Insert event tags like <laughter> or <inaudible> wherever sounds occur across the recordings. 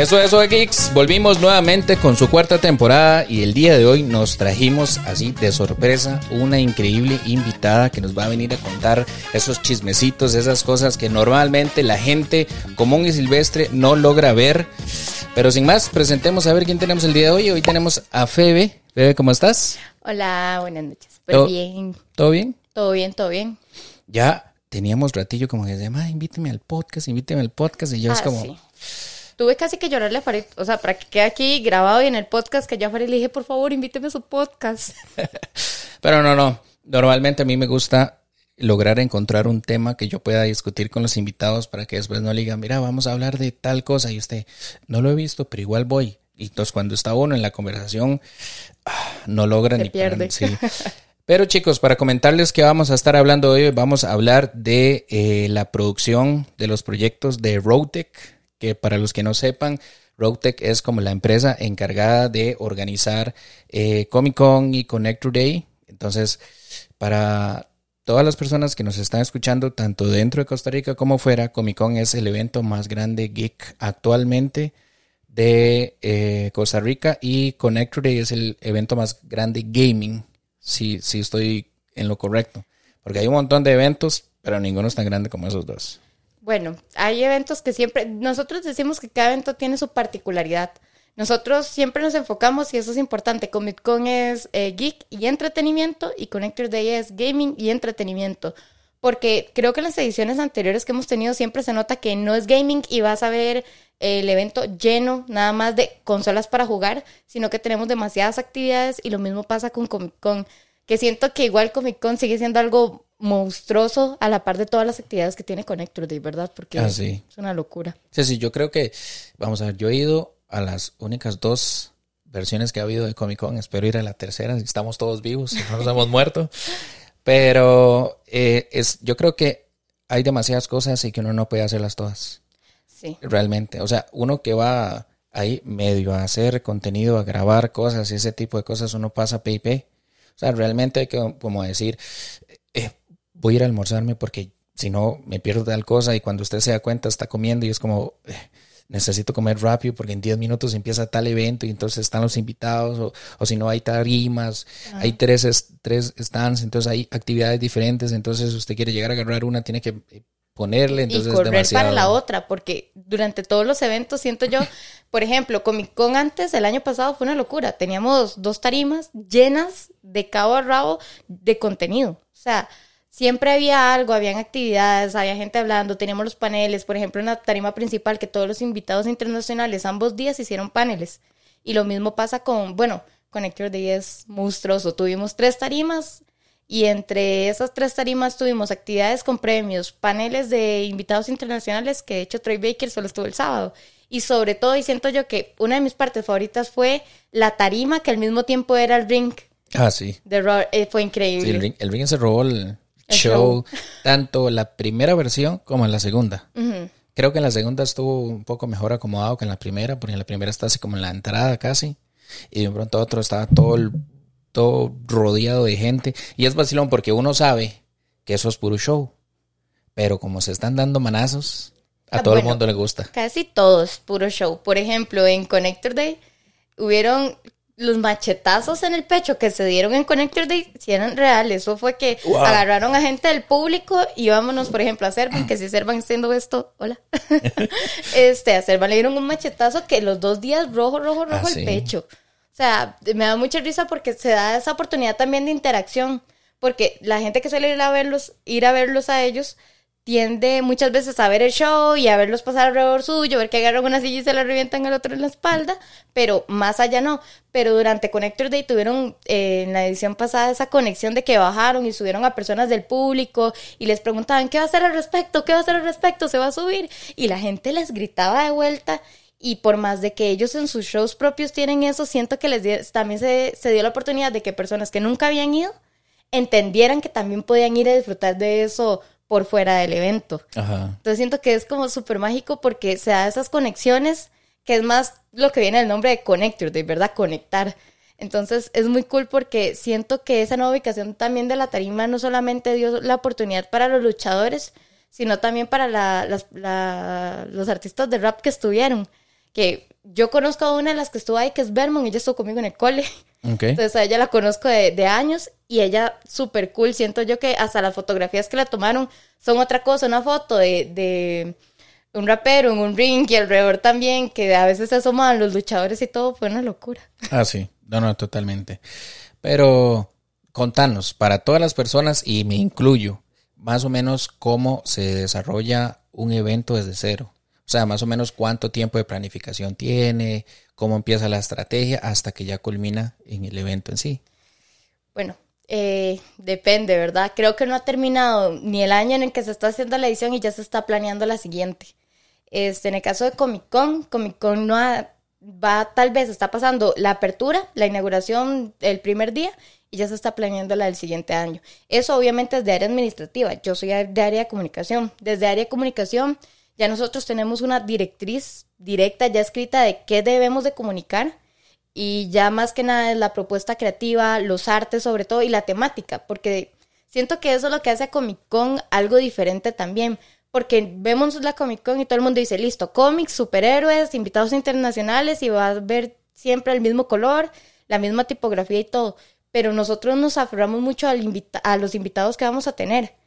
Eso, eso, Geeks. Volvimos nuevamente con su cuarta temporada y el día de hoy nos trajimos así de sorpresa una increíble invitada que nos va a venir a contar esos chismecitos, esas cosas que normalmente la gente común y silvestre no logra ver. Pero sin más, presentemos a ver quién tenemos el día de hoy. Hoy tenemos a Febe. Febe, ¿cómo estás? Hola, buenas noches. Pues bien. ¿Todo bien? Todo bien, todo bien. Ya teníamos ratillo como que decía, invíteme al podcast, invíteme al podcast. Y yo es ah, como tuve casi que llorarle a Farid, o sea, para que quede aquí grabado y en el podcast que yo a Farid le dije, por favor, invíteme a su podcast. <laughs> Pero no, no, normalmente a mí me gusta lograr encontrar un tema que yo pueda discutir con los invitados para que después no le digan, mira, vamos a hablar de tal cosa y usted, no lo he visto, pero igual voy. Y entonces cuando está uno en la conversación, ah, no logra ni pierde. sí. <laughs> Pero chicos, para comentarles que vamos a estar hablando hoy, vamos a hablar de eh, la producción de los proyectos de Roadtech que para los que no sepan, Roadtech es como la empresa encargada de organizar eh, Comic Con y Connector Day. Entonces, para todas las personas que nos están escuchando, tanto dentro de Costa Rica como fuera, Comic Con es el evento más grande geek actualmente de eh, Costa Rica y Connector Day es el evento más grande gaming, si, si estoy en lo correcto. Porque hay un montón de eventos, pero ninguno es tan grande como esos dos. Bueno, hay eventos que siempre, nosotros decimos que cada evento tiene su particularidad. Nosotros siempre nos enfocamos, y eso es importante, Comic Con es eh, geek y entretenimiento y Connector Day es gaming y entretenimiento. Porque creo que en las ediciones anteriores que hemos tenido siempre se nota que no es gaming y vas a ver el evento lleno nada más de consolas para jugar, sino que tenemos demasiadas actividades y lo mismo pasa con Comic Con, que siento que igual Comic Con sigue siendo algo monstruoso a la par de todas las actividades que tiene Connector de verdad, porque ah, es una locura. Sí, sí, yo creo que, vamos a ver, yo he ido a las únicas dos versiones que ha habido de Comic Con, espero ir a la tercera, si estamos todos vivos, si no nos hemos muerto, <laughs> pero eh, es, yo creo que hay demasiadas cosas y que uno no puede hacerlas todas. Sí. Realmente, o sea, uno que va ahí medio a hacer contenido, a grabar cosas y ese tipo de cosas, uno pasa PIP. O sea, realmente hay que como decir, eh, voy a ir a almorzarme porque si no me pierdo tal cosa y cuando usted se da cuenta está comiendo y es como eh, necesito comer rápido porque en 10 minutos empieza tal evento y entonces están los invitados o, si no hay tarimas, hay tres, tres stands, entonces hay actividades diferentes, entonces usted quiere llegar a agarrar una, tiene que eh, ponerle, entonces y correr para la otra, porque durante todos los eventos siento yo, <laughs> por ejemplo, Comic Con antes, el año pasado fue una locura, teníamos dos tarimas llenas de cabo a rabo de contenido, o sea, siempre había algo, habían actividades, había gente hablando, teníamos los paneles, por ejemplo, en la tarima principal que todos los invitados internacionales ambos días hicieron paneles. Y lo mismo pasa con, bueno, Connector Day es monstruoso. Tuvimos tres tarimas y entre esas tres tarimas tuvimos actividades con premios, paneles de invitados internacionales, que de hecho Troy Baker solo estuvo el sábado. Y sobre todo, y siento yo que una de mis partes favoritas fue la tarima, que al mismo tiempo era el ring. Ah, sí. De eh, fue increíble. Sí, el ring, el ring se robó el, show, <laughs> tanto la primera versión como en la segunda. Creo que en la segunda estuvo un poco mejor acomodado que en la primera, porque en la primera está así como en la entrada casi, y de pronto otro estaba todo, todo rodeado de gente. Y es vacilón porque uno sabe que eso es puro show, pero como se están dando manazos, a ah, todo el mundo le gusta. Casi todo es puro show. Por ejemplo, en Connector Day hubieron los machetazos en el pecho que se dieron en Connector Day si eran reales. Eso fue que agarraron a gente del público y vámonos, por ejemplo, a Servan, que si Servan haciendo esto, hola. <laughs> este, a Servan le dieron un machetazo que los dos días rojo, rojo, rojo ah, el pecho. Sea, me da mucha risa porque se da esa oportunidad también de interacción. Porque la gente que suele ir a verlos, ir a verlos a ellos, tiende muchas veces a ver el show y a verlos pasar alrededor suyo, ver que agarran una silla y se la revientan al otro en la espalda, pero más allá no. Pero durante Connector Day tuvieron eh, en la edición pasada esa conexión de que bajaron y subieron a personas del público y les preguntaban, ¿qué va a hacer al respecto? ¿Qué va a hacer al respecto? ¿Se va a subir? Y la gente les gritaba de vuelta y por más de que ellos en sus shows propios tienen eso, siento que les también se, se dio la oportunidad de que personas que nunca habían ido entendieran que también podían ir a disfrutar de eso por fuera del evento. Entonces siento que es como súper mágico porque se da esas conexiones, que es más lo que viene el nombre de connector, de verdad conectar. Entonces es muy cool porque siento que esa nueva ubicación también de la tarima no solamente dio la oportunidad para los luchadores, sino también para los artistas de rap que estuvieron. Que yo conozco a una de las que estuvo ahí, que es Vermont, ella estuvo conmigo en el cole. Entonces a ella la conozco de, años y ella súper cool. Siento yo que hasta las fotografías que la tomaron son otra cosa, una foto de, de un rapero en un ring y alrededor también, que a veces se asomaban los luchadores y todo, fue una locura. Ah, sí. No, no, totalmente. Pero contanos, para todas las personas, y me incluyo, más o menos cómo se desarrolla un evento desde cero. O sea, más o menos cuánto tiempo de planificación tiene, cómo empieza la estrategia hasta que ya culmina en el evento en sí. Bueno, eh, depende, ¿verdad? Creo que no ha terminado ni el año en el que se está haciendo la edición y ya se está planeando la siguiente. Este, en el caso de Comic Con, Comic Con no ha va, tal vez está pasando la apertura, la inauguración el primer día y ya se está planeando la del siguiente año. Eso obviamente es de área administrativa, yo soy de área de comunicación. Desde área de comunicación ya nosotros tenemos una directriz directa ya escrita de qué debemos de comunicar y ya más que nada es la propuesta creativa, los artes sobre todo y la temática, porque siento que eso es lo que hace a Comic Con algo diferente también, porque vemos la Comic Con y todo el mundo dice, listo, cómics, superhéroes, invitados internacionales y va a ver siempre el mismo color, la misma tipografía y todo. Pero nosotros nos aferramos mucho al a los invitados que vamos a tener.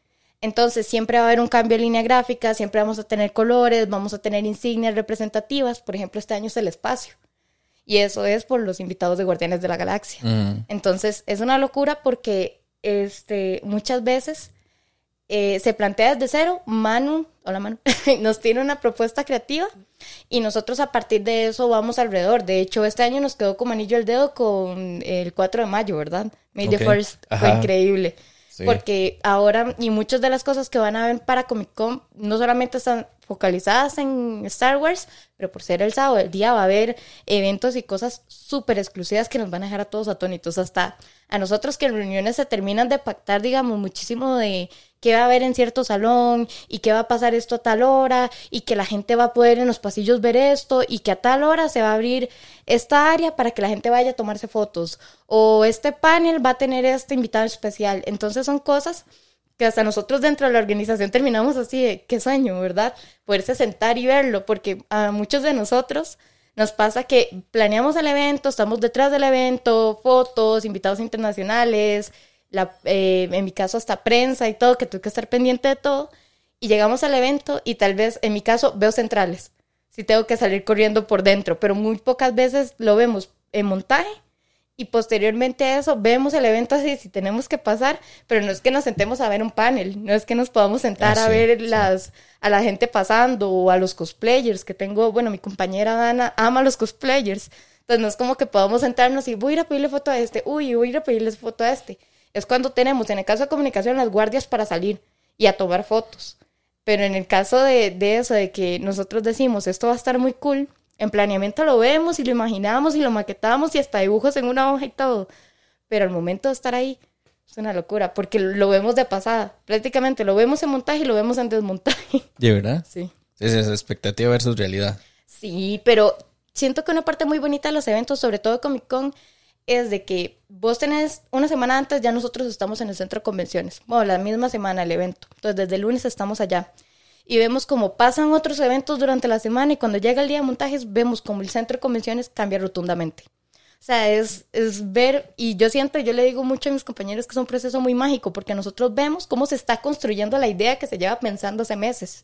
Entonces siempre va a haber un cambio de línea gráfica, siempre vamos a tener colores, vamos a tener insignias representativas. Por ejemplo, este año es el espacio. Y eso es por los invitados de Guardianes de la Galaxia. Mm. Entonces es una locura porque este, muchas veces eh, se plantea desde cero, Manu, hola Manu, <laughs> nos tiene una propuesta creativa y nosotros a partir de eso vamos alrededor. De hecho, este año nos quedó como anillo al dedo con el 4 de mayo, ¿verdad? May the First fue increíble. Porque ahora, y muchas de las cosas que van a ver para Comic Con, no solamente están focalizadas en Star Wars, pero por ser el sábado el día va a haber eventos y cosas súper exclusivas que nos van a dejar a todos atónitos. Hasta a nosotros que en reuniones se terminan de pactar, digamos, muchísimo de qué va a haber en cierto salón y qué va a pasar esto a tal hora y que la gente va a poder en los pasillos ver esto y que a tal hora se va a abrir esta área para que la gente vaya a tomarse fotos o este panel va a tener este invitado especial. Entonces son cosas que hasta nosotros dentro de la organización terminamos así de qué sueño, ¿verdad? Poderse sentar y verlo, porque a muchos de nosotros nos pasa que planeamos el evento, estamos detrás del evento, fotos, invitados internacionales, eh, en mi caso hasta prensa y todo, que tuve que estar pendiente de todo, y llegamos al evento y tal vez en mi caso veo centrales, si tengo que salir corriendo por dentro, pero muy pocas veces lo vemos en montaje y posteriormente a eso vemos el evento así si tenemos que pasar, pero no es que nos sentemos a ver un panel, no es que nos podamos sentar ah, a ver las a la gente pasando o a los cosplayers que tengo, bueno, mi compañera Dana ama a los cosplayers. Entonces no es como que podamos sentarnos y voy a ir a pedirle foto a este, uy, voy a ir a pedirle foto a este. Es cuando tenemos, en el caso de comunicación, las guardias para salir y a tomar fotos. Pero en el caso de, de eso, de que nosotros decimos, esto va a estar muy cool, en planeamiento lo vemos y lo imaginamos y lo maquetamos y hasta dibujos en una hoja y todo. Pero al momento de estar ahí es una locura porque lo vemos de pasada. Prácticamente lo vemos en montaje y lo vemos en desmontaje. <laughs> ¿De verdad? Sí. Es esa expectativa versus realidad. Sí, pero siento que una parte muy bonita de los eventos, sobre todo Comic Con, es de que vos tenés una semana antes, ya nosotros estamos en el centro de convenciones. Bueno, la misma semana el evento. Entonces, desde el lunes estamos allá y vemos cómo pasan otros eventos durante la semana y cuando llega el día de montajes vemos como el centro de convenciones cambia rotundamente. O sea, es, es ver, y yo siempre, yo le digo mucho a mis compañeros que es un proceso muy mágico, porque nosotros vemos cómo se está construyendo la idea que se lleva pensando hace meses.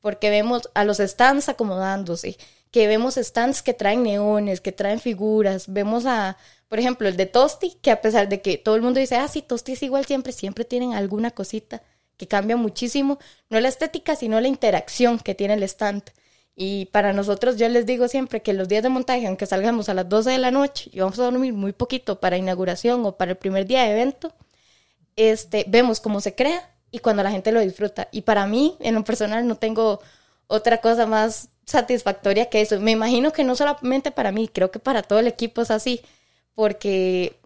Porque vemos a los stands acomodándose, que vemos stands que traen neones, que traen figuras, vemos a, por ejemplo, el de Tosti, que a pesar de que todo el mundo dice, ah, sí, Tosti es igual siempre, siempre tienen alguna cosita que cambia muchísimo, no la estética, sino la interacción que tiene el stand. Y para nosotros, yo les digo siempre que los días de montaje, aunque salgamos a las 12 de la noche y vamos a dormir muy poquito para inauguración o para el primer día de evento, este, vemos cómo se crea y cuando la gente lo disfruta. Y para mí, en lo personal, no tengo otra cosa más satisfactoria que eso. Me imagino que no solamente para mí, creo que para todo el equipo es así, porque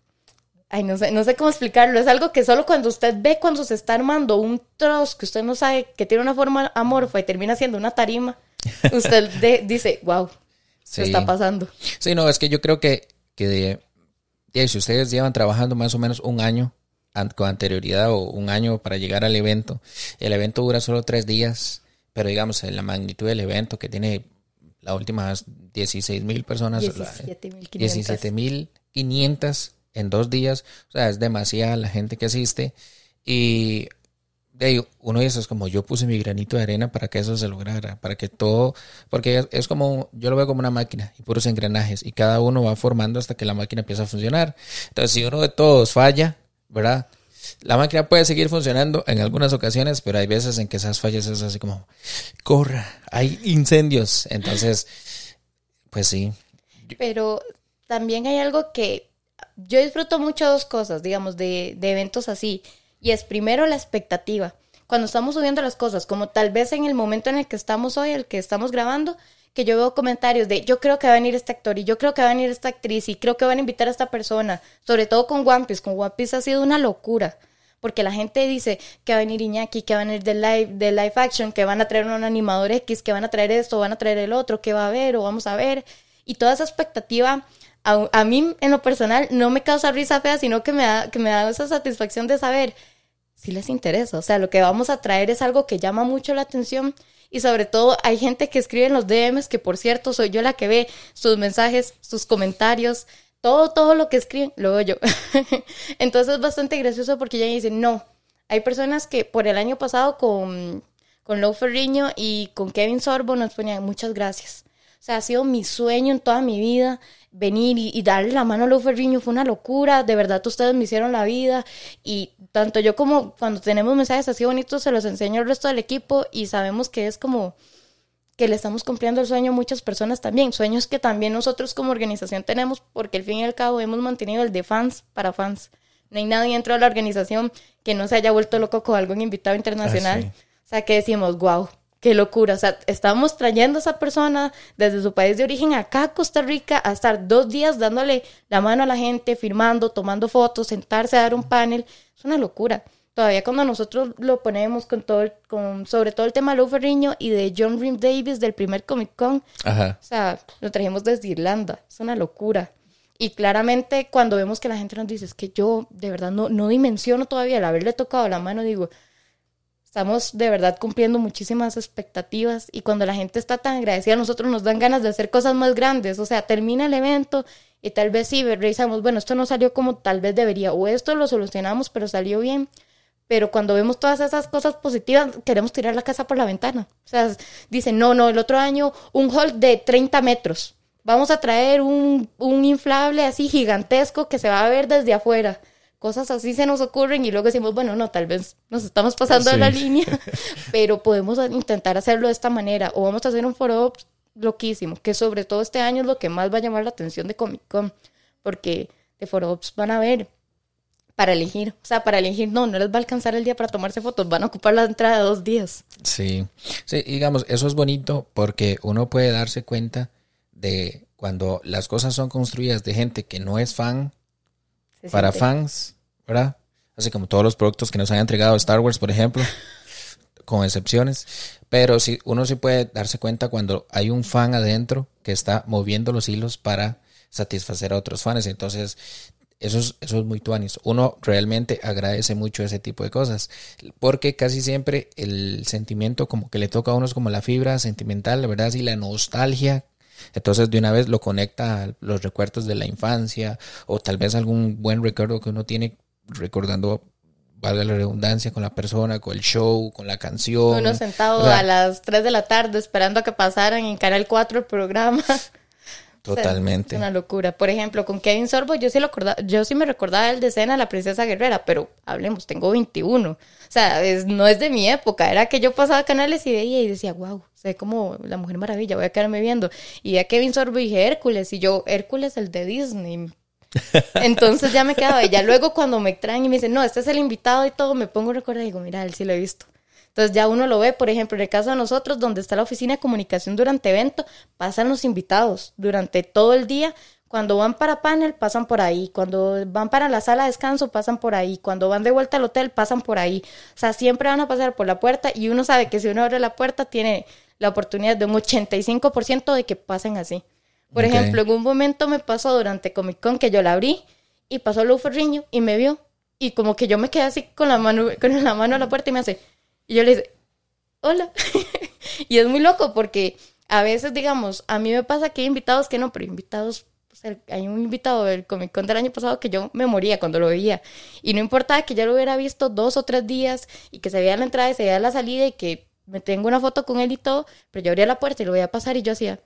Ay, no sé, no sé cómo explicarlo. Es algo que solo cuando usted ve cuando se está armando un trozo que usted no sabe que tiene una forma amorfa y termina siendo una tarima, usted dice, wow, se está pasando. Sí, no, es que yo creo que, que si ustedes llevan trabajando más o menos un año con anterioridad o un año para llegar al evento, el evento dura solo tres días, pero digamos, en la magnitud del evento que tiene la última 16 mil personas, 17 mil 500 en dos días, o sea, es demasiada la gente que asiste y de uno de esos como yo puse mi granito de arena para que eso se lograra, para que todo, porque es, como, yo lo veo como una máquina y puros engranajes y cada uno va formando hasta que la máquina empieza a funcionar. Entonces, si uno de todos falla, ¿verdad? La máquina puede seguir funcionando en algunas ocasiones, pero hay veces en que esas fallas es así como, corra, hay incendios. Entonces, pues sí. Pero también hay algo que yo disfruto mucho dos cosas, digamos, de, de eventos así y es primero la expectativa. Cuando estamos subiendo las cosas, como tal vez en el momento en el que estamos hoy, el que estamos grabando, que yo veo comentarios de yo creo que va a venir este actor y yo creo que va a venir esta actriz y creo que van a invitar a esta persona, sobre todo con One Piece, con One Piece ha sido una locura, porque la gente dice que va a venir Iñaki, que va a venir de live, de live action, que van a traer un animador X, que van a traer esto, van a traer el otro, que va a haber o vamos a ver, y toda esa expectativa a, a mí en lo personal no me causa risa fea, sino que me da, que me da esa satisfacción de saber si les interesa. O sea, lo que vamos a traer es algo que llama mucho la atención y sobre todo hay gente que escribe en los DMs, que por cierto soy yo la que ve sus mensajes, sus comentarios, todo, todo lo que escriben, lo veo yo. <laughs> Entonces es bastante gracioso porque ya dicen, no, hay personas que por el año pasado con, con Lou Ferriño y con Kevin Sorbo nos ponían muchas gracias. O sea, ha sido mi sueño en toda mi vida venir y, darle la mano a Lou Ferriño fue una locura, de verdad ustedes me hicieron la vida y tanto yo como cuando tenemos mensajes así bonitos se los enseño al resto del equipo y sabemos que es como que le estamos cumpliendo el sueño a muchas personas también, sueños que también nosotros como organización tenemos porque al fin y al cabo hemos mantenido el de fans para fans. No hay nadie dentro de la organización que no se haya vuelto loco con algún invitado internacional. Ah, o sea, que decimos, wow, qué locura. O sea, estamos trayendo a esa persona desde su país de origen acá a Costa Rica a estar dos días dándole la mano a la gente, firmando, tomando fotos, sentarse a dar un panel. Es una locura. Todavía cuando nosotros lo ponemos con todo, con, sobre todo el tema de Lou Ferriño y de John Rim Davis del primer Comic Con, o sea, lo trajimos desde Irlanda. Es una locura. Y claramente cuando vemos que la gente nos dice, es que yo de verdad no, no dimensiono todavía el haberle tocado la mano, digo, Estamos de verdad cumpliendo muchísimas expectativas y cuando la gente está tan agradecida, a nosotros nos dan ganas de hacer cosas más grandes. O sea, termina el evento y tal vez sí revisamos, bueno, esto no salió como tal vez debería o esto lo solucionamos, pero salió bien. Pero cuando vemos todas esas cosas positivas, queremos tirar la casa por la ventana. O sea, dicen, no, no, el otro año un hall de 30 metros. Vamos a traer un, un inflable así gigantesco que se va a ver desde afuera cosas así se nos ocurren y luego decimos, bueno, no, tal vez nos estamos pasando de la línea, <laughs> pero podemos intentar hacerlo de esta manera o vamos a hacer un foro loquísimo, que sobre todo este año es lo que más va a llamar la atención de Comic Con, porque de foro van a ver para elegir, o sea, para elegir, no, no les va a alcanzar el día para tomarse fotos, van a ocupar la entrada de dos días. Sí, sí, digamos, eso es bonito porque uno puede darse cuenta de cuando las cosas son construidas de gente que no es fan, para fans, ¿verdad? Así como todos los productos que nos han entregado Star Wars, por ejemplo, <laughs> con excepciones. Pero sí, uno sí puede darse cuenta cuando hay un fan adentro que está moviendo los hilos para satisfacer a otros fans. Entonces, eso es, eso es muy tuanis. Uno realmente agradece mucho ese tipo de cosas. Porque casi siempre el sentimiento como que le toca a uno es como la fibra sentimental, la verdad, y la nostalgia entonces de una vez lo conecta a los recuerdos de la infancia o tal vez algún buen recuerdo que uno tiene recordando valga la redundancia, con la persona, con el show, con la canción. Uno sentado a las 3 de la tarde esperando a que pasaran en Canal 4 el programa. <laughs> Totalmente. es una locura. Por ejemplo, con Kevin Sorbo, yo sí, lo yo sí me recordaba el de escena La Princesa Guerrera, pero hablemos, tengo 21. O sea, no es de mi época. Era que yo pasaba canales y veía y decía, wow, sé como la Mujer Maravilla, voy a quedarme viendo. Y a Kevin Sorbo dije Hércules, y yo, Hércules, el de Disney. Entonces ya me quedaba. Y ya luego cuando me traen y me dicen, no, este es el invitado y todo, me pongo recordar y digo, mira, él sí lo he visto. Entonces ya uno lo ve, por ejemplo, en el caso de nosotros, donde está la oficina de comunicación durante evento, pasan los invitados durante todo el día. Cuando van para panel, pasan por ahí. Cuando van para la sala de descanso, pasan por ahí. Cuando van de vuelta al hotel, pasan por ahí. O sea, siempre van a pasar por la puerta y uno sabe que si uno abre la puerta, tiene la oportunidad de un 85% de que pasen así. Por ejemplo, en un momento me pasó durante Comic Con que yo la abrí y pasó Lou Ferriño y me vio. Y como que yo me quedé así con la mano, <laughs> con la mano a la puerta y me hace. Y yo le dije, hola. <laughs> y es muy loco porque a veces, digamos, a mí me pasa que hay invitados que no, pero invitados hay un invitado del Comic Con del año pasado que yo me moría cuando lo veía. Y no importaba que ya lo hubiera visto dos o tres días y que se veía la entrada y se veía la salida y que me tengo una foto con él y todo, pero yo abría la puerta y lo voy a pasar y yo hacía.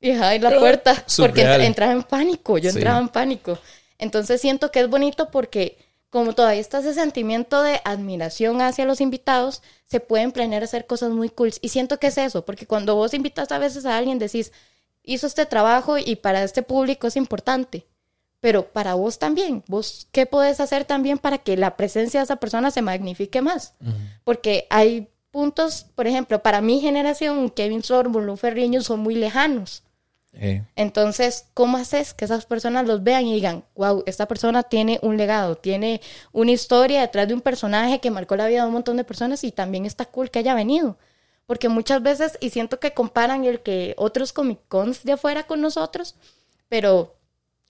Y en la puerta, porque entraba en pánico, yo entraba en pánico. Entonces siento que es bonito porque como todavía está ese sentimiento de admiración hacia los invitados, se pueden planear hacer cosas muy cool. Y siento que es eso, porque cuando vos invitas a veces a alguien, decís, hizo este trabajo y para este público es importante. Pero para vos también, vos qué podés hacer también para que la presencia de esa persona se magnifique más. Porque hay puntos, por ejemplo, para mi generación, Kevin Sorbo, Lu Ferriño son muy lejanos. Entonces, ¿cómo haces que esas personas los vean y digan, wow, esta persona tiene un legado, tiene una historia detrás de un personaje que marcó la vida de un montón de personas y también está cool que haya venido? Porque muchas veces, y siento que comparan el que otros Comic Cons de afuera con nosotros, pero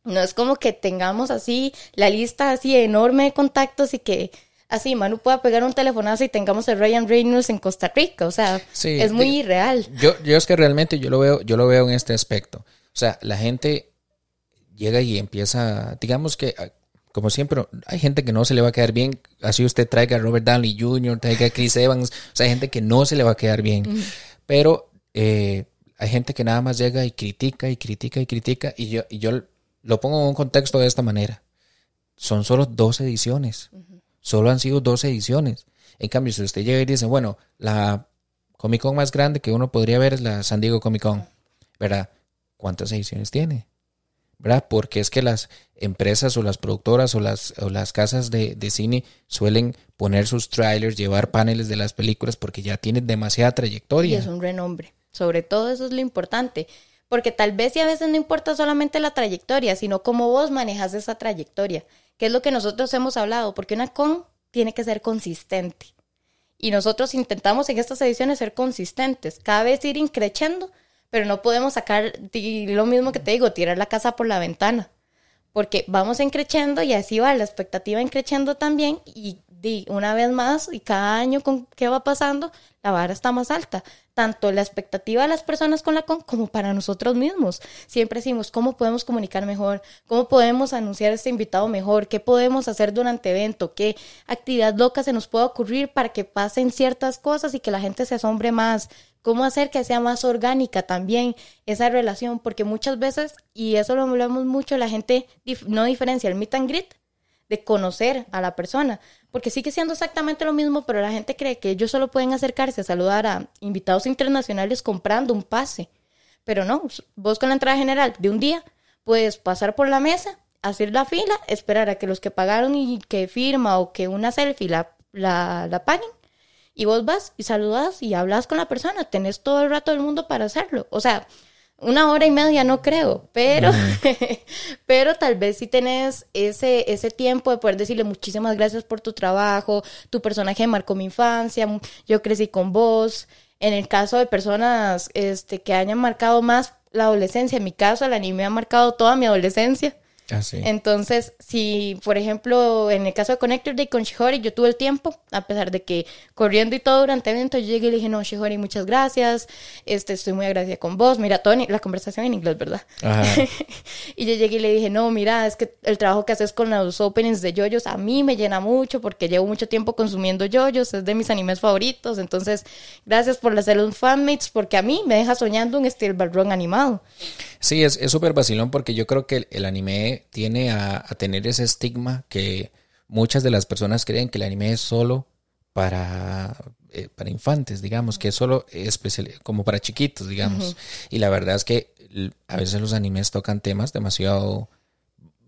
no es como que tengamos así la lista así enorme de contactos y que así Manu pueda pegar un telefonazo y tengamos el Ryan Reynolds en Costa Rica. O sea, es muy irreal. Yo, yo es que realmente yo lo veo, yo lo veo en este aspecto. O sea, la gente llega y empieza, digamos que como siempre, hay gente que no se le va a quedar bien. Así usted traiga a Robert Downey Jr., traiga a Chris Evans. O sea, hay gente que no se le va a quedar bien. Pero eh, hay gente que nada más llega y critica y critica y critica. Y yo, y yo lo pongo en un contexto de esta manera. Son solo dos ediciones. Solo han sido dos ediciones. En cambio, si usted llega y dice, bueno, la Comic Con más grande que uno podría ver es la San Diego Comic Con. ¿Verdad? ¿Cuántas ediciones tiene? ¿verdad? Porque es que las empresas o las productoras o las, o las casas de, cine suelen poner sus trailers, llevar paneles de las películas porque ya tienen demasiada trayectoria. Y es un renombre. Sobre todo eso es lo importante. Porque tal vez y a veces no importa solamente la trayectoria, sino cómo vos manejas esa trayectoria, que es lo que nosotros hemos hablado, porque una con tiene que ser consistente. Y nosotros intentamos en estas ediciones ser consistentes, cada vez ir increciendo pero no podemos sacar lo mismo que te digo, tirar la casa por la ventana, porque vamos encrechando y así va la expectativa encrechando también y una vez más y cada año con qué va pasando, la vara está más alta. Tanto la expectativa de las personas con la con como para nosotros mismos. Siempre decimos cómo podemos comunicar mejor, cómo podemos anunciar a este invitado mejor, qué podemos hacer durante evento, qué actividad loca se nos puede ocurrir para que pasen ciertas cosas y que la gente se asombre más cómo hacer que sea más orgánica también esa relación, porque muchas veces, y eso lo hablamos mucho, la gente no diferencia el meet and greet de conocer a la persona, porque sigue siendo exactamente lo mismo, pero la gente cree que ellos solo pueden acercarse a saludar a invitados internacionales comprando un pase, pero no, vos con la entrada general de un día puedes pasar por la mesa, hacer la fila, esperar a que los que pagaron y que firma o que una selfie la, la, la paguen y vos vas y saludas y hablas con la persona, tenés todo el rato del mundo para hacerlo. O sea, una hora y media no creo, pero, <laughs> pero tal vez si tenés ese, ese tiempo de poder decirle muchísimas gracias por tu trabajo, tu personaje marcó mi infancia, yo crecí con vos. En el caso de personas este, que hayan marcado más la adolescencia, en mi caso el anime ha marcado toda mi adolescencia. Ah, Entonces, si, por ejemplo, en el caso de Connector Day con Shihori, yo tuve el tiempo, a pesar de que corriendo y todo durante el evento, yo llegué y le dije, no, Shihori, muchas gracias, este, estoy muy agradecida con vos, mira, toda la conversación en inglés, ¿verdad? <laughs> y yo llegué y le dije, no, mira, es que el trabajo que haces con los openings de yoyos a mí me llena mucho, porque llevo mucho tiempo consumiendo yoyos, es de mis animes favoritos, entonces, gracias por hacer los fanmates, porque a mí me deja soñando un Steel Ballroom animado. Sí, es súper vacilón porque yo creo que el, anime tiene a, tener ese estigma que muchas de las personas creen que el anime es solo para, eh, para infantes, digamos, que es solo especial, como para chiquitos, digamos. Y la verdad es que a veces los animes tocan temas demasiado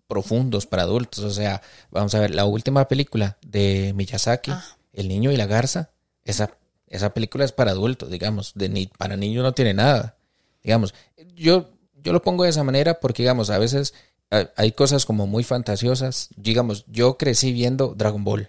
profundos para adultos. O sea, vamos a ver, la última película de Miyazaki, ah. El niño y la garza, esa, esa película es para adultos, digamos, de ni, para niños no tiene nada. Digamos, yo yo lo pongo de esa manera porque, digamos, a veces hay cosas como muy fantasiosas. Digamos, yo crecí viendo Dragon Ball.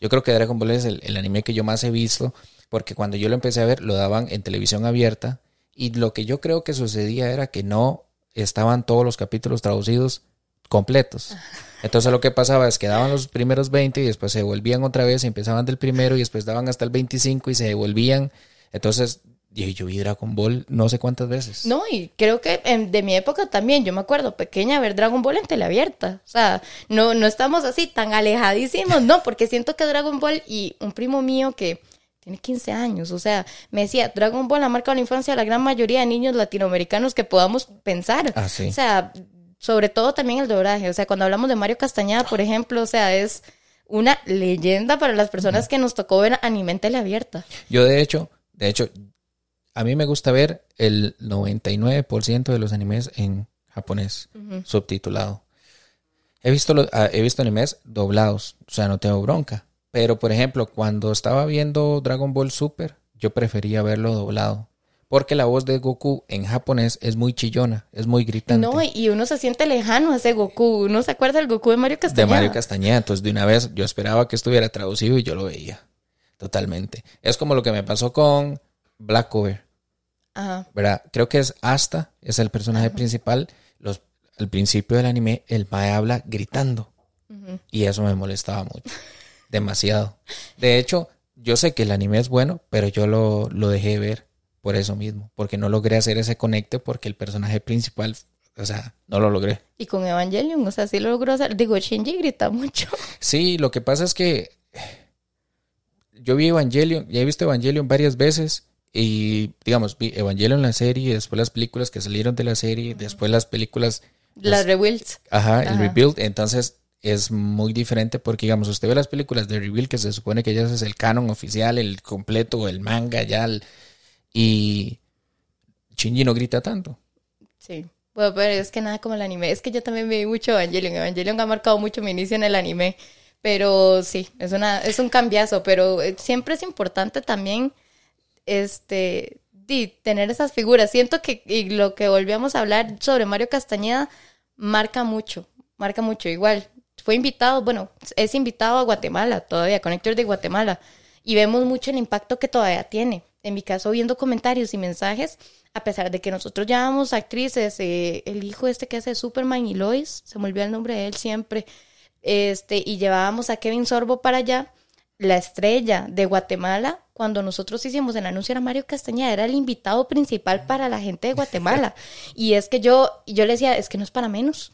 Yo creo que Dragon Ball es el, anime que yo más he visto porque cuando yo lo empecé a ver lo daban en televisión abierta y lo que yo creo que sucedía era que no estaban todos los capítulos traducidos completos. Entonces lo que pasaba es que daban los primeros 20 y después se volvían otra vez y empezaban del primero y después daban hasta el 25 y se devolvían. Entonces yo vi Dragon Ball no sé cuántas veces. No, y creo que de mi época también, yo me acuerdo pequeña ver Dragon Ball en teleabierta. O sea, no, no estamos así tan alejadísimos, no, porque siento que Dragon Ball y un primo mío que tiene 15 años, o sea, me decía, Dragon Ball ha marcado la infancia a la gran mayoría de niños latinoamericanos que podamos pensar. Ah, sí. O sea, sobre todo también el doblaje. O sea, cuando hablamos de Mario Castañeda, por ejemplo, o sea, es una leyenda para las personas que nos tocó ver anime en teleabierta. Yo, de hecho, de hecho, a mí me gusta ver el 99% de los animes en japonés, subtitulado. He visto, ah, he visto animes doblados, o sea, no tengo bronca. Pero, por ejemplo, cuando estaba viendo Dragon Ball Super, yo prefería verlo doblado. Porque la voz de Goku en japonés es muy chillona, es muy gritante. No, y uno se siente lejano a ese Goku. ¿Uno se acuerda del Goku de Mario Castañeda? De Mario Castañeda. Entonces, de una vez, yo esperaba que estuviera traducido y yo lo veía. Totalmente. Es como lo que me pasó con Black Cover. Ajá. ¿Verdad? Creo que es Asta, es el personaje principal. Los, al principio del anime, el Mae habla gritando. Y eso me molestaba mucho. Demasiado. De hecho, yo sé que el anime es bueno, pero yo lo, lo dejé ver por eso mismo. Porque no logré hacer ese conecte porque el personaje principal o sea, no lo logré. Y con Evangelion, o sea, sí lo logró hacer. Digo, Shinji grita mucho. Sí, lo que pasa es que yo vi Evangelion, ya he visto Evangelion varias veces y, digamos, vi Evangelion la serie, después las películas que salieron de la serie, después las películas... Las rebuilds. Ajá, el rebuild. Entonces es muy diferente porque, digamos, usted ve las películas de rebuild que se supone que ya es el canon oficial, el completo, el manga ya, y Shinji no grita tanto. Sí. Bueno, pero es que nada como el anime. Es que yo también vi mucho Evangelion. Evangelion ha marcado mucho mi inicio en el anime. Pero sí, es, una, es un cambiazo. Pero eh, siempre es importante también este, tener esas figuras. Siento que y lo que volvíamos a hablar sobre Mario Castañeda marca mucho, marca mucho. Igual, fue invitado, bueno, es invitado a Guatemala todavía, Connector de Guatemala, y vemos mucho el impacto que todavía tiene. En mi caso, viendo comentarios y mensajes, a pesar de que nosotros llamamos actrices, eh, el hijo este que hace Superman y Lois, se me olvidó el nombre de él siempre, este, y llevábamos a Kevin Sorbo para allá, la estrella de Guatemala, cuando nosotros hicimos el anuncio era Mario Castañeda, era el invitado principal para la gente de Guatemala. <laughs> y es que yo, yo le decía, es que no es para menos.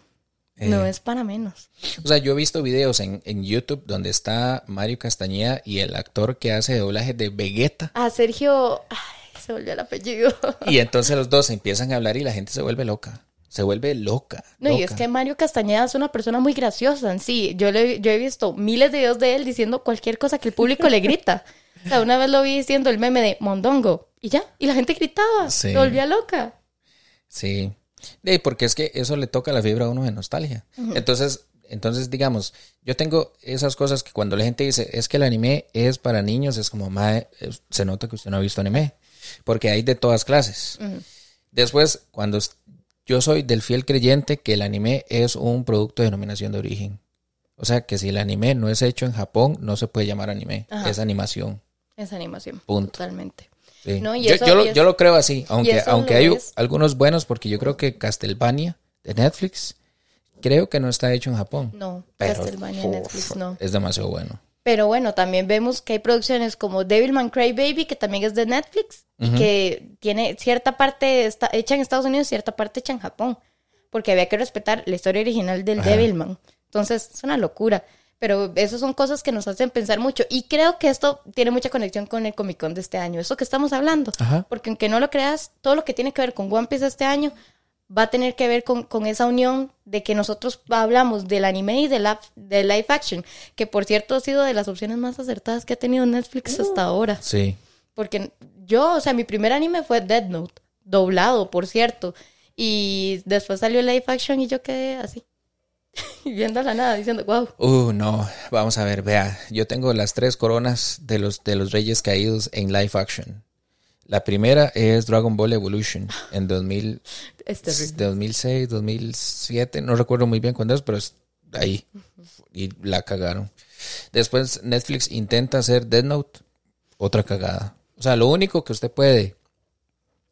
No eh. es para menos. O sea, yo he visto videos en, YouTube donde está Mario Castañeda y el actor que hace doblaje de Vegeta. Ah, Sergio. Ay, se volvió el apellido. Y entonces los dos empiezan a hablar y la gente se vuelve loca se vuelve loca. No, y es que Mario Castañeda es una persona muy graciosa en sí. Yo, le, yo he visto miles de videos de él diciendo cualquier cosa que el público le grita. O sea, una vez lo vi diciendo el meme de Mondongo y ya, y la gente gritaba, se volvía loca. Sí, de, porque es que eso le toca la fibra a uno de nostalgia. Entonces, entonces, digamos, yo tengo esas cosas que cuando la gente dice, es que el anime es para niños, es como, se nota que usted no ha visto anime, porque hay de todas clases. Después, cuando yo soy del fiel creyente que el anime es un producto de denominación de origen. O sea, que si el anime no es hecho en Japón, no se puede llamar anime, es animación. Es animación. Punto. Totalmente. yo, lo, creo así, aunque, aunque hay algunos buenos, porque yo creo que Castlevania de Netflix, creo que no está hecho en Japón. No, Castlevania de Netflix no. Es demasiado bueno. Pero bueno, también vemos que hay producciones como Devilman Crybaby, que también es de Netflix, y que tiene cierta parte está hecha en Estados Unidos, cierta parte hecha en Japón, porque había que respetar la historia original del Devilman. Entonces, es una locura. Pero esas son cosas que nos hacen pensar mucho. Y creo que esto tiene mucha conexión con el Comic Con de este año. Eso que estamos hablando. Porque aunque no lo creas, todo lo que tiene que ver con One Piece este año va a tener que ver con, esa unión de que nosotros hablamos del anime y de, la, de live action, que por cierto ha sido de las opciones más acertadas que ha tenido Netflix uh. hasta ahora. Sí. Porque yo, o sea, mi primer anime fue Dead Note, doblado, por cierto. Y después salió live action y yo quedé así. <laughs> viendo la nada, diciendo, wow. Uh, no, vamos a ver, vea, yo tengo las tres coronas de los, de los Reyes Caídos en live action. La primera es Dragon Ball Evolution en 2000, 2006, 2007, no recuerdo muy bien cuándo es, pero es ahí. Y la cagaron. Después Netflix intenta hacer Dead Note, otra cagada. O sea, lo único que usted puede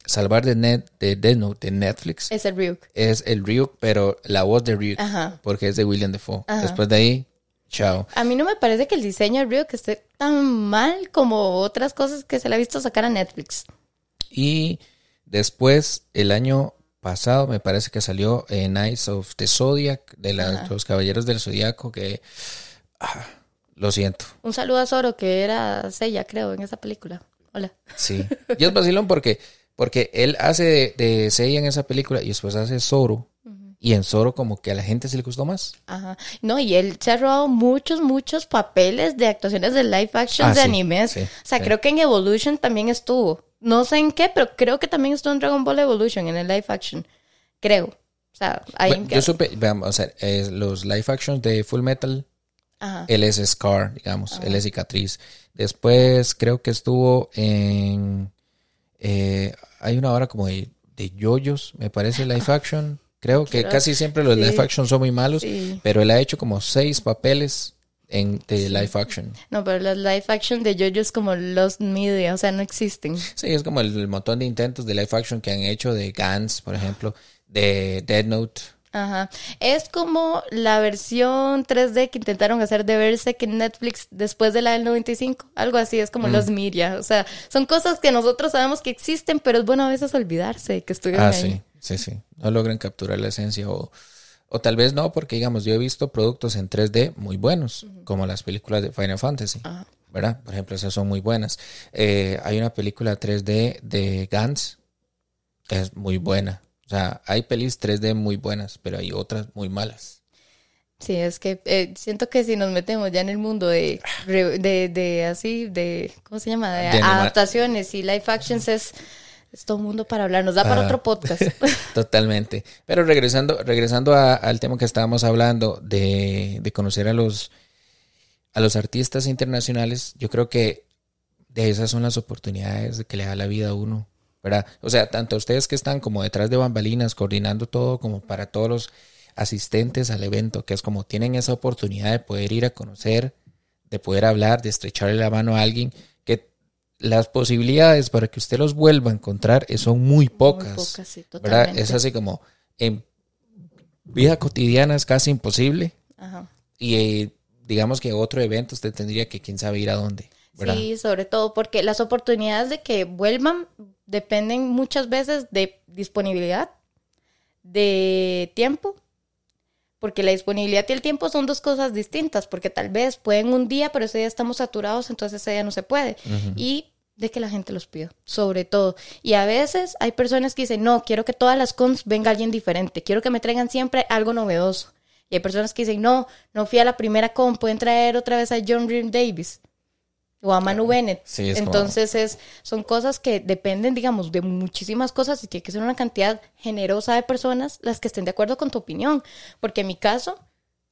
Salvar de, Net, de Death Note de Netflix Es el Ryuk. es el Ryuk, pero la voz de Ryuk, Ajá. porque es de William Defoe. Ajá. Después de ahí, chao. A mí no me parece que el diseño de Ryuk esté tan mal como otras cosas que se le ha visto sacar a Netflix. Y después, el año pasado, me parece que salió en Knights of the Zodiac, de la- los Caballeros del Zodiaco, que ah, lo siento. Un saludo a Zoro, que era Seiya, creo, en esa película. Hola. Sí. <laughs> Y es vacilón porque, porque él hace de, de Seiya en esa película y después hace Zoro. Y en Zoro como que a la gente se le gustó más. Ajá. No, y él se ha robado muchos, muchos papeles de actuaciones de live action Ah, de sí, animes. sí, o sea, sí. creo que en Evolution también estuvo. No sé en qué, pero creo que también estuvo en Dragon Ball Evolution, en el live action. Creo. O sea, ahí Bueno, yo supe, vamos a ver, eh, los live actions de Full Metal, Ajá. él es Scar, digamos, él es cicatriz. Después creo que estuvo en... eh, hay una hora como de, de yoyos, me parece, live <laughs> action. Creo que Creo- casi siempre los sí. live action son muy malos, Sí. pero él ha hecho como seis papeles en de live action. No, pero los live action de JoJo es como los media, o sea, no existen. Sí, es como el, el montón de intentos de live action que han hecho de Gans, por ejemplo, de Dead Note. Ajá. Es como la versión 3D que intentaron hacer de Berserk en Netflix después de la del 95. Algo así, es como Mm. los media. O sea, son cosas que nosotros sabemos que existen, pero es bueno a veces olvidarse que estuvieron Ah, ahí. sí, sí, sí. No logran capturar la esencia o, o tal vez no, porque digamos, yo he visto productos en 3D muy buenos, como las películas de Final Fantasy, Ajá. ¿verdad? Por ejemplo, esas son muy buenas. Eh, hay una película 3D de Gans, es muy buena. O sea, hay pelis 3D muy buenas, pero hay otras muy malas. Sí, es que eh, siento que si nos metemos ya en el mundo de, de, de así, de, ¿cómo se llama? De, adaptaciones y live actions es, es todo un mundo para hablar. Nos da para Ah. otro podcast. <laughs> Totalmente. Pero regresando, regresando a- al tema que estábamos hablando de, de conocer a los, a los artistas internacionales, yo creo que de esas son las oportunidades que le da la vida a uno, ¿verdad? O sea, tanto ustedes que están como detrás de bambalinas, coordinando todo, como para todos los asistentes al evento, que es como tienen esa oportunidad de poder ir a conocer, de poder hablar, de estrecharle la mano a alguien, las posibilidades para que usted los vuelva a encontrar eh, son muy pocas. Muy pocas, sí, totalmente. Es así como en vida cotidiana es casi imposible Ajá. y eh, digamos que otro evento usted tendría que quién sabe ir a dónde, ¿verdad? Sí, sobre todo porque las oportunidades de que vuelvan dependen muchas veces de disponibilidad, de tiempo, porque la disponibilidad y el tiempo son dos cosas distintas, porque tal vez pueden un día, pero ese día estamos saturados, entonces ese día no se puede. Y de que la gente los pida, sobre todo. Y a veces hay personas que dicen, no, quiero que todas las cons venga alguien diferente, quiero que me traigan siempre algo novedoso. Y hay personas que dicen, no, no fui a la primera con, pueden traer otra vez a John Ream Davis o a Manu Bennett. Sí, es como- Entonces es, son cosas que dependen, digamos, de muchísimas cosas y tiene que ser una cantidad generosa de personas las que estén de acuerdo con tu opinión. Porque en mi caso,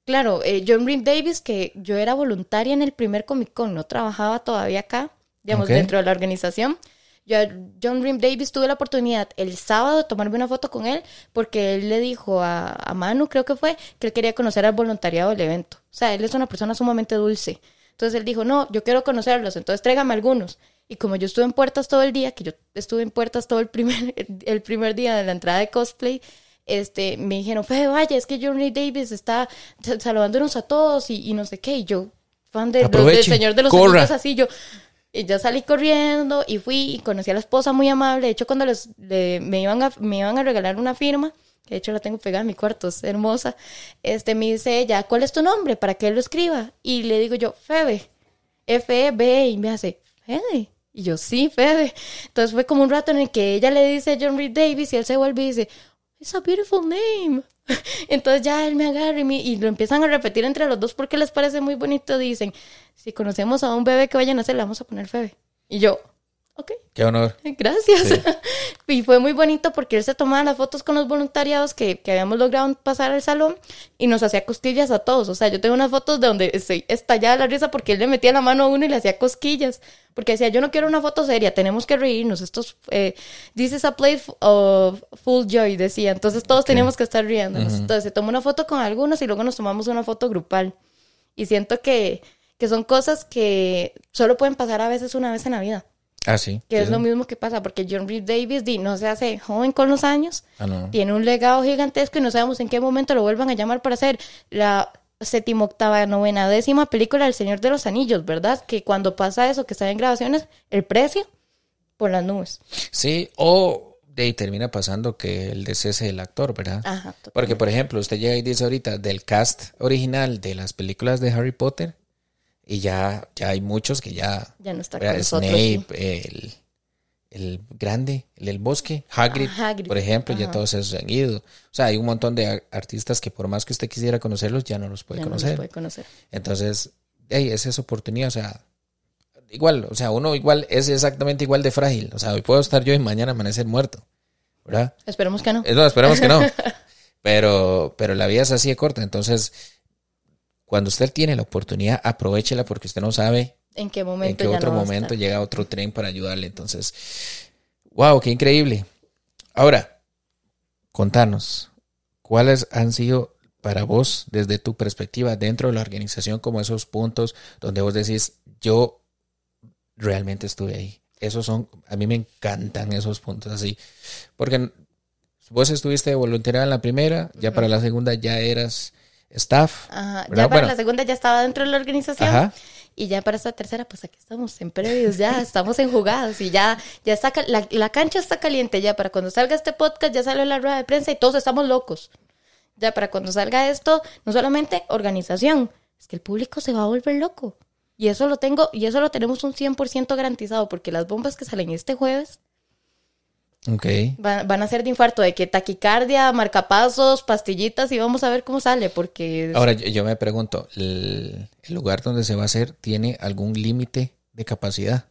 claro, eh, John Ream Davis, que yo era voluntaria en el primer Comic Con, no trabajaba todavía acá, digamos, dentro de la organización. Yo, a John Ream Davis tuve la oportunidad el sábado de tomarme una foto con él porque él le dijo a, a Manu, creo que fue, que él quería conocer al voluntariado del evento. O sea, él es una persona sumamente dulce. Entonces él dijo, no, yo quiero conocerlos, entonces tráigame algunos. Y como yo estuve en puertas todo el día, que yo estuve en puertas todo el primer, <laughs> el primer día de la entrada de cosplay, este, me dijeron, Fede, vaya, es que John Ream Davis está sa- saludándonos a todos y, y no sé qué. Y yo, fan de, de- del Señor de los. Anillos, así yo... Y ya salí corriendo y fui y conocí a la esposa muy amable. De hecho, cuando les, le- me, iban a, me iban a regalar una firma, de hecho la tengo pegada en mi cuarto, es hermosa, este, me dice ella, ¿cuál es tu nombre? Para que él lo escriba. Y le digo yo, Febe, F-E-B, y me hace, Febe. Y yo, sí, Febe. Entonces fue como un rato en el que ella le dice a John Reed Davis y él se vuelve y dice, It's a beautiful name. <laughs> Entonces ya él me agarra y, me- y lo empiezan a repetir entre los dos porque les parece muy bonito. Dicen, si conocemos a un bebé que vaya a nacer, le vamos a poner Febe. Y yo, ok, Qué honor. gracias. Sí. <laughs> y fue muy bonito porque él se tomaba las fotos con los voluntariados que, que habíamos logrado pasar al salón y nos hacía cosquillas a todos. O sea, yo tengo unas fotos de donde estoy estallada la risa porque él le metía la mano a uno y le hacía cosquillas. Porque decía, yo no quiero una foto seria, tenemos que reírnos. Estos, eh, this is a place of full joy, decía. Entonces todos teníamos que estar riéndonos. Entonces se tomó una foto con algunos y luego nos tomamos una foto grupal. Y siento que, que son cosas que solo pueden pasar a veces una vez en la vida. Ah, sí. Que es Sí. lo mismo que pasa, porque John Reed Davis di, no se hace joven con los años, Ah, no. tiene un legado gigantesco y no sabemos en qué momento lo vuelvan a llamar para hacer la séptima, octava, novena, décima película del Señor de los Anillos, ¿verdad? Que cuando pasa eso, que está en grabaciones, el precio por las nubes. Sí, o de ahí termina pasando que el descese del actor, ¿verdad? Ajá. Porque, por ejemplo, usted llega y dice ahorita del cast original de las películas de Harry Potter y ya, ya hay muchos que ya... Ya no está con nosotros. Snape, sí. el, el grande, el del bosque, Hagrid, Ah, Hagrid. por ejemplo, ya todos esos han ido. O sea, hay un montón de artistas que por más que usted quisiera conocerlos, ya no los puede Ya no los conocer. puede conocer. Entonces, hey, es esa oportunidad, o sea, igual, o sea, uno igual es exactamente igual de frágil. O sea, hoy puedo estar yo y mañana amanecer muerto, ¿verdad? Esperemos que no. No, esperemos que no. <laughs> Pero, pero la vida es así de corta. Entonces, cuando usted tiene la oportunidad, aprovechela porque usted no sabe ¿En qué en momento qué ya otro no momento llega otro tren para ayudarle. Entonces, wow, qué increíble. Ahora, contanos, ¿cuáles han sido para vos, desde tu perspectiva, dentro de la organización, como esos puntos donde vos decís, yo realmente estuve ahí? Esos son, a mí me encantan esos puntos así, porque vos estuviste voluntaria en la primera, ya para la segunda ya eras staff. Ajá. Ya para Bueno. la segunda ya estaba dentro de la organización. Ajá. Y ya para esta tercera, pues aquí estamos en previos, ya estamos en jugadas y ya, ya está, la, la cancha está caliente ya. Para cuando salga este podcast, ya sale la rueda de prensa y todos estamos locos. Ya para cuando salga esto, no solamente organización, es que el público se va a volver loco. Y eso lo tengo, y eso lo tenemos un 100% garantizado, porque las bombas que salen este jueves Ok. van, van a ser de infarto, de que taquicardia, marcapasos, pastillitas, y vamos a ver cómo sale, porque... Ahora yo, yo me pregunto, ¿el, el lugar donde se va a hacer tiene algún límite de capacidad?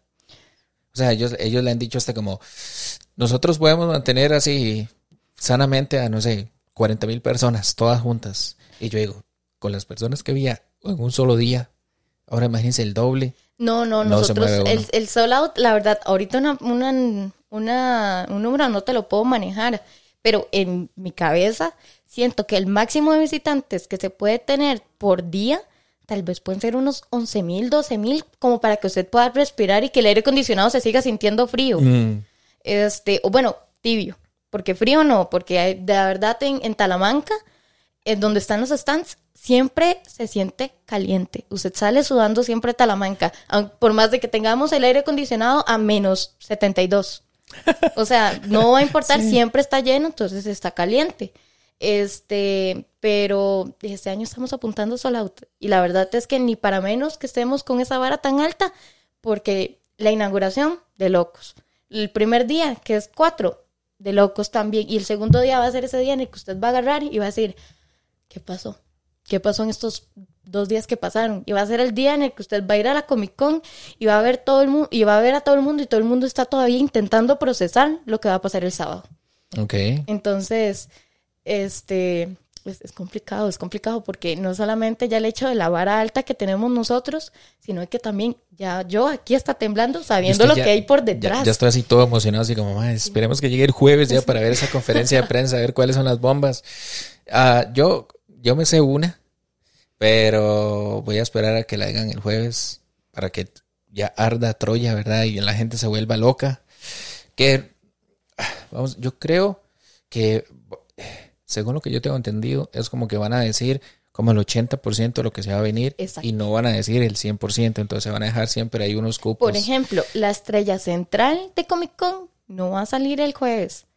O sea, ellos, ellos le han dicho hasta como, nosotros podemos mantener así sanamente a, no sé, 40 mil personas, todas juntas. Y yo digo, con las personas que había en un solo día, ahora imagínense el doble. No, no, nosotros, el, el sold out, la verdad, ahorita una, una, una- un número no te lo puedo manejar, pero en mi cabeza siento que el máximo de visitantes que se puede tener por día, tal vez pueden ser unos 11 mil, 12 mil, como para que usted pueda respirar y que el aire acondicionado se siga sintiendo frío. Mm, Este, o bueno, tibio, porque frío no, porque hay- de verdad en, en Talamanca, en donde están los stands, siempre se siente caliente. Usted sale sudando siempre Talamanca, por más de que tengamos el aire acondicionado a menos 72. O sea, no va a importar, siempre está lleno, entonces está caliente. Este, pero este año estamos apuntando solo out. Y la verdad es que ni para menos que estemos con esa vara tan alta, porque la inauguración de locos. El primer día, que es cuatro, de locos también. Y el segundo día va a ser ese día en el que usted va a agarrar y va a decir, ¿qué pasó? ¿Qué pasó en estos dos días que pasaron? Y va a ser el día en el que usted va a ir a la Comic Con y va a ver todo el mundo, y va a ver a todo el mundo, y todo el mundo está todavía intentando procesar lo que va a pasar el sábado. ok. Entonces, este, es, es complicado, es complicado porque no solamente ya el hecho de la vara alta que tenemos nosotros, sino que también ya yo aquí está temblando sabiendo lo ya- que hay por detrás. ya estoy así todo emocionado, así como, "Mae, esperemos que llegue el jueves ya para ver esa conferencia de prensa, a ver cuáles son las bombas. Ah, yo, yo me sé una, pero voy a esperar a que la hagan el jueves para que ya arda Troya, ¿verdad? Y la gente se vuelva loca. Que, vamos, yo creo que, según lo que yo tengo entendido, es como que van a decir como el 80% de lo que se va a venir Exacto. y no van a decir el 100%, entonces van a dejar siempre ahí unos cupos. Por ejemplo, la estrella central de Comic Con no va a salir el jueves.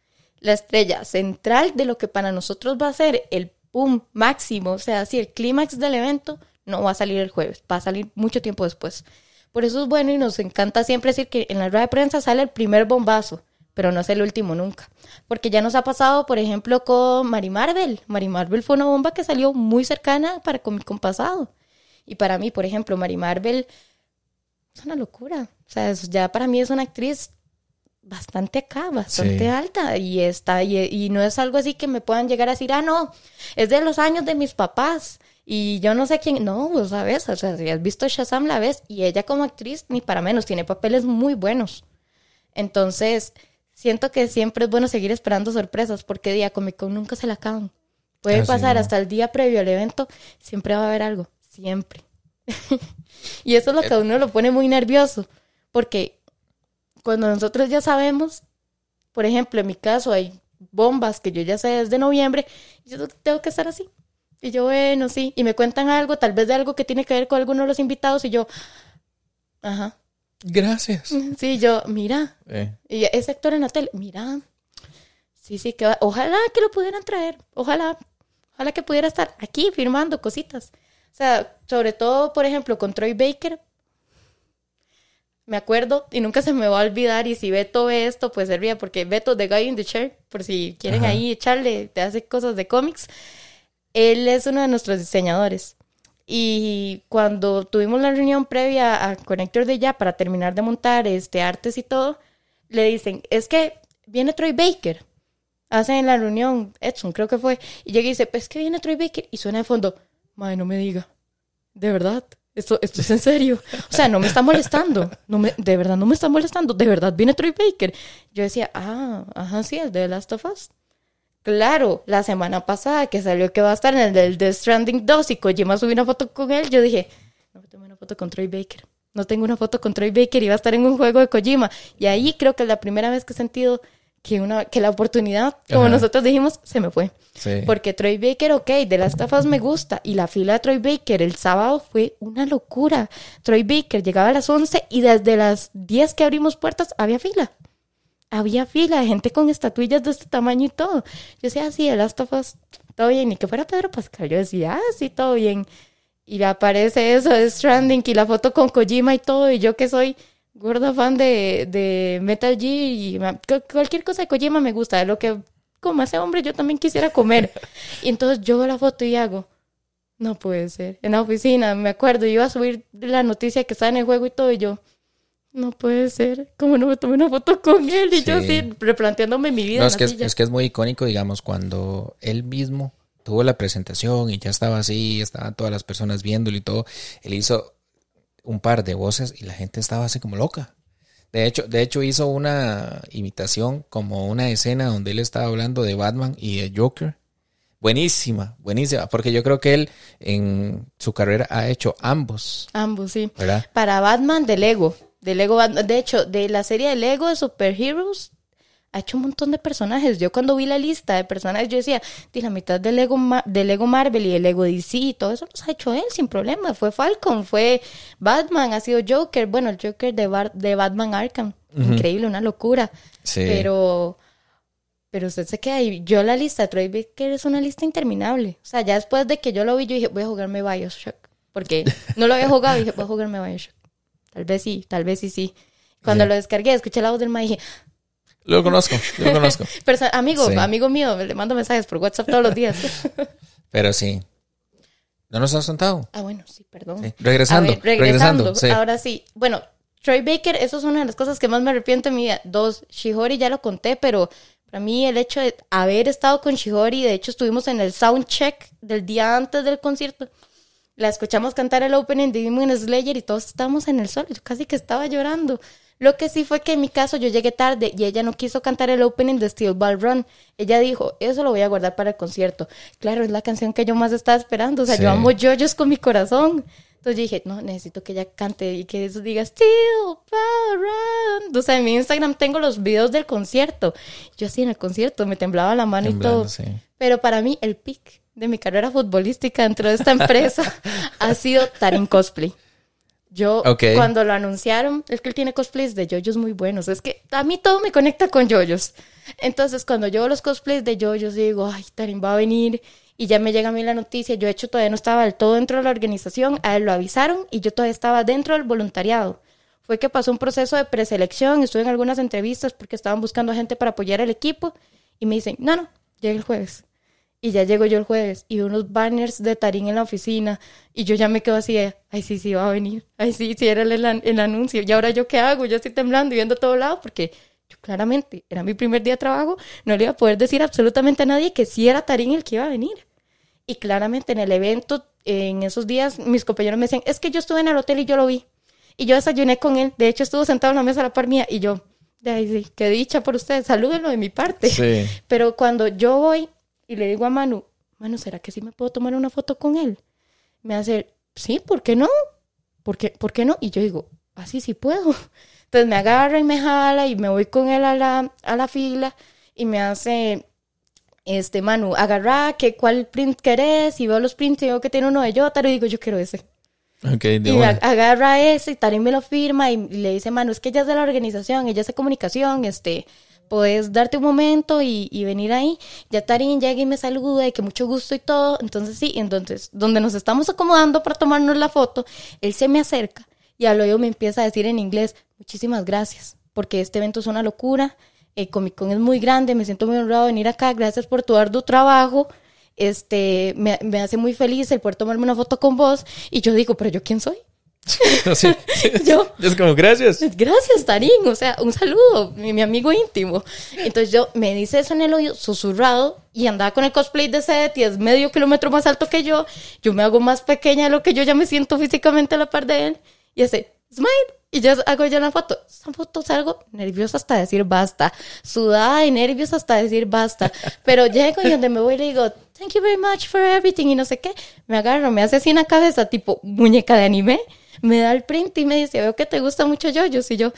La estrella central de lo que para nosotros va a ser el boom máximo, o sea, si el clímax del evento, no va a salir el jueves, va a salir mucho tiempo después. Por eso es bueno y nos encanta siempre decir que en la rueda de prensa sale el primer bombazo, pero no es el último nunca. Porque ya nos ha pasado, por ejemplo, con Mari Marvel. Mari Marvel fue una bomba que salió muy cercana para Con pasado. Y para mí, por ejemplo, Mari Marvel es una locura. O sea, ya para mí es una actriz bastante acá, bastante Sí. alta. Y está, y, y no es algo así que me puedan llegar a decir, ah, no, es de los años de mis papás. Y yo no sé quién, no, vos sabes, o sea, si has visto Shazam la ves, y ella como actriz, ni para menos, tiene papeles muy buenos. Entonces, siento que siempre es bueno seguir esperando sorpresas, porque día Comic Con nunca se la acaban. Puede Así pasar no. hasta el día previo al evento, siempre va a haber algo, siempre. <laughs> y eso es lo que a uno lo pone muy nervioso, porque cuando nosotros ya sabemos, por ejemplo, en mi caso hay bombas que yo ya sé desde noviembre, y yo tengo que estar así. Y yo, bueno, sí, y me cuentan algo, tal vez de algo que tiene que ver con alguno de los invitados, y yo, ajá. Gracias. Sí, yo, mira, Eh, y ese actor en la tele, mira, sí, sí, que va- ojalá que lo pudieran traer, ojalá, ojalá que pudiera estar aquí firmando cositas. O sea, sobre todo, por ejemplo, con Troy Baker, me acuerdo y nunca se me va a olvidar, y si Beto ve esto, pues servía, porque Beto, The Guy in the Chair, por si quieren Ajá. ahí echarle, te hace cosas de cómics, él es uno de nuestros diseñadores. Y cuando tuvimos la reunión previa a Connector de ya para terminar de montar este artes y todo, le dicen, es que viene Troy Baker. Hacen la reunión, Edson creo que fue, y llega y dice, pues que viene Troy Baker, y suena de fondo, madre, no me diga, de verdad, esto, esto es en serio, o sea, no me está molestando, no me, de verdad no me está molestando, de verdad viene Troy Baker. Yo decía, ah, ajá, sí, el de Last of Us. Claro, la semana pasada que salió que va a estar en el del Death Stranding 2 y Kojima subió una foto con él, yo dije, no tomé una foto con Troy Baker. No tengo una foto con Troy Baker y va a estar en un juego de Kojima. Y ahí creo que es la primera vez que he sentido que, una, que la oportunidad, como Ajá. nosotros dijimos, se me fue. sí. Porque Troy Baker, ok, de las tafas me gusta. Y la fila de Troy Baker el sábado fue una locura. Troy Baker llegaba a las 11 y desde las 10 que abrimos puertas había fila. Había fila de gente con estatuillas de este tamaño y todo. Yo decía, ah, sí, de las tafas, todo bien. Y que fuera Pedro Pascal. Yo decía, ah, sí, todo bien. Y aparece eso de Stranding y la foto con Kojima y todo. Y yo que soy gorda fan de, de Metal Gear y cualquier cosa de Kojima me gusta. Lo que como ese hombre yo también quisiera comer. Y entonces yo veo la foto y hago, no puede ser. En la oficina, me acuerdo, yo iba a subir la noticia que estaba en el juego y todo, y yo, no puede ser. ¿Cómo no me tomé una foto con él? Y yo Sí. así, replanteándome mi vida. No, es que es, es que es muy icónico, digamos, cuando él mismo tuvo la presentación y ya estaba así, estaban todas las personas viéndolo y todo, él hizo un par de voces y la gente estaba así como loca. De hecho, de hecho hizo una imitación como una escena donde él estaba hablando de Batman y de Joker. Buenísima, buenísima, porque yo creo que él en su carrera ha hecho ambos, Ambos, sí. ¿verdad? Para Batman de Lego. De Lego Batman. De hecho, de la serie de Lego de Superheroes, ha hecho un montón de personajes. Yo cuando vi la lista de personajes, yo decía, "Di, la mitad de Lego, Ma- de Lego Marvel y de Lego DC y todo eso los ha hecho él sin problema. Fue Falcon, fue Batman, ha sido Joker. Bueno, el Joker de, Bar- de Batman Arkham. Increíble, una locura. Sí. Pero, pero usted se queda ahí. Yo la lista de Troy Baker es una lista interminable. O sea, ya después de que yo lo vi, yo dije, voy a jugarme Bioshock. Porque no lo había jugado y dije, voy a jugarme Bioshock. Tal vez sí, tal vez sí, sí. Cuando lo descargué, escuché la voz del ma y dije, Lo conozco, lo <laughs> conozco. "Perso- amigo, Sí. amigo mío, le mando mensajes por WhatsApp todos los días. <laughs> Pero sí. ¿No nos has contado? ah, bueno, sí, perdón. Sí. Regresando, ver, regresando. regresando, sí. Ahora sí. Bueno, Troy Baker, eso es una de las cosas que más me arrepiento en mi vida. Dos, Shihori ya lo conté, pero para mí el hecho de haber estado con Shihori, de hecho estuvimos en el sound check del día antes del concierto. La escuchamos cantar el opening de Demon Slayer y todos estábamos en el sol. Yo casi que estaba llorando. Lo que sí fue que en mi caso yo llegué tarde y ella no quiso cantar el opening de Steel Ball Run. Ella dijo, eso lo voy a guardar para el concierto. Claro, es la canción que yo más estaba esperando. O sea, Sí. yo amo yoyos con mi corazón. Entonces yo dije, no, necesito que ella cante y que eso diga Steel Ball Run. O sea, en mi Instagram tengo los videos del concierto. Yo así en el concierto me temblaba la mano y todo. sí. Pero para mí el pick de mi carrera futbolística dentro de esta empresa <laughs> ha sido Tarin Cosplay. Yo, cuando lo anunciaron, es que él tiene cosplays de yoyos muy buenos. Es que a mí todo me conecta con yoyos. Entonces, cuando yo veo los cosplays de yoyos, digo, ay, Tarin va a venir. Y ya me llega a mí la noticia. Yo, de hecho, todavía no estaba del todo dentro de la organización. A él lo avisaron y yo todavía estaba dentro del voluntariado. Fue que pasó un proceso de preselección. Estuve en algunas entrevistas porque estaban buscando gente para apoyar al equipo. Y me dicen, no, no, llega el jueves. Y ya llego yo el jueves y veo unos banners de Tarín en la oficina y yo ya me quedo así de, ay, sí, sí, va a venir. Ay, sí, sí, era el, el, el anuncio. ¿Y ahora yo qué hago? Yo estoy temblando y viendo a todo lado porque yo claramente, era mi primer día de trabajo, no le iba a poder decir absolutamente a nadie que sí era Tarín el que iba a venir. Y claramente en el evento, en esos días, mis compañeros me decían, es que yo estuve en el hotel y yo lo vi. Y yo desayuné con él. De hecho, estuvo sentado en la mesa a la par mía y yo, de ahí sí, qué dicha por ustedes, salúdenlo de mi parte. Sí. Pero cuando yo voy y le digo a Manu, Manu, ¿será que sí me puedo tomar una foto con él? Me hace, sí, ¿por qué no? ¿Por qué, ¿Por qué no? Y yo digo, así sí puedo. <laughs> Entonces me agarra y me jala y me voy con él a la, a la fila y me hace, este, Manu, agarra, que, ¿cuál print querés? Y veo los prints y veo que tiene uno de Yotaro y digo, yo quiero ese. Okay, y me agarra ese y Tarín me lo firma y le dice, Manu, es que ella es de la organización, ella es de comunicación, este, puedes darte un momento y, y, venir ahí. Ya Tarín llega y me saluda y que mucho gusto y todo. Entonces sí, entonces donde nos estamos acomodando para tomarnos la foto, él se me acerca y al oído me empieza a decir en inglés, muchísimas gracias, porque este evento es una locura, eh, Comic Con es muy grande, me siento muy honrado de venir acá, gracias por tu arduo trabajo, este, me, me hace muy feliz el poder tomarme una foto con vos, y yo digo, pero yo quién soy? <laughs> sí, <laughs> yo, es como, gracias. Gracias, Tarín. O sea, un saludo, mi, mi, amigo íntimo. Entonces yo me dice eso en el oído, susurrado, y andaba con el cosplay de Seth y es medio kilómetro más alto que yo. Yo me hago más pequeña de lo que yo ya me siento físicamente a la par de él. Y hace, smile. Y yo hago ya la foto. Esa foto salgo nerviosa hasta decir basta. Sudada y nerviosa hasta decir basta. Pero llego y donde me voy le digo, thank you very much for everything y no sé qué. Me agarro, me hace así en la cabeza, tipo muñeca de anime me da el print y me dice, veo que te gusta mucho yo Y yo,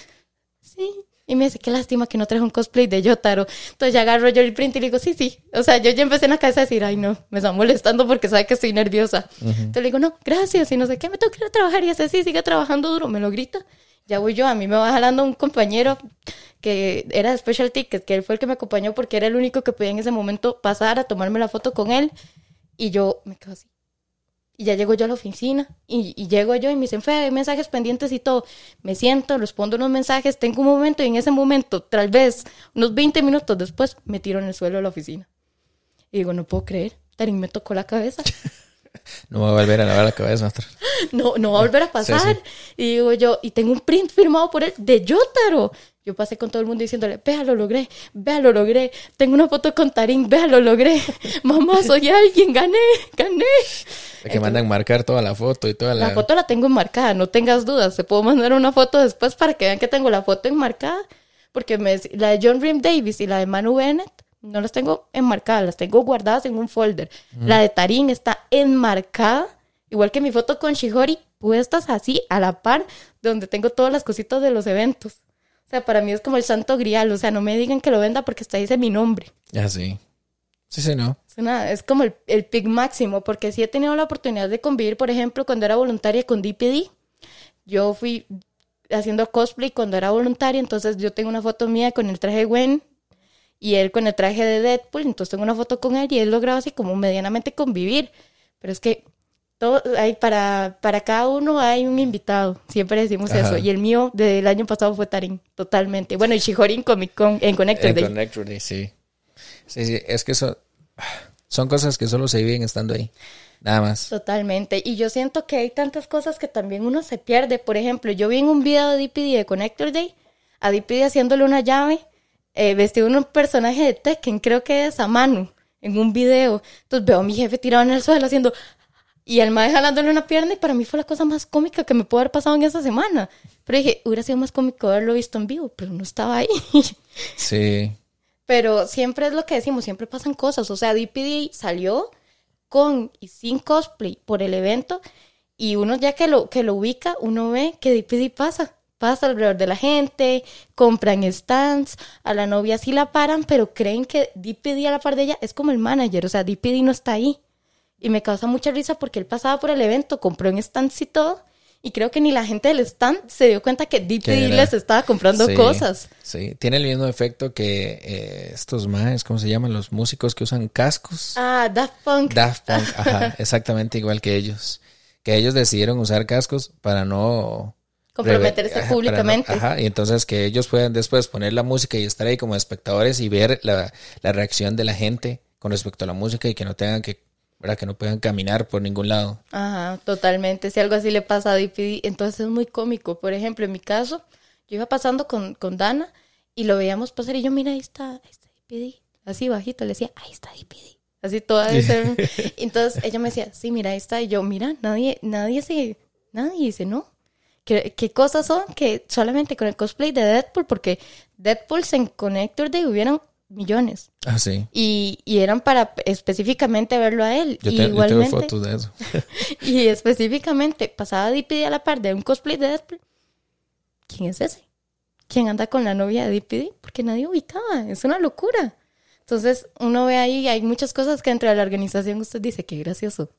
sí. Y me dice, qué lástima que no traes un cosplay de Yotaro. Entonces ya agarro yo el print y le digo, sí, sí. O sea, yo ya empecé en la cabeza a decir, ay, no, me está molestando porque sabe que estoy nerviosa. Entonces le digo, no, gracias. Y no sé qué, me tengo que ir a trabajar. Y hace, sí, sigue trabajando duro. Me lo grita. Ya voy yo. A mí me va jalando un compañero que era de Special Tickets, que él fue el que me acompañó porque era el único que podía en ese momento pasar a tomarme la foto con él. Y yo me quedo así. Y ya llego yo a la oficina y, llego yo y me dicen, Fe, hay mensajes pendientes y todo. Me siento, respondo unos mensajes, tengo un momento y en ese momento, tal vez unos 20 minutos después, me tiro en el suelo de la oficina. Y digo, no puedo creer, Tarín me tocó la cabeza. <laughs> no va a volver a lavar la cabeza. no, no va a volver a pasar. Y digo yo, y tengo un print firmado por él de Yotaro. Yo pasé con todo el mundo diciéndole, vea, lo logré, vea, lo logré. Tengo una foto con Tarín, vea, lo logré. <laughs> Mamá, soy alguien, gané, gané. que mandan marcar toda la foto y toda la... La foto la tengo enmarcada, no tengas dudas. Se puedo mandar una foto después para que vean que tengo la foto enmarcada. Porque me, la de John Rim Davis y la de Manu Bennett no las tengo enmarcadas, las tengo guardadas en un folder. La de Tarín está enmarcada, igual que mi foto con Shihori, puestas así a la par, donde tengo todas las cositas de los eventos. O sea, para mí es como el santo grial. O sea, no me digan que lo venda porque está dice mi nombre. Ya, sí. Sí, sí, no. Es, es como el, el pic máximo, porque sí he tenido la oportunidad de convivir, por ejemplo, cuando era voluntaria con DPD. Yo fui haciendo cosplay cuando era voluntaria, entonces yo tengo una foto mía con el traje Gwen y él con el traje de Deadpool, entonces tengo una foto con él y él lograba así como medianamente convivir. Pero es que todo, hay para, para cada uno hay un invitado, siempre decimos eso. Y el mío del año pasado fue Tarín, totalmente. Bueno, y Shihorin Comic Con en Connector Day. En Connector Day, sí. Sí, sí, es que eso, son cosas que solo se viven estando ahí. Nada más. Totalmente. Y yo siento que hay tantas cosas que también uno se pierde. Por ejemplo, yo vi en un video de DPD de Connector Day a DPD haciéndole una llave, eh, vestido un personaje de Tekken, creo que es a Manu, en un video. Entonces veo a mi jefe tirado en el suelo haciendo y el mae jalándole una pierna y para mí fue la cosa más cómica que me pudo haber pasado en esa semana. Pero dije, hubiera sido más cómico haberlo visto en vivo, pero no estaba ahí. <laughs> Sí. Pero siempre es lo que decimos, siempre pasan cosas. O sea, DPD salió con y sin cosplay por el evento y uno ya que lo, que lo ubica, uno ve que DPD pasa. Pasa alrededor de la gente, compran stands, a la novia sí la paran, pero creen que DPD a la par de ella es como el manager, o sea, DPD no está ahí. Y me causa mucha risa porque él pasaba por el evento, compró un stand y todo. Y creo que ni la gente del stand se dio cuenta que DPD les estaba comprando cosas. Sí, tiene el mismo efecto que eh, estos más, ¿cómo se llaman? Los músicos que usan cascos. Ah, Daft Punk. Daft Punk, <laughs> ajá, exactamente igual que ellos. Que ellos decidieron usar cascos para no comprometerse públicamente. ajá, y entonces que ellos puedan después poner la música y estar ahí como espectadores y ver la, la reacción de la gente con respecto a la música y que no tengan que ¿verdad? Que no puedan caminar por ningún lado. Ajá, totalmente. Si algo así le pasa a DPD, entonces es muy cómico. Por ejemplo, en mi caso, yo iba pasando con, con Dana y lo veíamos pasar y yo, mira, ahí está, ahí está DPD. Así bajito, le decía, ahí está DPD. Así toda ese... <laughs> Entonces ella me decía, sí, mira, ahí está. Y yo, mira, nadie, nadie se, nadie dice, no. ¿Qué, ¿Qué, cosas son que solamente con el cosplay de Deadpool? Porque Deadpool en Connector Day hubieran millones. Ah, sí. Y, y eran para específicamente verlo a él. Yo, igualmente, tengo fotos de eso. <laughs> y específicamente pasaba DPD a la par de un cosplay de Deadpool. ¿Quién es ese? quién anda con la novia de DPD, porque nadie ubicaba, es una locura. Entonces, uno ve ahí, hay muchas cosas que dentro de la organización usted dice, qué gracioso.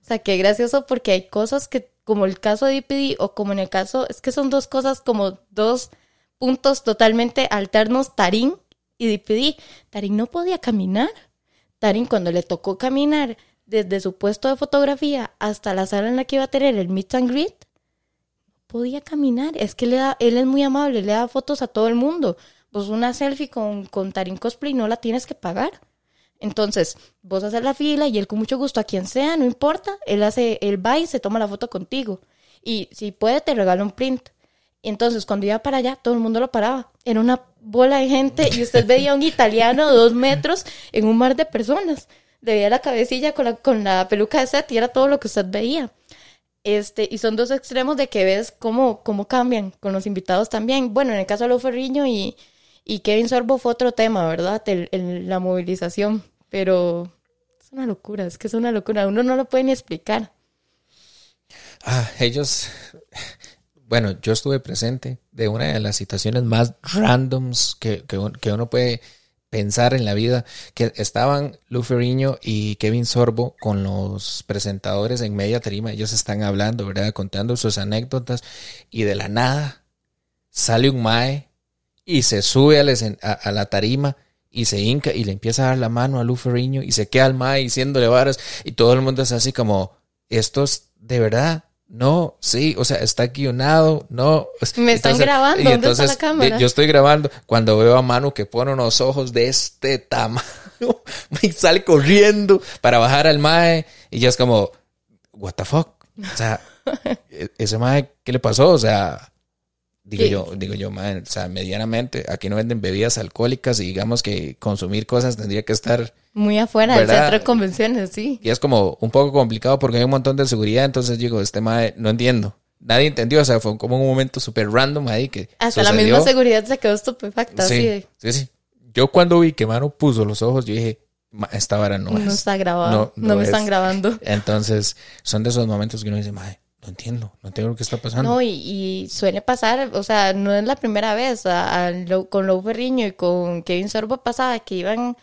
O sea, qué gracioso porque hay cosas que, como el caso de DPD o como en el caso, es que son dos cosas como dos puntos totalmente alternos, Tarín y DPD. Tarín no podía caminar. Tarín cuando le tocó caminar desde su puesto de fotografía hasta la sala en la que iba a tener el meet and greet, podía caminar. Es que le da, él es muy amable, le da fotos a todo el mundo. Pues una selfie con, con Tarín Cosplay no la tienes que pagar. Entonces, vos haces la fila y él con mucho gusto a quien sea, no importa, él hace, él va y se toma la foto contigo. Y si puede, te regala un print. Entonces, cuando iba para allá, todo el mundo lo paraba. Era una bola de gente y usted veía a un italiano dos metros en un mar de personas. Le veía la cabecilla con la, con la peluca de set y era todo lo que usted veía. Este, y son dos extremos de que ves cómo, cómo cambian con los invitados también. Bueno, en el caso de Lo Ferriño y, y Kevin Sorbo fue otro tema, ¿verdad? la movilización. Pero es una locura, es que es una locura. Uno no lo puede ni explicar. Ah, ellos. Bueno, yo estuve presente de una de las situaciones más randoms que, que, uno puede pensar en la vida, que estaban Lu Ferriño y Kevin Sorbo con los presentadores en media tarima, ellos están hablando, ¿verdad? Contando sus anécdotas y de la nada sale un Mae y se sube a, la tarima y se hinca y le empieza a dar la mano a Lu Ferriño y se queda al Mae diciéndole varas y todo el mundo es así como, estos de verdad no, sí, o sea, está guionado, no. Me están grabando, ¿dónde está la cámara? Yo estoy grabando cuando veo a Manu que pone unos ojos de este tamaño <laughs> y sale corriendo para bajar al mae y ya es como, what the fuck? O sea, <laughs> e-, ese mae, ¿qué le pasó? O sea, Digo yo, digo yo, man, o sea, medianamente, aquí no venden bebidas alcohólicas y digamos que consumir cosas tendría que estar... Muy afuera del centro de convenciones, sí. Y es como un poco complicado porque hay un montón de seguridad, entonces digo, este mae, no entiendo. Nadie entendió, o sea, fue como un momento súper random ahí que... Hasta la misma seguridad se quedó estupefacta, sí. Sí, sí. Yo cuando vi que Mano puso los ojos, yo dije, esta vara no, es. No está grabado, no, me están grabando. Entonces, son de esos momentos que uno dice, mae, no entiendo, no entiendo lo que está pasando. No, y, suele pasar, o sea, no es la primera vez. con Lou Ferriño y con Kevin Sorbo pasaba que iban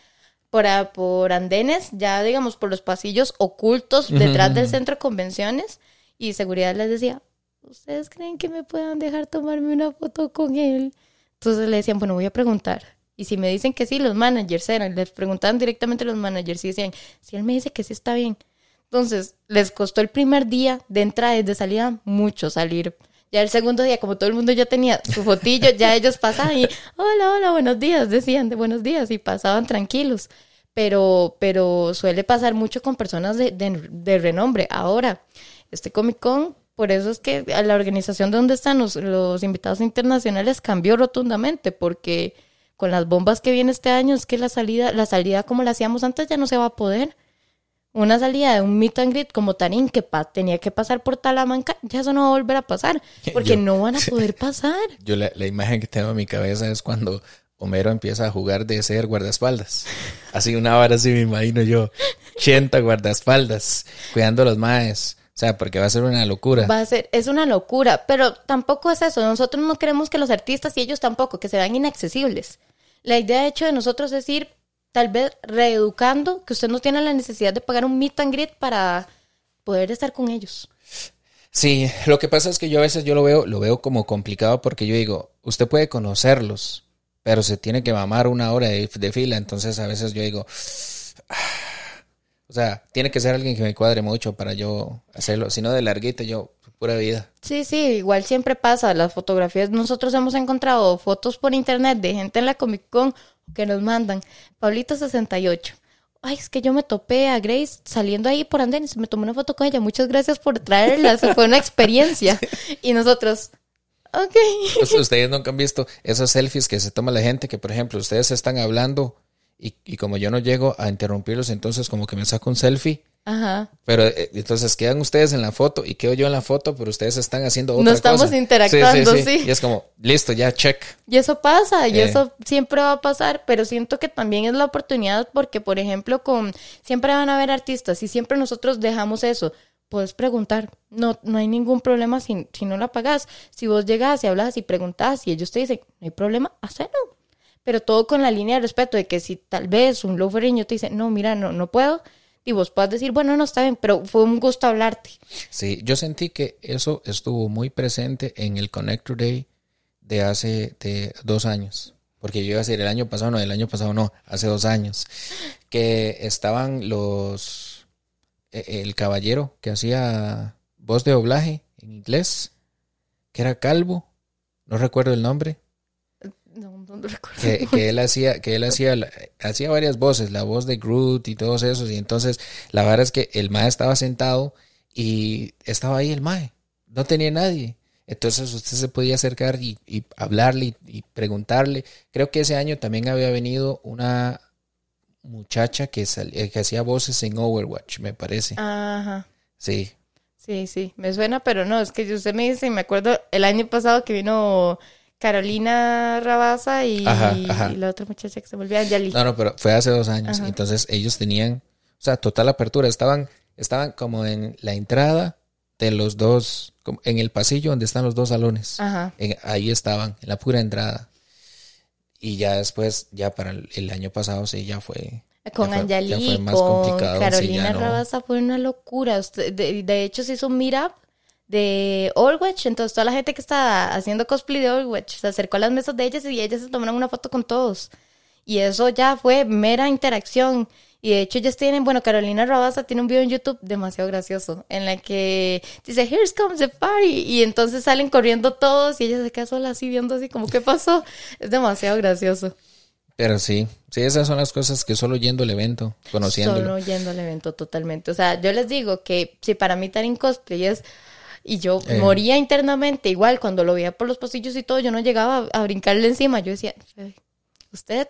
por, por andenes, ya digamos por los pasillos ocultos detrás del centro de convenciones, y seguridad les decía, ¿ustedes creen que me puedan dejar tomarme una foto con él? Entonces le decían, bueno, voy a preguntar. Y si me dicen que sí, los managers eran, les preguntaban directamente a los managers y decían, si él me dice que sí está bien, entonces, les costó el primer día de entrada y de salida mucho salir. Ya el segundo día, como todo el mundo ya tenía su fotillo, ya <laughs> ellos pasaban y, hola, hola, buenos días, decían de buenos días y pasaban tranquilos. Pero, pero suele pasar mucho con personas de, de, renombre. Ahora, este Comic Con, por eso es que la organización de donde están los, los invitados internacionales cambió rotundamente, porque con las bombas que viene este año es que la salida, la salida como la hacíamos antes ya no se va a poder una salida de un meet and greet como Tarín que tenía que pasar por Talamanca, ya eso no va a volver a pasar, <laughs> porque no van a <laughs> poder pasar. Yo la, imagen que tengo en mi cabeza es cuando Homero empieza a jugar de ser guardaespaldas. Así una hora así me imagino yo, 80 guardaespaldas, cuidando a los maes. O sea, porque va a ser una locura. Va a ser, es una locura, pero tampoco es eso. Nosotros no queremos que los artistas y ellos tampoco, que se vean inaccesibles. La idea, de hecho, de nosotros es ir tal vez reeducando que usted no tiene la necesidad de pagar un meet and greet para poder estar con ellos. Sí, lo que pasa es que yo a veces yo lo veo, lo veo como complicado porque yo digo, usted puede conocerlos, pero se tiene que mamar una hora de, fila, entonces a veces yo digo, <sighs> o sea, tiene que ser alguien que me cuadre mucho para yo hacerlo, si no de larguito yo pura vida. Sí, sí, igual siempre pasa, las fotografías, nosotros hemos encontrado fotos por internet de gente en la Comic Con que nos mandan. Pablito68. Ay, es que yo me topé a Grace saliendo ahí por andenes, me tomé una foto con ella. Muchas gracias por traerla, fue una experiencia. <laughs> Y nosotros, ok. ustedes nunca han visto esos selfies que se toma la gente, que por ejemplo, ustedes están hablando y, y como yo no llego a interrumpirlos, entonces como que me saco un selfie Ajá. Pero eh, entonces quedan ustedes en la foto y quedo yo en la foto, pero ustedes están haciendo otra No estamos interactuando, sí, Y es como, listo, ya, check. Y eso pasa, y eh. eso siempre va a pasar, pero siento que también es la oportunidad porque, por ejemplo, con siempre van a haber artistas y siempre nosotros dejamos eso. puedes preguntar. No, no hay ningún problema si, si no la pagas. Si vos llegas y hablas y preguntas y ellos te dicen, no hay problema, hacelo. Pero todo con la línea de respeto de que si tal vez un louferiño te dice, no, mira, no, no puedo, y vos puedas decir, bueno, no está bien, pero fue un gusto hablarte. Sí, yo sentí que eso estuvo muy presente en el Connector Day de hace de dos años. Porque yo iba a decir el año pasado, no, el año pasado no, hace dos años. Que estaban los. e- El caballero que hacía voz de doblaje en inglés, que era calvo, no recuerdo el nombre. No, recuerdo. que, que él hacía, que él hacía, hacía varias voces, la voz de Groot y todos esos, y entonces la verdad es que el mae estaba sentado y estaba ahí el mae, no tenía nadie. Entonces usted se podía acercar y, y hablarle y, y preguntarle. Creo que ese año también había venido una muchacha que, sal- eh, que hacía voces en Overwatch, me parece. Ajá. Sí, Sí, sí, me suena, pero no, es que usted me dice, y me acuerdo el año pasado que vino Carolina Rabaza y, Ajá, ajá. y la otra muchacha que se volvía Yali. No, no, pero fue hace dos años. Ajá. Entonces ellos tenían, o sea, total apertura. Estaban, estaban como en la entrada de los dos, como en el pasillo donde están los dos salones. Ajá. En- ahí estaban, en la pura entrada. Y ya después, ya para el, el año pasado, sí, ya fue. Con más con complicado, sí, Carolina ya no. Rabaza fue una locura. Usted- de, de hecho, se hizo un meetup de Overwatch. Entonces, toda la gente que está haciendo cosplay de Overwatch se acercó a las mesas de ellas y ellas se tomaron una foto con todos. Y eso ya fue mera interacción. Y de hecho, ellas tienen, bueno, Carolina Rabaza tiene un video en YouTube demasiado gracioso en la que dice, Here comes the party. Y entonces salen corriendo todos y ella se queda sola así viendo así como, ¿qué pasó? Es demasiado gracioso. Pero sí, sí, esas son las cosas que solo yendo al evento, conociéndolo. Solo yendo al evento totalmente. O sea, yo les digo que si para mí estar en cosplay es... Y yo Eh. moría internamente, igual cuando lo veía por los pasillos y todo, yo no llegaba a, a brincarle encima. Yo decía, "Fede, usted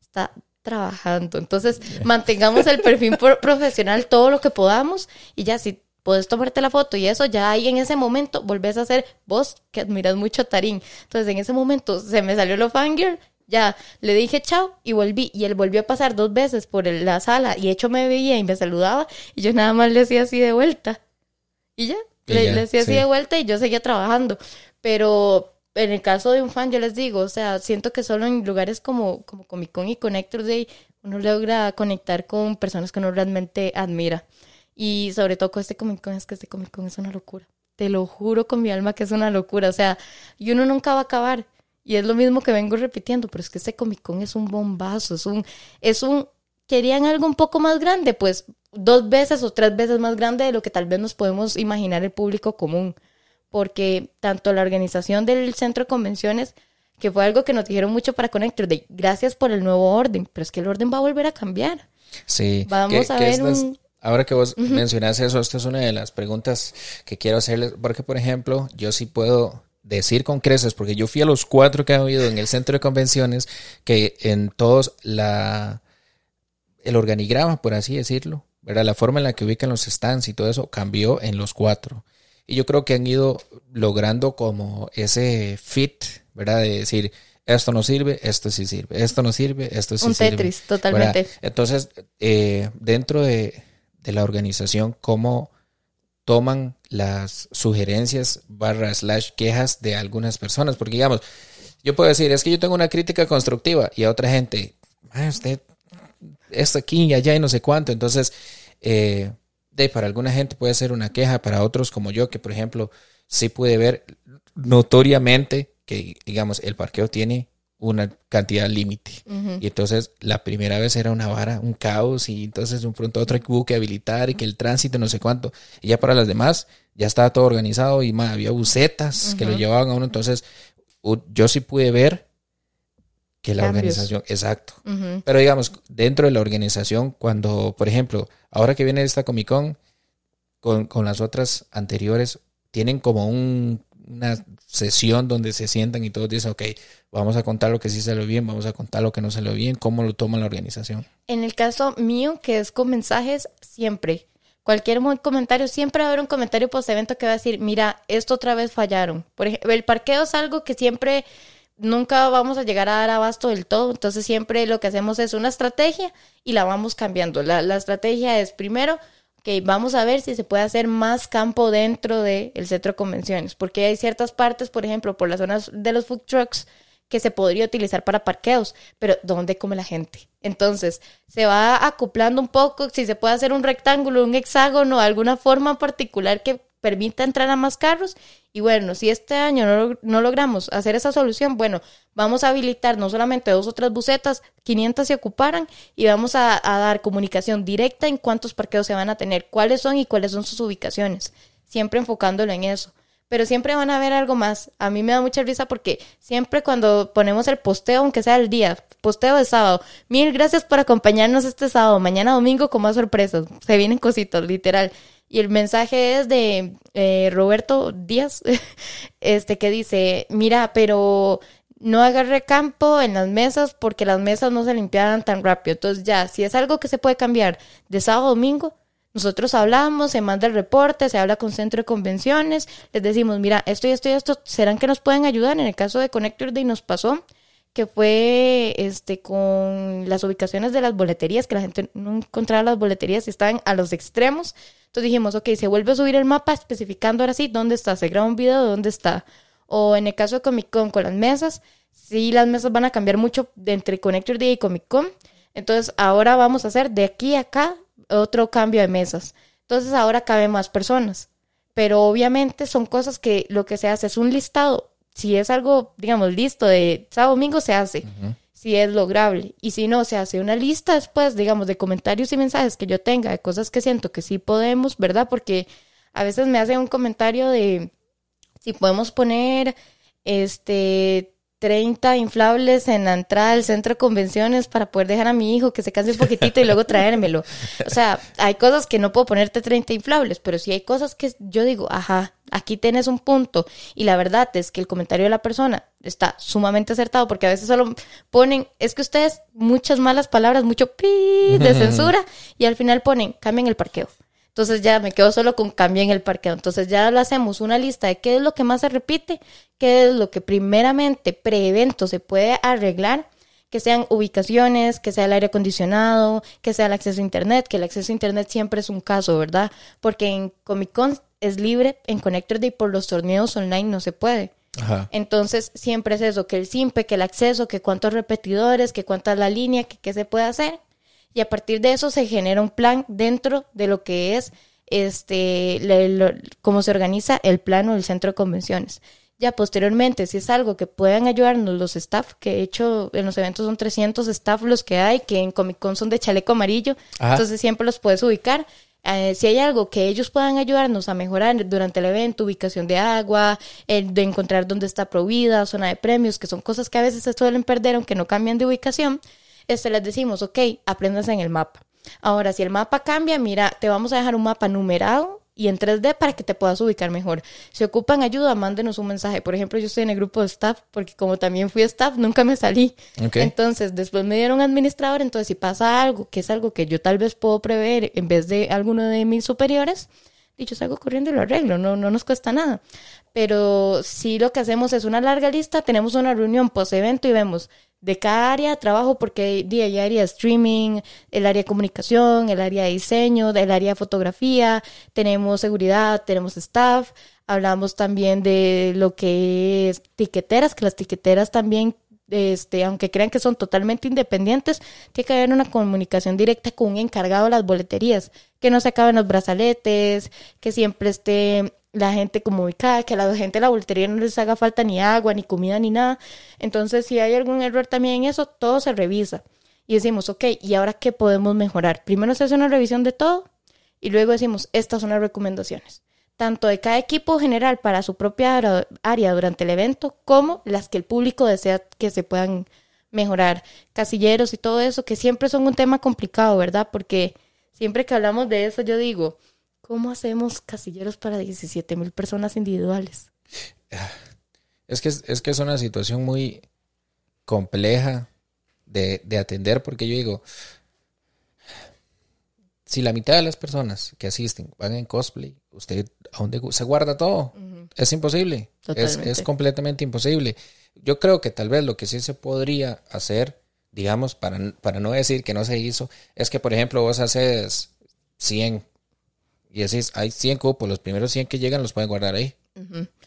está trabajando. Entonces, <laughs> mantengamos el perfil pro- profesional todo lo que podamos y ya si puedes tomarte la foto y eso, ya ahí en ese momento volvés a ser vos que admiras mucho a Tarín. Entonces, en ese momento se me salió lo fangirl, ya le dije chao y volví. Y él volvió a pasar dos veces por el- la sala y hecho me veía y me saludaba y yo nada más le hacía así de vuelta. Y ya, le, ya, le hacía así sí. de vuelta y yo seguía trabajando. Pero en el caso de un fan, yo les digo, o sea, siento que solo en lugares como, como Comic Con y Connector Day uno logra conectar con personas que uno realmente admira. Y sobre todo con este Comic Con, es que este Comic Con es una locura. Te lo juro con mi alma que es una locura. O sea, y uno nunca va a acabar. Y es lo mismo que vengo repitiendo, pero es que este Comic Con es un bombazo, es un, es un, querían algo un poco más grande, pues dos veces o tres veces más grande de lo que tal vez nos podemos imaginar el público común. Porque tanto la organización del centro de convenciones, que fue algo que nos dijeron mucho para Connector Day, gracias por el nuevo orden, pero es que el orden va a volver a cambiar. Sí. Vamos que- a que ver estas- un- Ahora que vos mencionas eso, esta es una de las preguntas que quiero hacerles, porque por ejemplo, yo sí puedo decir con creces, porque yo fui a los cuatro que han habido en el centro de convenciones, que en todos la el organigrama, por así decirlo, ¿verdad? La forma en la que ubican los stands y todo eso cambió en los cuatro. Y yo creo que han ido logrando como ese fit, ¿verdad? De decir, esto no sirve, esto sí sirve, esto no sirve, esto sí Un sirve. Tetris, totalmente. ¿verdad? Entonces, eh, dentro de, de la organización, ¿cómo toman las sugerencias barra slash quejas de algunas personas? Porque digamos, yo puedo decir, es que yo tengo una crítica constructiva y a otra gente, "Ah, usted, esto aquí y allá y no sé cuánto. Entonces, eh, de, para alguna gente puede ser una queja, para otros como yo, que por ejemplo, sí pude ver notoriamente que, digamos, el parqueo tiene una cantidad límite. Y entonces la primera vez era una vara, un caos, y entonces de un pronto a otro hubo que habilitar y que el tránsito no sé cuánto. Y ya para las demás, ya estaba todo organizado y había bucetas que lo llevaban a uno. Entonces, yo sí pude ver que la Cambios. organización, exacto. Pero digamos, dentro de la organización, cuando, por ejemplo, ahora que viene esta Comic Con, con, con las otras anteriores, tienen como un, una sesión donde se sientan y todos dicen, ok, vamos a contar lo que sí salió bien, vamos a contar lo que no salió bien, cómo lo toma la organización. En el caso mío, que es con mensajes, siempre. Cualquier comentario, siempre va a haber un comentario post evento que va a decir, mira, esto otra vez fallaron. Por ejemplo, el parqueo es algo que siempre nunca vamos a llegar a dar abasto del todo. Entonces siempre lo que hacemos es una estrategia y la vamos cambiando. La, la estrategia es primero, que vamos a ver si se puede hacer más campo dentro del centro de convenciones, porque hay ciertas partes, por ejemplo, por las zonas de los food trucks, que se podría utilizar para parqueos, pero ¿dónde come la gente? Entonces, se va acoplando un poco, si se puede hacer un rectángulo, un hexágono, alguna forma particular que permita entrar a más carros. Y bueno, si este año no, logramos hacer esa solución, bueno, vamos a habilitar no solamente dos o tres bucetas, 500 se ocuparan y vamos a, dar comunicación directa en cuántos parqueos se van a tener, cuáles son y cuáles son sus ubicaciones, siempre enfocándolo en eso pero siempre van a ver algo más. A mí me da mucha risa porque siempre cuando ponemos el posteo, aunque sea el día, posteo de sábado, mil gracias por acompañarnos este sábado, mañana domingo con más sorpresas, se vienen cositos, literal. Y el mensaje es de eh, Roberto Díaz, <laughs> este que dice, mira, pero no agarre campo en las mesas porque las mesas no se limpiaban tan rápido. Entonces ya, si es algo que se puede cambiar de sábado a domingo, nosotros hablamos, se manda el reporte, se habla con centro de convenciones, les decimos, mira, esto y esto y esto, ¿serán que nos pueden ayudar? En el caso de Connector Day nos pasó que fue este con las ubicaciones de las boleterías, que la gente no encontraba las boleterías y estaban a los extremos. Entonces dijimos, ok, se vuelve a subir el mapa especificando ahora sí dónde está, se graba un video de dónde está. O en el caso de Comic Con con las mesas, sí las mesas van a cambiar mucho de entre Connector Day y Comic Con. Entonces ahora vamos a hacer de aquí a acá otro cambio de mesas. Entonces ahora caben más personas. Pero obviamente son cosas que lo que se hace es un listado. Si es algo, digamos, listo de sábado domingo, se hace. Si es lograble. Y si no, se hace una lista después, digamos, de comentarios y mensajes que yo tenga, de cosas que siento que sí podemos, ¿verdad? Porque a veces me hace un comentario de si podemos poner este 30 inflables en la entrada del centro de convenciones para poder dejar a mi hijo que se canse un poquitito y luego <laughs> traérmelo. O sea, hay cosas que no puedo ponerte 30 inflables, pero sí hay cosas que yo digo, ajá, aquí tienes un punto. Y la verdad es que el comentario de la persona está sumamente acertado porque a veces solo ponen, es que ustedes muchas malas palabras, mucho pi de <laughs> censura y al final ponen, cambien el parqueo. Entonces ya me quedo solo con cambien el parqueo. Entonces ya le hacemos una lista de qué es lo que más se repite, qué es lo que primeramente pre-evento se puede arreglar, que sean ubicaciones, que sea el aire acondicionado, que sea el acceso a internet, que el acceso a internet siempre es un caso, ¿verdad? Porque en Comic Con es libre, en Connector Day por los torneos online no se puede. Entonces siempre es eso, que el simpe, que el acceso, que cuántos repetidores, que cuánta es la línea, que qué se puede hacer y a partir de eso se genera un plan dentro de lo que es este cómo se organiza el plano del centro de convenciones. Ya posteriormente, si es algo que puedan ayudarnos los staff, que de hecho en los eventos son 300 staff los que hay, que en Comic Con son de chaleco amarillo, entonces siempre los puedes ubicar. Eh, si hay algo que ellos puedan ayudarnos a mejorar durante el evento, ubicación de agua, de encontrar dónde está prohibida, zona de premios, que son cosas que a veces se suelen perder aunque no cambian de ubicación, este, les decimos, ok, aprendas en el mapa. Ahora, si el mapa cambia, mira, te vamos a dejar un mapa numerado y en 3D para que te puedas ubicar mejor. Si ocupan ayuda, mándenos un mensaje. Por ejemplo, yo estoy en el grupo de staff porque como también fui staff, nunca me salí. Entonces, después me dieron administrador, entonces si pasa algo, que es algo que yo tal vez puedo prever en vez de alguno de mis superiores, dicho salgo corriendo y lo arreglo, no, no nos cuesta nada. Pero si lo que hacemos es una larga lista, tenemos una reunión post evento y vemos de cada área de trabajo, porque hay área de streaming, el área de comunicación, el área de diseño, el área de fotografía, tenemos seguridad, tenemos staff, hablamos también de lo que es tiqueteras, que las tiqueteras también este, aunque crean que son totalmente independientes, tiene que haber una comunicación directa con un encargado de las boleterías, que no se acaben los brazaletes, que siempre esté la gente como ubicada, que a la gente de la boletería no les haga falta ni agua, ni comida, ni nada. Entonces, si hay algún error también en eso, todo se revisa. Y decimos, ok, ¿y ahora qué podemos mejorar? Primero se hace una revisión de todo y luego decimos, estas son las recomendaciones, tanto de cada equipo general para su propia área durante el evento, como las que el público desea que se puedan mejorar, casilleros y todo eso, que siempre son un tema complicado, ¿verdad? Porque siempre que hablamos de eso, yo digo, ¿Cómo hacemos casilleros para 17 mil personas individuales? Es que es, que es una situación muy compleja de, atender porque yo digo, si la mitad de las personas que asisten van en cosplay, usted a dónde se guarda todo. Es imposible. Es, es, completamente imposible. Yo creo que tal vez lo que sí se podría hacer, digamos, para, para no decir que no se hizo, es que, por ejemplo, vos haces 100 y decís, hay 100 cupos, los primeros 100 que llegan los pueden guardar ahí.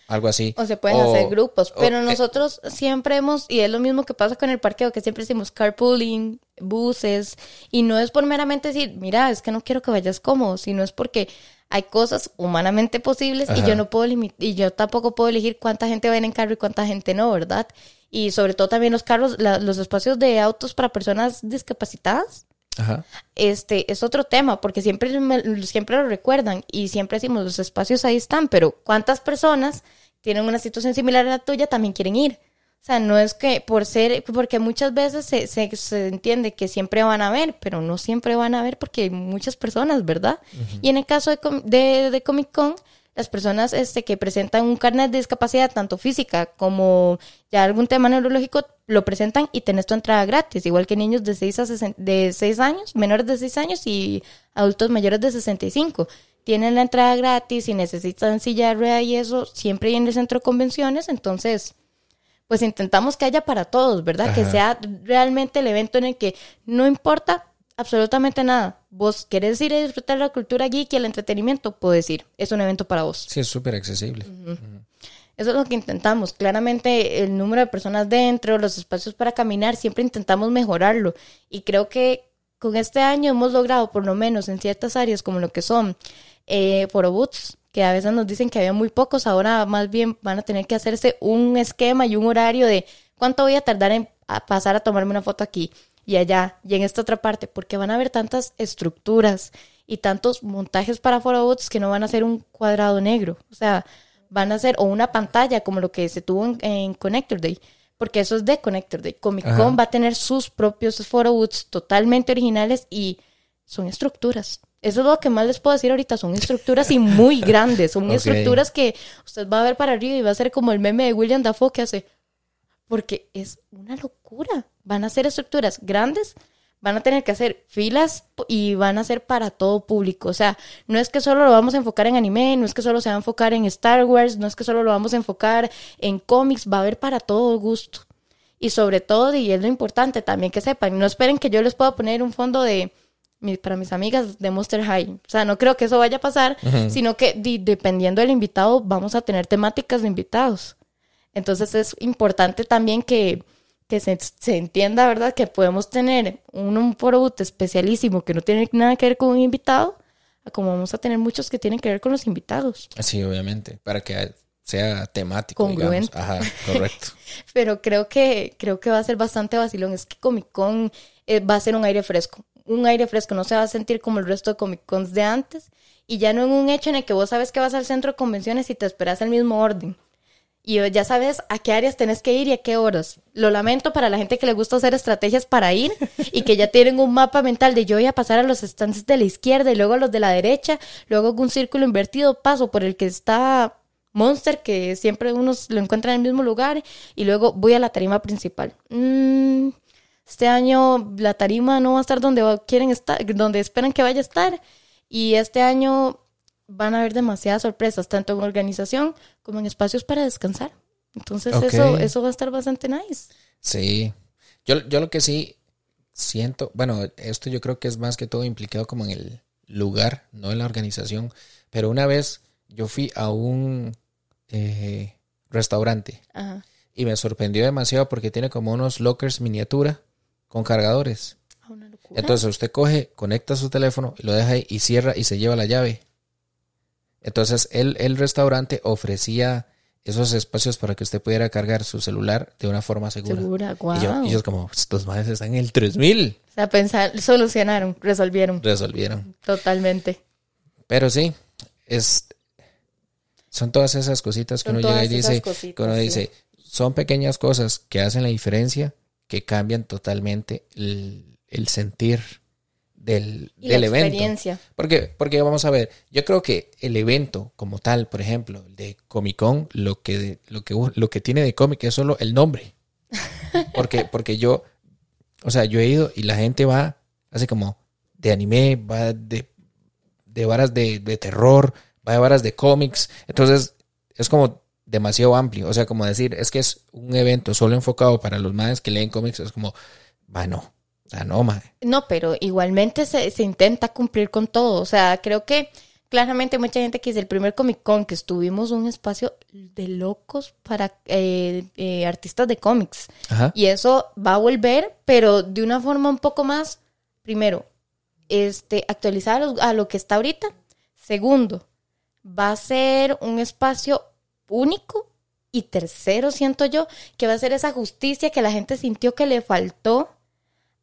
Algo así. O se pueden hacer grupos, pero nosotros siempre hemos, y es lo mismo que pasa con el parqueo, que siempre decimos carpooling, buses, y no es por meramente decir, mira, es que no quiero que vayas cómodo, sino es porque hay cosas humanamente posibles y yo no puedo y yo tampoco puedo elegir cuánta gente va en carro y cuánta gente no, ¿verdad? Y sobre todo también los carros, los espacios de autos para personas discapacitadas. Ajá. Este es otro tema, porque siempre, siempre lo recuerdan y siempre decimos los espacios ahí están, pero ¿cuántas personas tienen una situación similar a la tuya también quieren ir? O sea, no es que por ser, porque muchas veces se, se, entiende que siempre van a ver, pero no siempre van a ver porque hay muchas personas, ¿verdad? Y en el caso de, de, de, Comic Con, las personas este, que presentan un carnet de discapacidad, tanto física como ya algún tema neurológico, lo presentan y tenés tu entrada gratis, igual que niños de 6, a de 6 años, menores de 6 años y adultos mayores de 65 tienen la entrada gratis y necesitan silla de rueda y eso, siempre en el centro de convenciones, entonces pues intentamos que haya para todos, ¿verdad? Que sea realmente el evento en el que no importa absolutamente nada. Vos querés ir a disfrutar la cultura geek y el entretenimiento, puedes ir. Es un evento para vos. Sí, es súper accesible. Eso es lo que intentamos. Claramente el número de personas dentro, los espacios para caminar, siempre intentamos mejorarlo. Y creo que con este año hemos logrado, por lo menos en ciertas áreas como lo que son eh, foroboots, que a veces nos dicen que había muy pocos, ahora más bien van a tener que hacerse un esquema y un horario de cuánto voy a tardar en pasar a tomarme una foto aquí y allá y en esta otra parte, porque van a haber tantas estructuras y tantos montajes para photobots que no van a ser un cuadrado negro, o sea, van a ser o una pantalla como lo que se tuvo en, Connector Day, porque eso es de Connector Day. Comic Con va a tener sus propios photobooths totalmente originales y son estructuras. Eso es lo que más les puedo decir ahorita. Son estructuras y muy <laughs> grandes. Son estructuras que usted va a ver para arriba y va a ser como el meme de William Dafoe que hace. Porque es una locura. Van a ser estructuras grandes, van a tener que hacer filas y van a ser para todo público. O sea, no es que solo lo vamos a enfocar en anime, no es que solo se va a enfocar en Star Wars, no es que solo lo vamos a enfocar en cómics, va a haber para todo gusto. Y sobre todo, y es lo importante también que sepan, no esperen que yo les pueda poner un fondo de para mis amigas de Monster High. O sea, no creo que eso vaya a pasar, sino que dependiendo del invitado vamos a tener temáticas de invitados. Entonces es importante también que, se, entienda, ¿verdad? Que podemos tener un, un producto especialísimo que no tiene nada que ver con un invitado, como vamos a tener muchos que tienen que ver con los invitados. Sí, obviamente, para que sea temático, Congruente. Ajá, correcto. <laughs> Pero creo que, creo que va a ser bastante vacilón. Es que Comic Con eh, va a ser un aire fresco un aire fresco, no se va a sentir como el resto de Comic Cons de antes y ya no en un hecho en el que vos sabes que vas al centro de convenciones y te esperas el mismo orden. Y ya sabes a qué áreas tenés que ir y a qué horas. Lo lamento para la gente que le gusta hacer estrategias para ir <laughs> y que ya tienen un mapa mental de yo voy a pasar a los stands de la izquierda y luego a los de la derecha, luego un círculo invertido, paso por el que está Monster, que siempre uno lo encuentra en el mismo lugar, y luego voy a la tarima principal. Mmm este año la tarima no va a estar donde quieren estar, donde esperan que vaya a estar. Y este año van a haber demasiadas sorpresas, tanto en organización como en espacios para descansar. Entonces eso, eso va a estar bastante nice. Sí. Yo, yo lo que sí siento, bueno, esto yo creo que es más que todo implicado como en el lugar, no en la organización. Pero una vez yo fui a un eh, restaurante y me sorprendió demasiado porque tiene como unos lockers miniatura con cargadores. Ah, Entonces usted coge, conecta su teléfono y lo deja ahí y cierra y se lleva la llave. Entonces el, el restaurante ofrecía esos espacios para que usted pudiera cargar su celular de una forma segura. Segura, Y, yo, ellos como, estos madres están en el 3000. O sea, pensar, solucionaron, resolvieron. Resolvieron. Totalmente. Pero sí, es son todas esas cositas que uno llega y dice, que uno dice, son pequeñas cosas que hacen la diferencia que cambian totalmente el, sentir del, y la evento. Experiencia. Porque, porque vamos a ver, yo creo que el evento como tal, por ejemplo, de Comic Con, lo que, lo que, lo que tiene de cómic es solo el nombre. <laughs> Porque, porque yo, o sea, yo he ido y la gente va, así como de anime, va de, de varas de, de terror, va de varas de cómics. Entonces, es como demasiado amplio. O sea, como decir, es que es un evento solo enfocado para los madres que leen cómics, es como, bueno, no. No, pero igualmente se, se, intenta cumplir con todo. O sea, creo que claramente mucha gente que dice el primer Comic Con que estuvimos un espacio de locos para eh, eh, artistas de cómics. Y eso va a volver, pero de una forma un poco más, primero, este, actualizar a lo que está ahorita. Segundo, va a ser un espacio único. Y tercero, siento yo, que va a ser esa justicia que la gente sintió que le faltó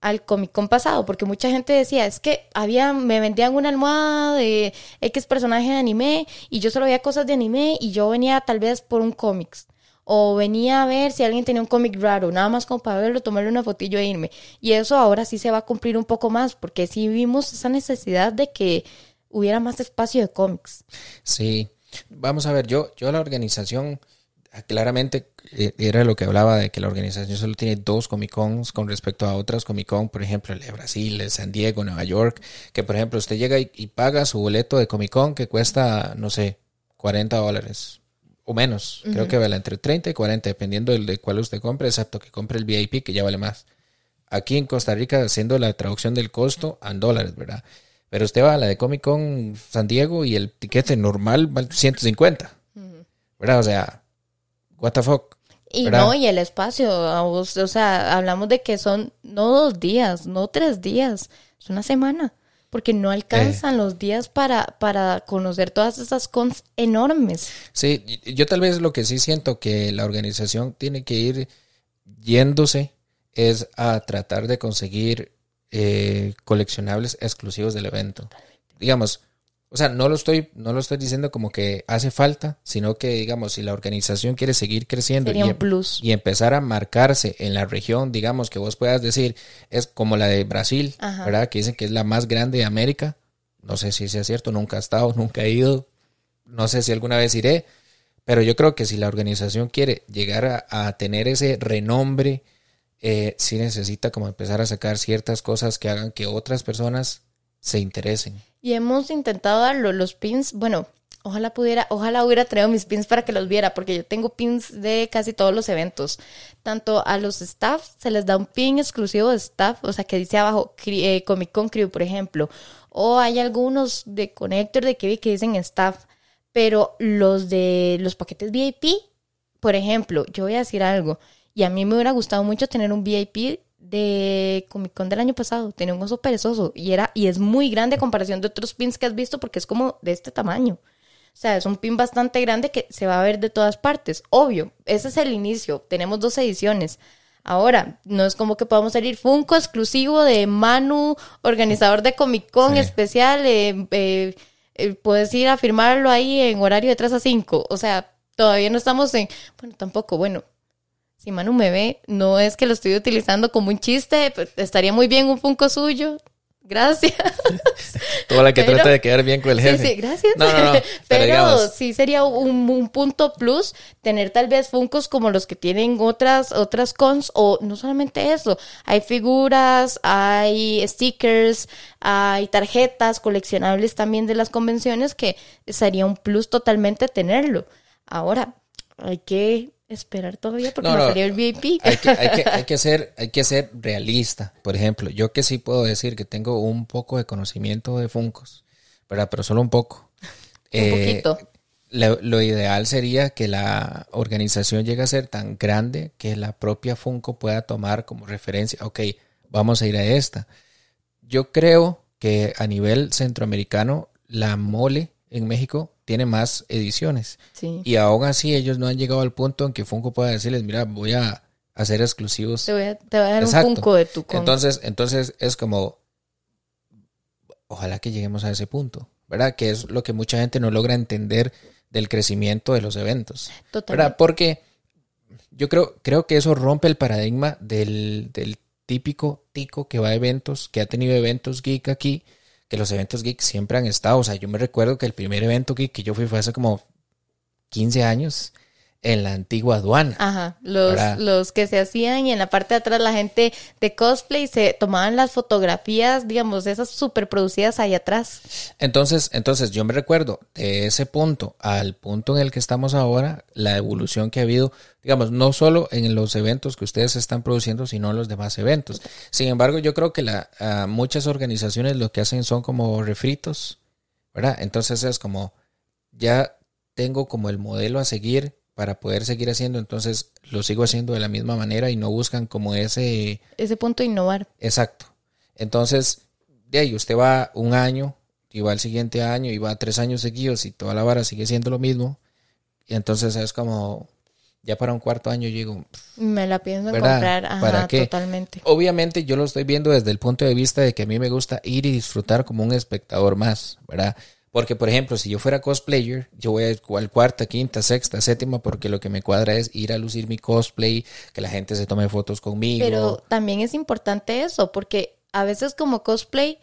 al Comic Con pasado, porque mucha gente decía, es que había, me vendían una almohada de X personaje de anime y yo solo veía cosas de anime y yo venía tal vez por un cómics. O venía a ver si alguien tenía un cómic raro, nada más como para verlo, tomarle una fotillo e irme. Y eso ahora sí se va a cumplir un poco más, porque sí vimos esa necesidad de que hubiera más espacio de cómics. Sí, vamos a ver, yo, yo la organización, claramente eh, era lo que hablaba de que la organización solo tiene dos Comic Cons con respecto a otras Comic Con, por ejemplo, el de Brasil, el de San Diego, Nueva York, que por ejemplo usted llega y, paga su boleto de Comic Con que cuesta, no sé, 40 dólares o menos. Creo que vale entre 30 y 40, dependiendo del de cuál usted compre, excepto que compre el VIP, que ya vale más. Aquí en Costa Rica, haciendo la traducción del costo en dólares, ¿verdad? Pero usted va a la de Comic Con San Diego y el tiquete normal vale 150, ¿verdad? O sea, what the fuck. Y no, y el espacio, o sea, hablamos de que son no dos días, no tres días, es una semana, porque no alcanzan eh. los días para, para conocer todas esas cons enormes. Sí, yo tal vez lo que sí siento que la organización tiene que ir yéndose es a tratar de conseguir eh, coleccionables exclusivos del evento. Digamos, o sea, no lo estoy, no lo estoy diciendo como que hace falta, sino que, digamos, si la organización quiere seguir creciendo y, em- y, empezar a marcarse en la región, digamos, que vos puedas decir, es como la de Brasil, ¿verdad? Que dicen que es la más grande de América. No sé si sea cierto, nunca he estado, <laughs> nunca he ido, no sé si alguna vez iré, pero yo creo que si la organización quiere llegar a, tener ese renombre, eh, sí necesita como empezar a sacar ciertas cosas que hagan que otras personas se interesen. Y hemos intentado darlo, los pins, bueno, ojalá pudiera, ojalá hubiera traído mis pins para que los viera, porque yo tengo pins de casi todos los eventos. Tanto a los staff se les da un pin exclusivo de staff, o sea, que dice abajo eh, Comic Con Crew, por ejemplo. O hay algunos de Connector de que que dicen staff, pero los de los paquetes VIP, por ejemplo, yo voy a decir algo, y a mí me hubiera gustado mucho tener un VIP de Comic Con del año pasado. Tenía un oso perezoso y era y es muy grande a comparación de otros pins que has visto porque es como de este tamaño. O sea, es un pin bastante grande que se va a ver de todas partes. Obvio, ese es el inicio. Tenemos dos ediciones. Ahora, no es como que podamos salir Funko exclusivo de Manu, organizador de Comic Con especial. Eh, eh, eh, puedes ir a firmarlo ahí en horario de 3 a 5. O sea, todavía no estamos en. Bueno, tampoco, bueno, si Manu me ve, no es que lo estoy utilizando como un chiste, pues, estaría muy bien un Funko suyo. Gracias. <laughs> Toda la que trata de quedar bien con el jefe. Sí, sí, gracias. <laughs> Pero, sí sería un, punto plus tener tal vez Funkos como los que tienen otras, otras cons, o no solamente eso, hay figuras, hay stickers, hay tarjetas coleccionables también de las convenciones que sería un plus totalmente tenerlo. Ahora, hay que esperar todavía porque no, el VIP. Hay que, hay, que, <laughs> ser, hay que ser realista. Por ejemplo, yo que sí puedo decir que tengo un poco de conocimiento de Funcos, ¿verdad? Pero solo un poco. un eh, poquito. Lo, ideal sería que la organización llegue a ser tan grande que la propia Funko pueda tomar como referencia, ok, vamos a ir a esta. Yo creo que a nivel centroamericano, la mole en México tiene más ediciones. Y aún así ellos no han llegado al punto en que Funko pueda decirles, mira, voy a hacer exclusivos. Te voy a, dar un Funko de tu Entonces, entonces es como, ojalá que lleguemos a ese punto, ¿verdad? Que es lo que mucha gente no logra entender del crecimiento de los eventos. ¿verdad? Porque yo creo, creo que eso rompe el paradigma del, del típico tico que va a eventos, que ha tenido eventos geek aquí que los eventos geek siempre han estado. O sea, yo me recuerdo que el primer evento geek que yo fui fue hace como 15 años en la antigua aduana. Ajá, los, los que se hacían y en la parte de atrás la gente de cosplay se tomaban las fotografías, digamos, esas super producidas ahí atrás. Entonces, entonces yo me recuerdo de ese punto al punto en el que estamos ahora, la evolución que ha habido, digamos, no solo en los eventos que ustedes están produciendo, sino en los demás eventos. Sin embargo, yo creo que la, muchas organizaciones lo que hacen son como refritos ¿verdad? Entonces es como, ya tengo como el modelo a seguir para poder seguir haciendo, entonces lo sigo haciendo de la misma manera y no buscan como ese... Ese punto de innovar. Exacto. Entonces, de ahí usted va un año, y va el siguiente año, y va tres años seguidos y toda la vara sigue siendo lo mismo. Y entonces es como, ya para un cuarto año llego. Me la pienso comprar, Ajá, ¿Para qué? totalmente. Obviamente yo lo estoy viendo desde el punto de vista de que a mí me gusta ir y disfrutar como un espectador más, ¿verdad? Porque, por ejemplo, si yo fuera cosplayer, yo voy a al cuarta, quinta, sexta, séptima, porque lo que me cuadra es ir a lucir mi cosplay, que la gente se tome fotos conmigo. Pero también es importante eso, porque a veces como cosplay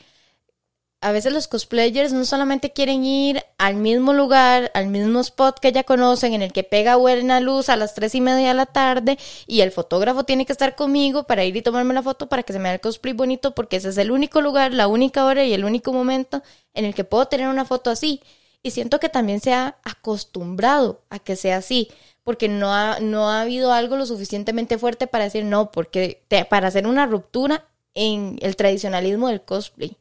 a veces los cosplayers no solamente quieren ir al mismo lugar, al mismo spot que ya conocen, en el que pega buena luz a las tres y media de la tarde y el fotógrafo tiene que estar conmigo para ir y tomarme la foto para que se me vea el cosplay bonito porque ese es el único lugar, la única hora y el único momento en el que puedo tener una foto así. Y siento que también se ha acostumbrado a que sea así, porque no ha, no ha habido algo lo suficientemente fuerte para decir no, porque para hacer una ruptura en el tradicionalismo del cosplay.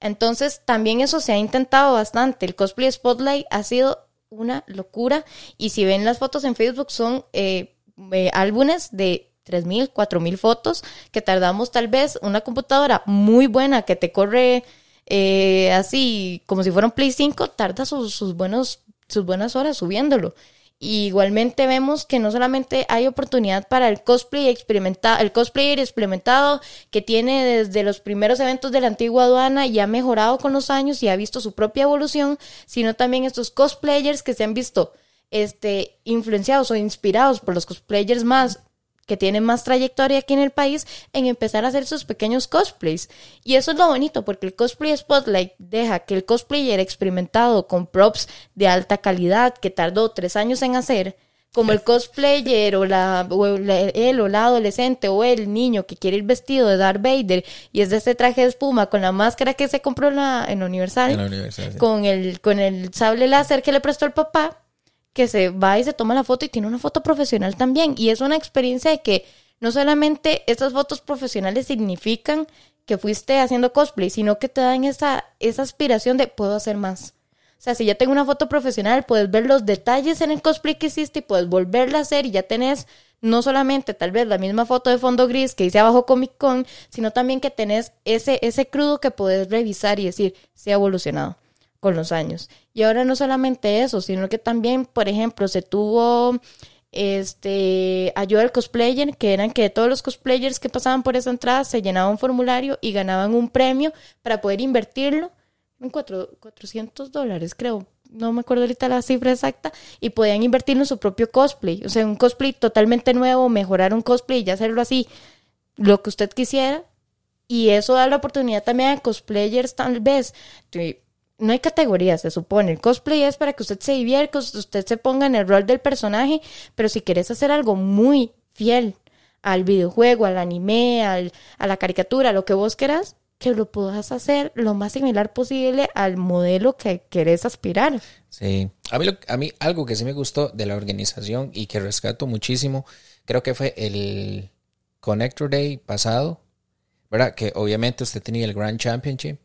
Entonces, también eso se ha intentado bastante. El cosplay Spotlight ha sido una locura. Y si ven las fotos en Facebook, son eh, eh, álbumes de 3.000, 4.000 fotos que tardamos tal vez una computadora muy buena que te corre eh, así como si fuera un Play 5, tarda sus, sus, buenos, sus buenas horas subiéndolo igualmente vemos que no solamente hay oportunidad para el cosplay experimentado, el cosplayer experimentado que tiene desde los primeros eventos de la antigua aduana y ha mejorado con los años y ha visto su propia evolución, sino también estos cosplayers que se han visto este, influenciados o inspirados por los cosplayers más que tienen más trayectoria aquí en el país en empezar a hacer sus pequeños cosplays. Y eso es lo bonito, porque el cosplay Spotlight deja que el cosplayer experimentado con props de alta calidad que tardó tres años en hacer, como el cosplayer o, la, o él o la adolescente o el niño que quiere ir vestido de Darth Vader y es de este traje de espuma con la máscara que se compró en la, en Universal, con, el, con el sable láser que le prestó el papá, que se va y se toma la foto y tiene una foto profesional también. Y es una experiencia de que no solamente estas fotos profesionales significan que fuiste haciendo cosplay, sino que te dan esa, esa aspiración de puedo hacer más. O sea, si ya tengo una foto profesional, puedes ver los detalles en el cosplay que hiciste y puedes volverla a hacer y ya tenés no solamente tal vez la misma foto de fondo gris que hice abajo Comic Con, sino también que tenés ese, ese crudo que puedes revisar y decir, se ha evolucionado con los años. Y ahora no solamente eso, sino que también, por ejemplo, se tuvo este ayuda al cosplayer, que eran que todos los cosplayers que pasaban por esa entrada se llenaban un formulario y ganaban un premio para poder invertirlo en cuatro, 400 dólares, creo. No me acuerdo ahorita la cifra exacta. Y podían invertirlo en su propio cosplay. O sea, un cosplay totalmente nuevo, mejorar un cosplay y hacerlo así, lo que usted quisiera. Y eso da la oportunidad también a cosplayers, tal vez, no hay categorías, se supone. El cosplay es para que usted se divierta, que usted se ponga en el rol del personaje, pero si quieres hacer algo muy fiel al videojuego, al anime, al, a la caricatura, lo que vos quieras, que lo puedas hacer lo más similar posible al modelo que querés aspirar. Sí, a mí, a mí algo que sí me gustó de la organización y que rescato muchísimo, creo que fue el Connector Day pasado, ¿verdad? Que obviamente usted tenía el Grand Championship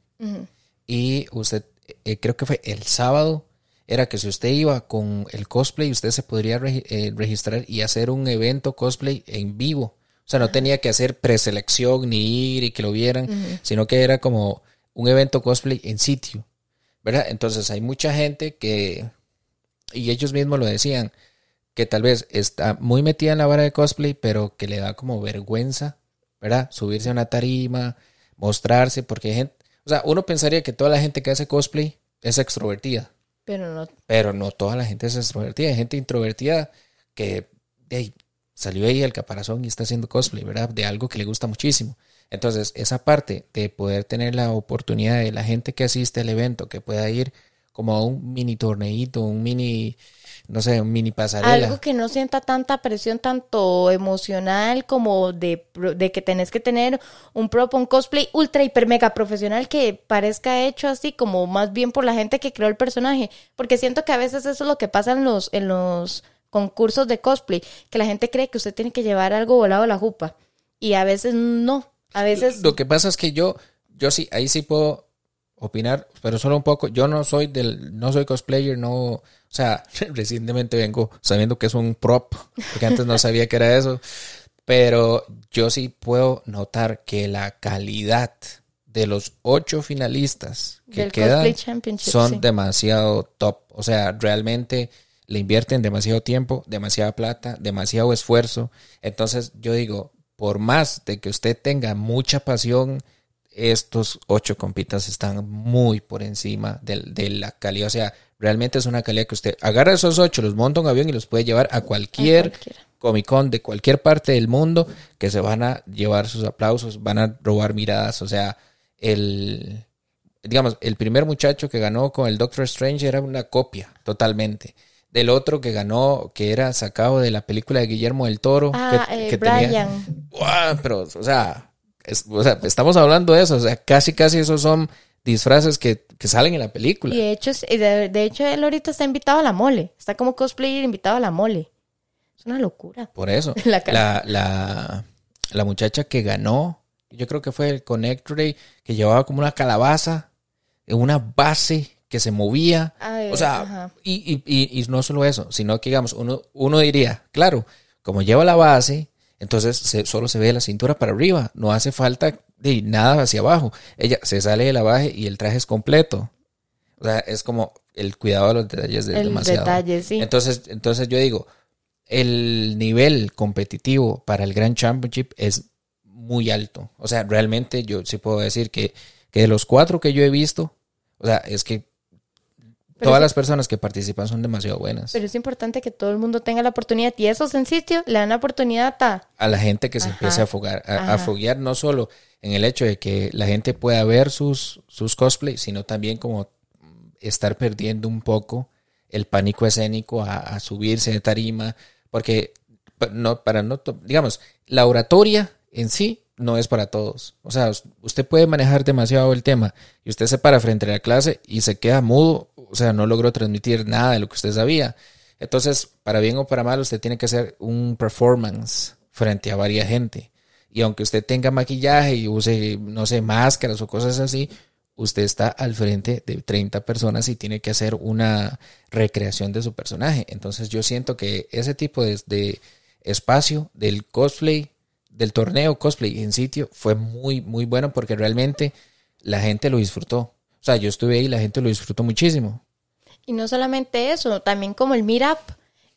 y usted eh, creo que fue el sábado, era que si usted iba con el cosplay, usted se podría eh, registrar y hacer un evento cosplay en vivo. O sea, no tenía que hacer preselección ni ir y que lo vieran, sino que era como un evento cosplay en sitio. ¿Verdad? Entonces hay mucha gente que, y ellos mismos lo decían, que tal vez está muy metida en la vara de cosplay, pero que le da como vergüenza, ¿verdad? Subirse a una tarima, mostrarse, porque hay gente, o sea, uno pensaría que toda la gente que hace cosplay es extrovertida. Pero no. Pero no toda la gente es extrovertida. Hay gente introvertida que salió ahí el caparazón y está haciendo cosplay, ¿verdad? De algo que le gusta muchísimo. Entonces, esa parte de poder tener la oportunidad de la gente que asiste al evento, que pueda ir como a un mini torneito, un mini no sé, un mini pasarela. Algo que no sienta tanta presión tanto emocional como de, de que tenés que tener un prop, un cosplay ultra, hiper, mega profesional que parezca hecho así como más bien por la gente que creó el personaje. Porque siento que a veces eso es lo que pasa en los, en los concursos de cosplay, que la gente cree que usted tiene que llevar algo volado a la jupa. Y a veces no. A veces... Lo que pasa es que yo, yo sí, ahí sí puedo opinar, pero solo un poco. Yo no soy del, no soy cosplayer, no, o sea, <laughs> recientemente vengo sabiendo que es un prop, porque antes no sabía que era eso, pero yo sí puedo notar que la calidad de los ocho finalistas que quedan son demasiado top. O sea, realmente le invierten demasiado tiempo, demasiada plata, demasiado esfuerzo. Entonces yo digo, por más de que usted tenga mucha pasión, estos ocho compitas están muy por encima de, la calidad. O sea, realmente es una calidad que usted agarra esos ocho, los monta en un avión y los puede llevar a cualquier Comic Con de cualquier parte del mundo que se van a llevar sus aplausos, van a robar miradas. O sea, el, digamos, el primer muchacho que ganó con el Doctor Strange era una copia totalmente. Del otro que ganó, que era sacado de la película de Guillermo del Toro. Ah, que, eh, Brian. pero, o sea, estamos hablando de eso. O sea, casi, casi esos son disfraces que, salen en la película. Y de hecho, de, hecho, él ahorita está invitado a la mole. Está como cosplayer invitado a la mole. Es una locura. Por eso. <laughs> la, la, la muchacha que ganó yo creo que fue el Connect Ray, que llevaba como una calabaza una base que se movía. o sea, y, y, y, no solo eso, sino que, digamos, uno, uno diría, claro, como lleva la base, entonces solo se ve la cintura para arriba, no hace falta de nada hacia abajo. Ella se sale de la base y el traje es completo. O sea, es como el cuidado de los detalles de el demasiado. Detalle, sí. Entonces, entonces yo digo, el nivel competitivo para el Grand Championship es muy alto. O sea, realmente yo sí puedo decir que, que de los cuatro que yo he visto, o sea, es que todas las personas que participan son demasiado buenas. Pero es importante que todo el mundo tenga la oportunidad y esos en sitio le dan la oportunidad a... A la gente que se empiece a, fogar, a, foguear no solo en el hecho de que la gente pueda ver sus, sus cosplays, sino también como estar perdiendo un poco el pánico escénico a, a subirse de tarima, porque no, para no, digamos, la oratoria en sí no es para todos. O sea, usted puede manejar demasiado el tema y usted se para frente a la clase y se queda mudo, o sea, no logró transmitir nada de lo que usted sabía. Entonces, para bien o para mal, usted tiene que hacer un performance frente a varias gente. Y aunque usted tenga maquillaje y use, no sé, máscaras o cosas así, usted está al frente de 30 personas y tiene que hacer una recreación de su personaje. Entonces, yo siento que ese tipo de, de espacio del cosplay del torneo cosplay en sitio fue muy, muy bueno porque realmente la gente lo disfrutó. O sea, yo estuve ahí y la gente lo disfrutó muchísimo. Y no solamente eso, también como el meetup.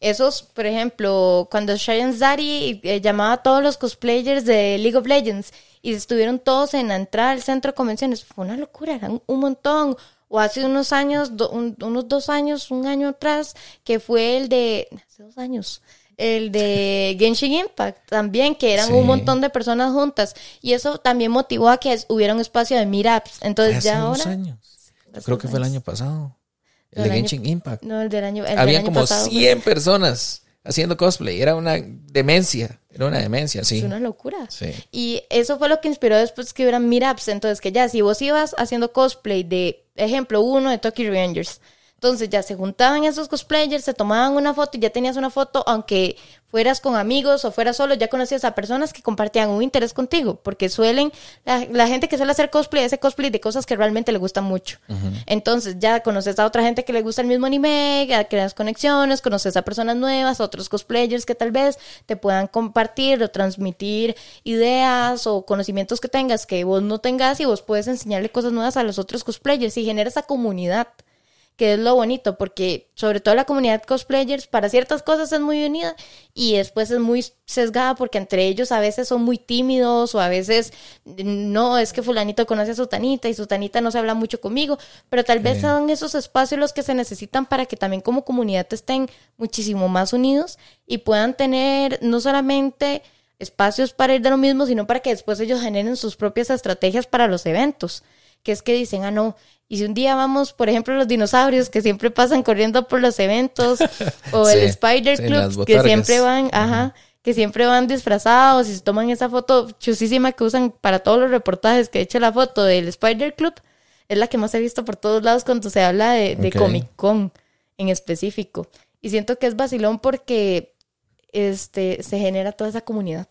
Esos, por ejemplo, cuando Cheyenne Zari eh, llamaba a todos los cosplayers de League of Legends y estuvieron todos en la entrada al centro de convenciones, fue una locura, eran un montón. O hace unos años, unos dos años, un año atrás, que fue el de, hace dos años, el de Genshin Impact también, que eran un montón de personas juntas. Y eso también motivó a que hubiera un espacio de meetups. Entonces ya ahora... años. creo que fue el año pasado. El de Genshin Impact. No, el del año. El Había como 100 personas haciendo cosplay. Era una demencia. Era una demencia, sí. Es una locura. Sí. Y eso fue lo que inspiró después que hubieran meetups. Entonces, que ya, si vos ibas haciendo cosplay de, ejemplo, uno de Tokyo Rangers entonces ya se juntaban esos cosplayers, se tomaban una foto y ya tenías una foto, aunque fueras con amigos o fueras solo, ya conocías a personas que compartían un interés contigo, porque suelen, la, gente que suele hacer cosplay, hace cosplay de cosas que realmente le gustan mucho. Entonces ya conoces a otra gente que le gusta el mismo anime, creas conexiones, conoces a personas nuevas, a otros cosplayers que tal vez te puedan compartir o transmitir ideas o conocimientos que tengas que vos no tengas y vos puedes enseñarle cosas nuevas a los otros cosplayers y genera esa comunidad que es lo bonito, porque sobre todo la comunidad cosplayers para ciertas cosas es muy unida y después es muy sesgada porque entre ellos a veces son muy tímidos o a veces no, es que fulanito conoce a Sutanita y Sutanita no se habla mucho conmigo, pero tal vez son esos espacios los que se necesitan para que también como comunidad estén muchísimo más unidos y puedan tener no solamente espacios para ir de lo mismo, sino para que después ellos generen sus propias estrategias para los eventos que es que dicen, ah, no, y si un día vamos, por ejemplo, los dinosaurios que siempre pasan corriendo por los eventos, o el <laughs> Spider Club, que siempre van, ajá, que siempre van disfrazados y se toman esa foto chusísima que usan para todos los reportajes, que he hecho la foto del Spider Club, es la que más he visto por todos lados cuando se habla de, Comic Con en específico. Y siento que es vacilón porque este, se genera toda esa comunidad.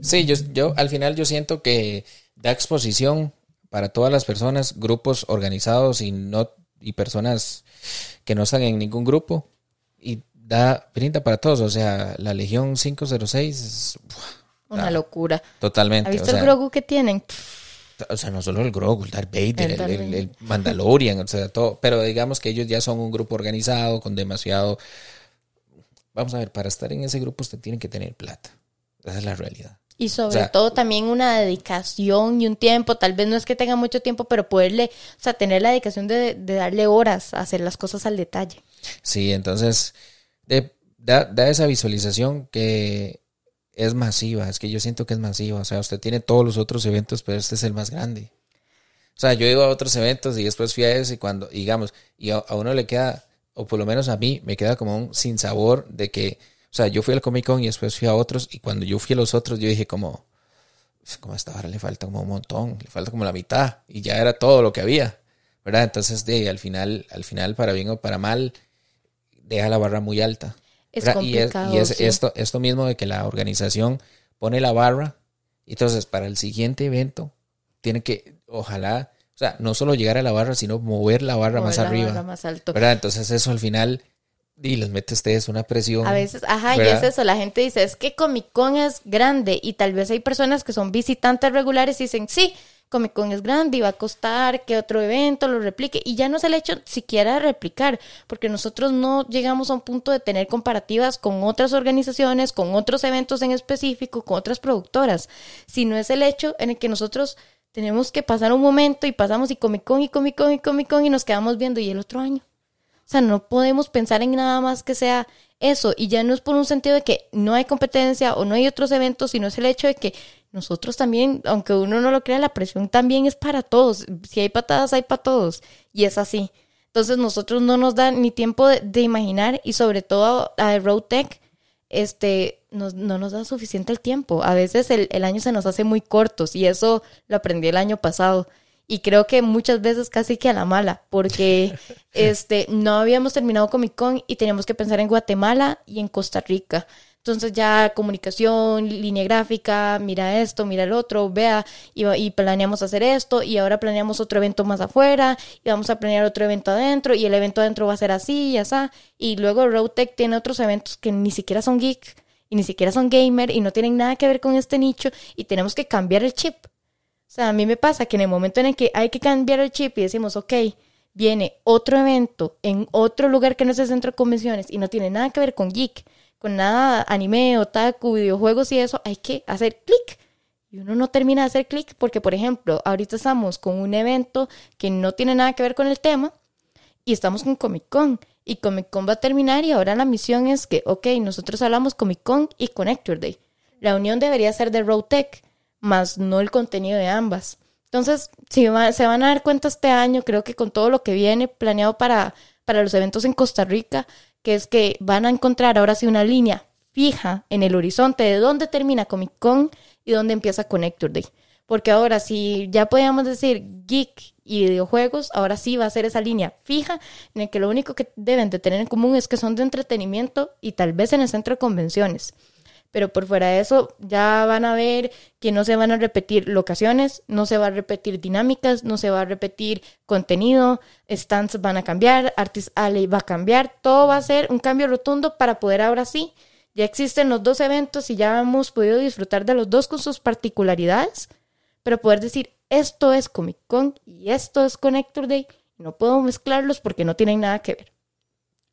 Sí, yo, yo al final yo siento que da exposición para todas las personas, grupos organizados y no y personas que no están en ningún grupo y da brinda para todos, o sea, la Legión 506 es una locura. Totalmente. ¿Has visto el Grogu que tienen? O sea, no solo el Grogu, el Darth Vader, el, el, Mandalorian, o sea, todo. Pero digamos que ellos ya son un grupo organizado con demasiado. Vamos a ver, para estar en ese grupo usted tiene que tener plata. Esa es la realidad. Y sobre todo también una dedicación y un tiempo, tal vez no es que tenga mucho tiempo, pero poderle, o sea, tener la dedicación de, darle horas a hacer las cosas al detalle. Sí, entonces, da, da esa visualización que es masiva, es que yo siento que es masiva, o sea, usted tiene todos los otros eventos, pero este es el más grande. O sea, yo iba a otros eventos y después fui a ese y cuando, digamos, y a, uno le queda, o por lo menos a mí, me queda como un sinsabor de que, sea, yo fui al Comic Con y después fui a otros y cuando yo fui a los otros yo dije como, como a esta hora le falta como un montón, le falta como la mitad y ya era todo lo que había, ¿verdad? Entonces, de, al final, al final, para bien o para mal, deja la barra muy alta. Es complicado, y es, esto, esto mismo de que la organización pone la barra, y entonces para el siguiente evento tiene que, ojalá, o sea, no solo llegar a la barra, sino mover la barra más arriba. más alto. ¿verdad? Entonces eso al final y les mete a ustedes una presión. A veces, ajá, y es eso, la gente dice, es que Comic Con es grande y tal vez hay personas que son visitantes regulares y dicen, sí, Comic Con es grande y va a costar que otro evento lo replique. Y ya no es el hecho siquiera de replicar, porque nosotros no llegamos a un punto de tener comparativas con otras organizaciones, con otros eventos en específico, con otras productoras, sino es el hecho en el que nosotros tenemos que pasar un momento y pasamos y Comic Con y Comic Con y Comic Con y nos quedamos viendo y el otro año. Sea, no podemos pensar en nada más que sea eso. Y ya no es por un sentido de que no hay competencia o no hay otros eventos, sino es el hecho de que nosotros también, aunque uno no lo crea, la presión también es para todos. Si hay patadas, hay para todos. Y es así. Entonces nosotros no nos da ni tiempo de, imaginar y sobre todo a Road Tech, este, no nos da suficiente el tiempo. A veces el, el año se nos hace muy cortos y eso lo aprendí el año pasado y creo que muchas veces casi que a la mala, porque <laughs> este no habíamos terminado Comic Con y teníamos que pensar en Guatemala y en Costa Rica. Entonces ya comunicación, línea gráfica, mira esto, mira el otro, vea, y, planeamos hacer esto, y ahora planeamos otro evento más afuera, y vamos a planear otro evento adentro, y el evento adentro va a ser así y así. Y luego Roadtech tiene otros eventos que ni siquiera son geek, y ni siquiera son gamer, y no tienen nada que ver con este nicho, y tenemos que cambiar el chip. Sea, a mí me pasa que en el momento en el que hay que cambiar el chip y decimos, ok, viene otro evento en otro lugar que no es el centro de convenciones y no tiene nada que ver con geek, con nada anime, otaku, videojuegos y eso, hay que hacer clic. Y uno no termina de hacer clic porque, por ejemplo, ahorita estamos con un evento que no tiene nada que ver con el tema y estamos con Comic Con. Y Comic Con va a terminar y ahora la misión es que, ok, nosotros hablamos Comic Con y Connector Day. La unión debería ser de Road Tech más no el contenido de ambas. Entonces, si se van a dar cuenta este año, creo que con todo lo que viene planeado para, para los eventos en Costa Rica, que es que van a encontrar ahora sí una línea fija en el horizonte de dónde termina Comic Con y dónde empieza Connector Day. Porque ahora, si ya podíamos decir geek y videojuegos, ahora sí va a ser esa línea fija en el que lo único que deben de tener en común es que son de entretenimiento y tal vez en el centro de convenciones pero por fuera de eso ya van a ver que no se van a repetir locaciones, no se va a repetir dinámicas, no se va a repetir contenido, stands van a cambiar, Artist Alley va a cambiar, todo va a ser un cambio rotundo para poder ahora sí, ya existen los dos eventos y ya hemos podido disfrutar de los dos con sus particularidades, pero poder decir esto es Comic Con y esto es Connector Day, no puedo mezclarlos porque no tienen nada que ver.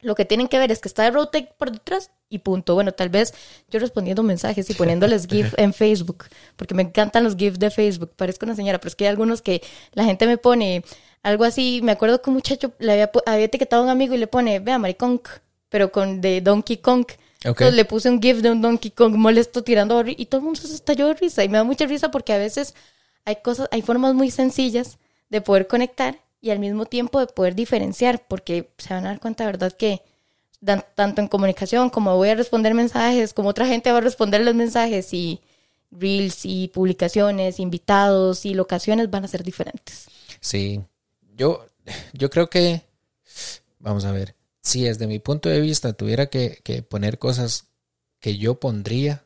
Lo que tienen que ver es que está de Tech por detrás y punto. Bueno, tal vez yo respondiendo mensajes y poniéndoles <laughs> GIF en Facebook, porque me encantan los GIFs de Facebook. Parezco una señora, pero es que hay algunos que la gente me pone algo así. Me acuerdo que un muchacho le había, había etiquetado a un amigo y le pone, vea, Maricón, pero con de Donkey Kong. Entonces le puse un GIF de un Donkey Kong molesto tirando y todo el mundo se estalló de risa. Y me da mucha risa porque a veces hay cosas, hay formas muy sencillas de poder conectar y al mismo tiempo de poder diferenciar, porque se van a dar cuenta, ¿verdad? Que tanto en comunicación como voy a responder mensajes, como otra gente va a responder los mensajes y reels y publicaciones, invitados y locaciones van a ser diferentes. Sí, yo, yo creo que, vamos a ver, si desde mi punto de vista tuviera que, que poner cosas que yo pondría,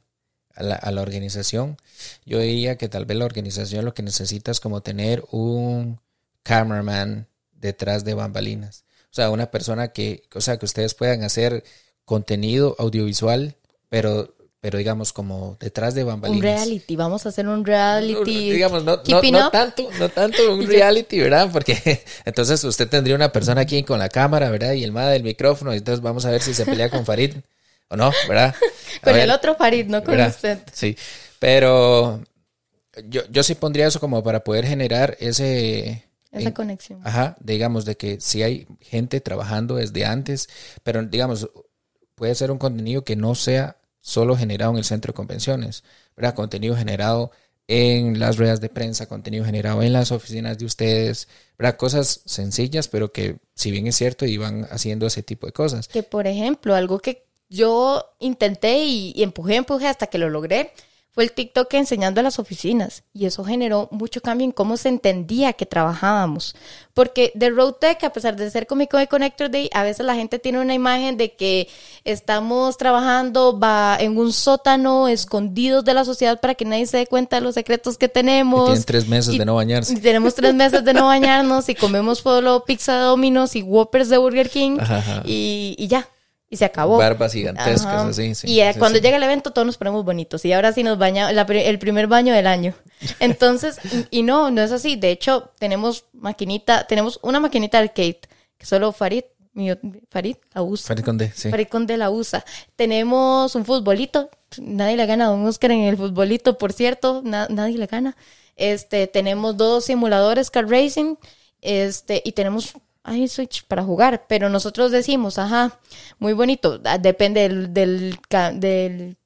a la, a la organización, yo diría que tal vez la organización lo que necesita es como tener un cameraman detrás de bambalinas. O sea, una persona que, o sea, que ustedes puedan hacer contenido audiovisual, pero pero digamos como detrás de bambalinas. Un reality, vamos a hacer un reality. digamos, no, no, tanto, no tanto un <laughs> reality, ¿verdad? Porque <laughs> entonces usted tendría una persona aquí con la cámara, ¿verdad? Y el MAD del micrófono, y entonces vamos a ver si se pelea con Farid o no, ¿verdad? <laughs> con el otro Farid, no con usted. Sí, pero yo, yo sí pondría eso como para poder generar ese... Esa conexión. Ajá, digamos de que si hay gente trabajando desde antes, pero digamos, puede ser un contenido que no sea solo generado en el centro de convenciones, ¿verdad? Contenido generado en las ruedas de prensa, contenido generado en las oficinas de ustedes, ¿verdad? Cosas sencillas, pero que si bien es cierto, iban haciendo ese tipo de cosas. Que por ejemplo, algo que yo intenté y, y empujé, empujé hasta que lo logré, fue el TikTok enseñando a las oficinas y eso generó mucho cambio en cómo se entendía que trabajábamos. Porque de Road Tech, a pesar de ser Comic Con Connector Day, a veces la gente tiene una imagen de que estamos trabajando va en un sótano escondidos de la sociedad para que nadie se dé cuenta de los secretos que tenemos. Y tienen tres meses de no bañarse. Y tenemos tres meses de no bañarnos y comemos solo pizza de Domino's y Whoppers de Burger King Y, y ya y se acabó. Barbas gigantescas, así. y cuando llega el evento todos nos ponemos bonitos y ahora sí nos baña el primer baño del año. Entonces, y, no, no es así. De hecho, tenemos maquinita, tenemos una maquinita arcade que solo Farid, Farid la usa. Farid Conde, sí. Farid Conde la usa. Tenemos un futbolito, nadie le gana a un Oscar en el futbolito, por cierto, nadie le gana. Este, tenemos dos simuladores car racing, este, y tenemos hay Switch para jugar, pero nosotros decimos, ajá, muy bonito, depende del, del, del,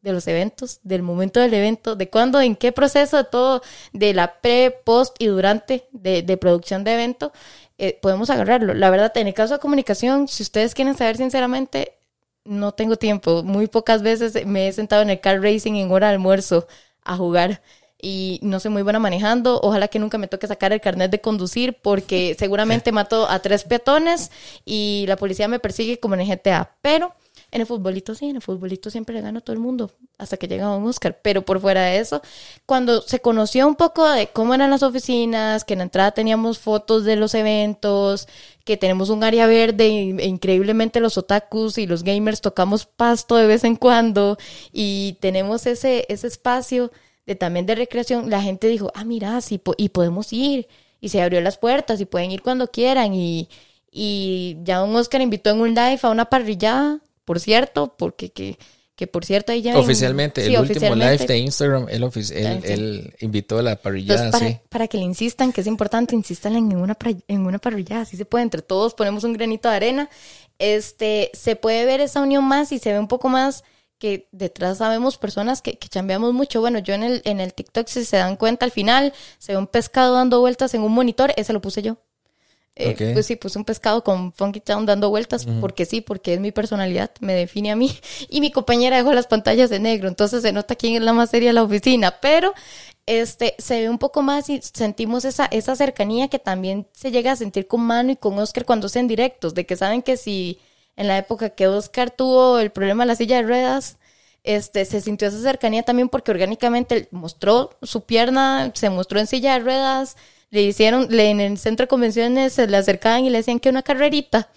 de los eventos, del momento del evento, de cuándo, en qué proceso, de todo, de la pre, post y durante de, de producción de evento, eh, podemos agarrarlo. La verdad, en el caso de comunicación, si ustedes quieren saber sinceramente, no tengo tiempo. Muy pocas veces me he sentado en el car racing en hora de almuerzo a jugar y no soy muy buena manejando. Ojalá que nunca me toque sacar el carnet de conducir porque <laughs> seguramente mato a tres peatones y la policía me persigue como en el GTA. Pero en el futbolito sí, en el futbolito siempre le gano a todo el mundo hasta que llega un Oscar. Pero por fuera de eso, cuando se conoció un poco de cómo eran las oficinas, que en la entrada teníamos fotos de los eventos, que tenemos un área verde e increíblemente los otakus y los gamers tocamos pasto de vez en cuando y tenemos ese, ese espacio de también de recreación, la gente dijo, ah, mira, sí, y podemos ir. Y se abrió las puertas y pueden ir cuando quieran. Y, y ya un Oscar invitó en un live a una parrillada, por cierto, porque que, que por cierto ahí ya... Oficialmente, el último live de Instagram, él, él, invitó a la parrillada. para, para, que le insistan, que es importante, insistan en una, en una parrillada, así se puede, entre todos ponemos un granito de arena. Este, se puede ver esa unión más y se ve un poco más que detrás sabemos personas que, que chambeamos mucho. Bueno, yo en el, en el TikTok, si se dan cuenta, al final se ve un pescado dando vueltas en un monitor, ese lo puse yo. Eh, pues sí, puse un pescado con Funky Town dando vueltas, porque sí, porque es mi personalidad, me define a mí. <laughs> Y mi compañera dejó las pantallas de negro, entonces se nota quién es la más seria de la oficina, pero este, se ve un poco más y sentimos esa, esa cercanía que también se llega a sentir con Mano y con Oscar cuando hacen directos, de que saben que si en la época que Oscar tuvo el problema de la silla de ruedas, este, se sintió esa cercanía también porque orgánicamente mostró su pierna, se mostró en silla de ruedas, le hicieron, le, en el centro de convenciones se le acercaban y le decían que una carrerita.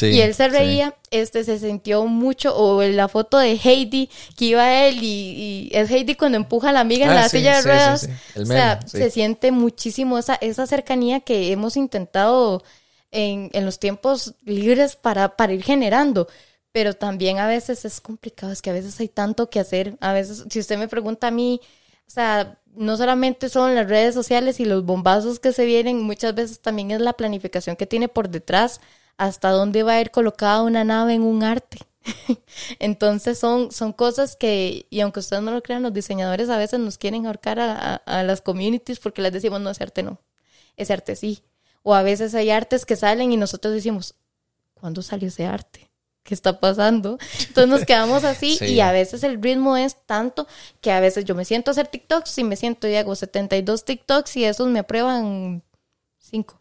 y él se reía, este se sintió mucho, o en la foto de Heidi, que iba él y, es Heidi cuando empuja a la amiga en ah, la silla de ruedas. o sea, se siente muchísimo esa, esa cercanía que hemos intentado en, en los tiempos libres para, para ir generando. Pero también a veces es complicado, es que a veces hay tanto que hacer. A veces, si usted me pregunta a mí, o sea, no solamente son las redes sociales y los bombazos que se vienen, muchas veces también es la planificación que tiene por detrás, hasta dónde va a ir colocada una nave en un arte. <laughs> Entonces son, son cosas que, y aunque ustedes no lo crean, los diseñadores a veces nos quieren ahorcar a, a las communities porque les decimos, no, ese arte no, ese arte sí. O a veces hay artes que salen y nosotros decimos, ¿cuándo salió ese arte? ¿Qué está pasando? Entonces nos quedamos así y a veces el ritmo es tanto que a veces yo me siento a hacer TikToks y me siento y hago 72 TikToks y esos me aprueban 5.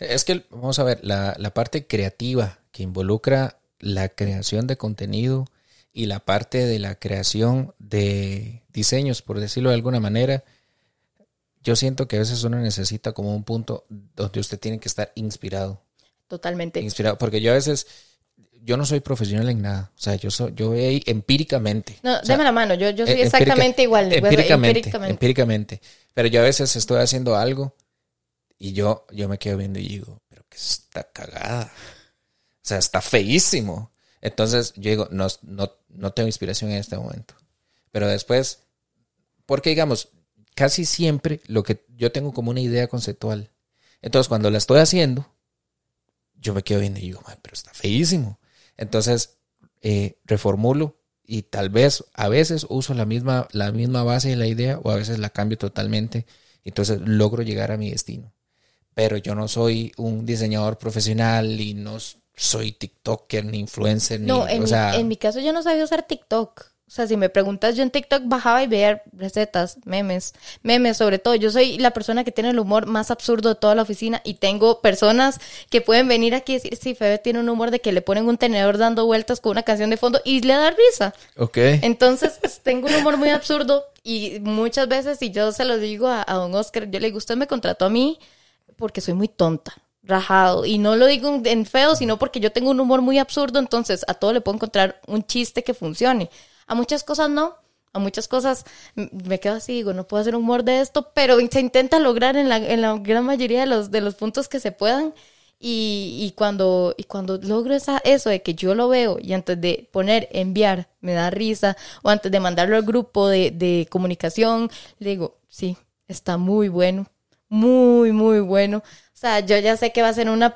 Es que, vamos a ver, la, la parte creativa que involucra la creación de contenido y la parte de la creación de diseños, por decirlo de alguna manera, yo siento que a veces uno necesita como un punto donde usted tiene que estar inspirado. Totalmente. Inspirado, porque yo a veces, yo no soy profesional en nada, o sea, yo soy, yo voy empíricamente. No, déme la mano, yo, yo soy exactamente igual. Empíricamente, empíricamente, empíricamente. Pero yo a veces estoy haciendo algo y yo, yo me quedo viendo y digo, pero que está cagada. O sea, está feísimo. Entonces yo digo, no, no, no tengo inspiración en este momento. Pero después, porque digamos, casi siempre lo que yo tengo como una idea conceptual. Entonces cuando la estoy haciendo, yo me quedo viendo y digo, pero está feísimo. Entonces eh, reformulo y tal vez a veces uso la misma, la misma base de la idea o a veces la cambio totalmente. Entonces logro llegar a mi destino. Pero yo no soy un diseñador profesional y no soy TikToker ni influencer. No, ni, en, mi, en mi caso yo no sabía usar TikTok. O sea, si me preguntas, yo en TikTok bajaba y veía recetas, memes, memes sobre todo. Yo soy la persona que tiene el humor más absurdo de toda la oficina y tengo personas que pueden venir aquí y decir, sí, Febe tiene un humor de que le ponen un tenedor dando vueltas con una canción de fondo y le da risa. Ok. Entonces, pues, tengo un humor muy absurdo y muchas veces, y yo se lo digo a, a don Oscar, yo le digo, usted me contrató a mí porque soy muy tonta rajado. Y no lo digo en feo, sino porque yo tengo un humor muy absurdo, entonces a todo le puedo encontrar un chiste que funcione. A muchas cosas no. A muchas cosas me quedo así, digo, no puedo hacer humor de esto, pero se intenta lograr en la, en la gran mayoría de los, de los puntos que se puedan. Y, y, cuando, y cuando logro esa, eso de que yo lo veo y antes de poner enviar me da risa o antes de mandarlo al grupo de, de comunicación, le digo, sí, está muy bueno, muy, muy bueno. O sea, yo ya sé que va a ser una,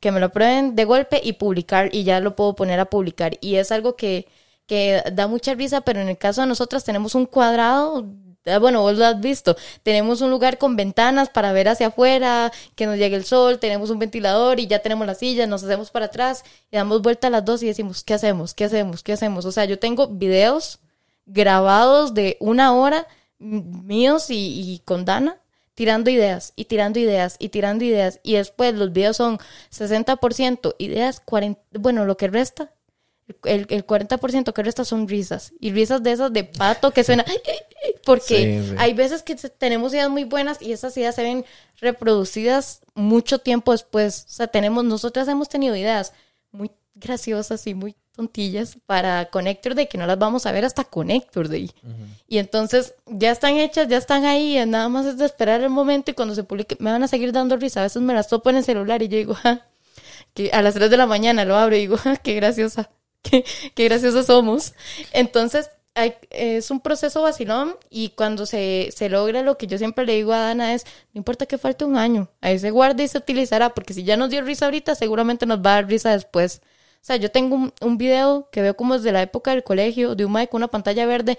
que me lo prueben de golpe y publicar y ya lo puedo poner a publicar. Y es algo que, que da mucha risa, pero en el caso de nosotras tenemos un cuadrado, ah, bueno, vos lo has visto, tenemos un lugar con ventanas para ver hacia afuera, que nos llegue el sol, tenemos un ventilador y ya tenemos las sillas, nos hacemos para atrás y damos vuelta a las dos y decimos, ¿qué hacemos? ¿Qué hacemos? ¿Qué hacemos? O sea, yo tengo videos grabados de una hora míos y, con Dana tirando ideas y tirando ideas y tirando ideas y después los videos son 60% ideas, 40, bueno, lo que resta el, el 40% que resta son risas. Y risas de esas de pato que suena. <laughs> Porque hay veces que tenemos ideas muy buenas y esas ideas se ven reproducidas mucho tiempo después. O sea, tenemos, nosotras hemos tenido ideas muy graciosas y muy tontillas para Connector Day que no las vamos a ver hasta Connector Day. Y entonces ya están hechas, ya están ahí, nada más es de esperar el momento y cuando se publique me van a seguir dando risa. A veces me las topo en el celular y yo digo, que a las 3 de la mañana lo abro y digo, qué graciosa qué, graciosos somos. Entonces, es un proceso vacilón y cuando se, se logra lo que yo siempre le digo a Dana es, no importa que falte un año, ahí se guarda y se utilizará, porque si ya nos dio risa ahorita, seguramente nos va a dar risa después. O sea, yo tengo un, un video que veo como desde la época del colegio, de un Mike con una pantalla verde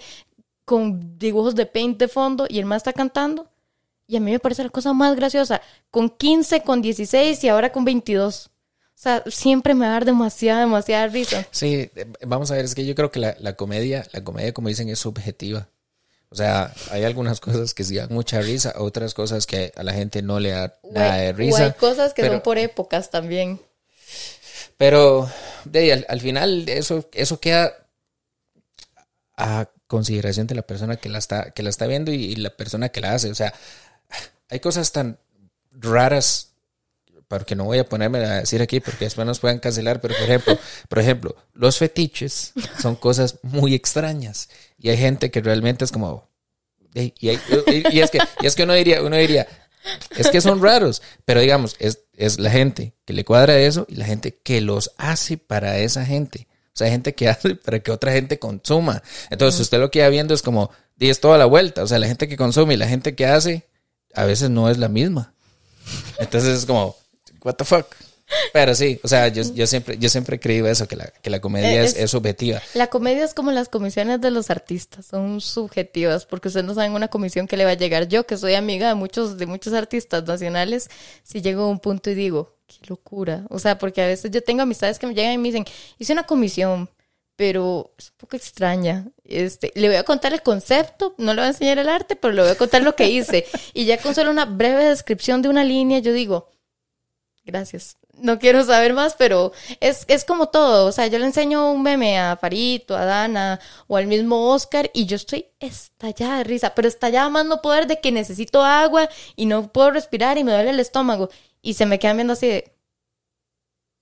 con dibujos de paint de fondo y el más está cantando. Y a mí me parece la cosa más graciosa. Con 15, con 16 y ahora con 22. O sea, siempre me va a dar demasiada, demasiada risa. Sí, vamos a ver, es que yo creo que la, comedia, la comedia, como dicen, es subjetiva. O sea, hay algunas cosas que sí dan mucha risa, otras cosas que a la gente no le da nada de risa. O hay cosas que son por épocas también. Pero de al, final eso, eso queda a consideración de la persona que la está, que la está viendo y la persona que la hace. O sea, hay cosas tan raras porque no voy a ponerme a decir aquí porque después nos pueden cancelar, pero por ejemplo, por ejemplo, los fetiches son cosas muy extrañas y hay gente que realmente es como y, es que y es que uno diría, uno diría, es que son raros, pero digamos, es, es la gente que le cuadra eso y la gente que los hace para esa gente. O sea, hay gente que <laughs> hace para que otra gente consuma. Entonces, usted lo que va viendo es como, y es toda la vuelta. O sea, la gente que consume y la gente que hace, a veces no es la misma. Entonces es como, what the fuck. Pero sí, o sea, yo, yo siempre, yo siempre he creído eso, que la, que la comedia es, es, subjetiva. La comedia es como las comisiones de los artistas, son subjetivas, porque ustedes no saben una comisión que le va a llegar. Yo, que soy amiga de muchos, de muchos artistas nacionales, si llego a un punto y digo, qué locura. O sea, porque a veces yo tengo amistades que me llegan y me dicen, hice una comisión, pero es un poco extraña. Este, le voy a contar el concepto, no le voy a enseñar el arte, pero le voy a contar lo que hice. <laughs> Y ya con solo una breve descripción de una línea, yo digo, Gracias. No quiero saber más, pero es, es como todo. O sea, yo le enseño un meme a Farito, a Dana o al mismo Oscar y yo estoy estallada de risa, pero estallada más no poder de que necesito agua y no puedo respirar y me duele el estómago. Y se me quedan viendo así de,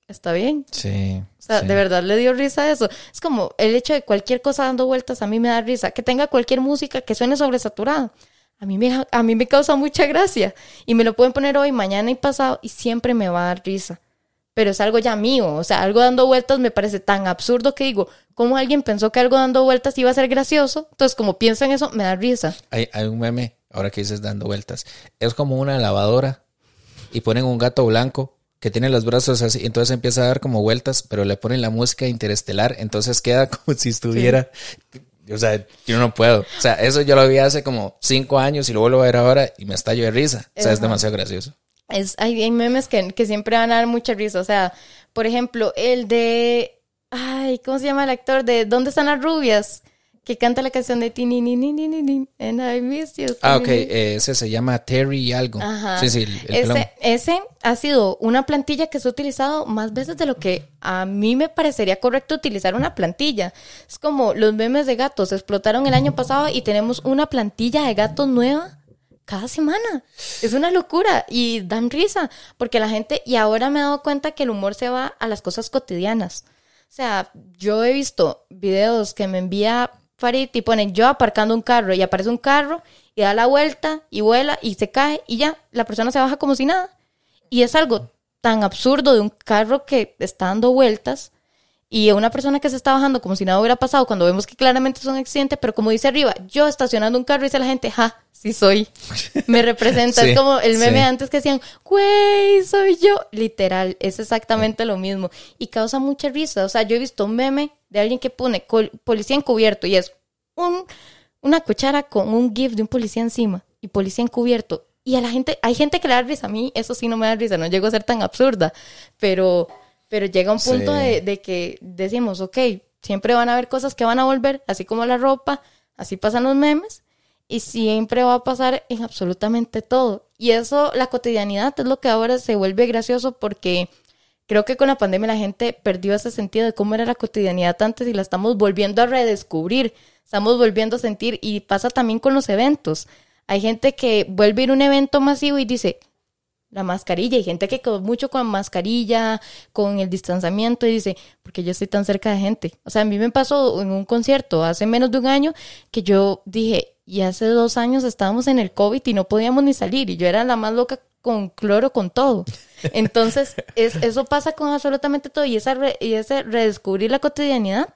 está bien. Sí. O sea, de verdad le dio risa eso. Es como el hecho de cualquier cosa dando vueltas a mí me da risa. Que tenga cualquier música que suene sobresaturada. A mí, me, a mí me causa mucha gracia. Y me lo pueden poner hoy, mañana y pasado y siempre me va a dar risa. Pero es algo ya mío. O sea, algo dando vueltas me parece tan absurdo que digo, ¿cómo alguien pensó que algo dando vueltas iba a ser gracioso? Entonces, como pienso en eso, me da risa. Hay, hay un meme, ahora que dices dando vueltas. Es como una lavadora y ponen un gato blanco que tiene los brazos así, entonces empieza a dar como vueltas, pero le ponen la música interestelar, entonces queda <laughs> como si estuviera... O sea, yo no puedo. O sea, eso yo lo vi hace como cinco años y lo vuelvo a ver ahora y me estallo de risa. O sea, es demasiado gracioso. Es, hay, hay memes que, que siempre van a dar mucha risa. O sea, por ejemplo, el de... Ay, ¿cómo se llama el actor? De ¿Dónde están las rubias? Que canta la canción de Tini ni ni ni ni and I miss you. Ah, ok, ese se llama Terry algo. Ajá. Sí, sí, el, el ese, ese ha sido una plantilla que se ha utilizado más veces de lo que a mí me parecería correcto utilizar una plantilla. Es como los memes de gatos explotaron el año pasado y tenemos una plantilla de gatos nueva cada semana. Es una locura y dan risa porque la gente, y ahora me he dado cuenta que el humor se va a las cosas cotidianas. O sea, yo he visto videos que me envía Y ponen yo aparcando un carro y aparece un carro y da la vuelta y vuela y se cae y ya, la persona se baja como si nada. Y es algo tan absurdo de un carro que está dando vueltas y una persona que se está bajando como si nada hubiera pasado cuando vemos que claramente es un accidente, pero como dice arriba, yo estacionando un carro y dice la gente, ja, sí soy. <laughs> Me representa. Sí, es como el meme sí. antes que decían, güey, soy yo. Literal, es exactamente lo mismo. Y causa mucha risa. O sea, yo he visto un meme de alguien que pone policía encubierto y es un, una cuchara con un gif de un policía encima y policía encubierto. Y a la gente, hay gente que le da risa. A mí eso sí no me da risa, no llego a ser tan absurda. Pero, pero llega un punto Sí. de, de que decimos, ok, siempre van a haber cosas que van a volver, así como la ropa, así pasan los memes, y siempre va a pasar en absolutamente todo. Y eso, la cotidianidad, es lo que ahora se vuelve gracioso porque creo que con la pandemia la gente perdió ese sentido de cómo era la cotidianidad antes y la estamos volviendo a redescubrir, estamos volviendo a sentir y pasa también con los eventos. Hay gente que vuelve a ir a un evento masivo y dice, la mascarilla. Hay gente que con mucho con mascarilla, con el distanciamiento y dice, porque yo estoy tan cerca de gente. O sea, a mí me pasó en un concierto hace menos de un año que yo dije, y hace dos años estábamos en el COVID y no podíamos ni salir y yo era la más loca con cloro, con todo. <laughs> Entonces, es, eso pasa con absolutamente todo y, esa re- y ese redescubrir la cotidianidad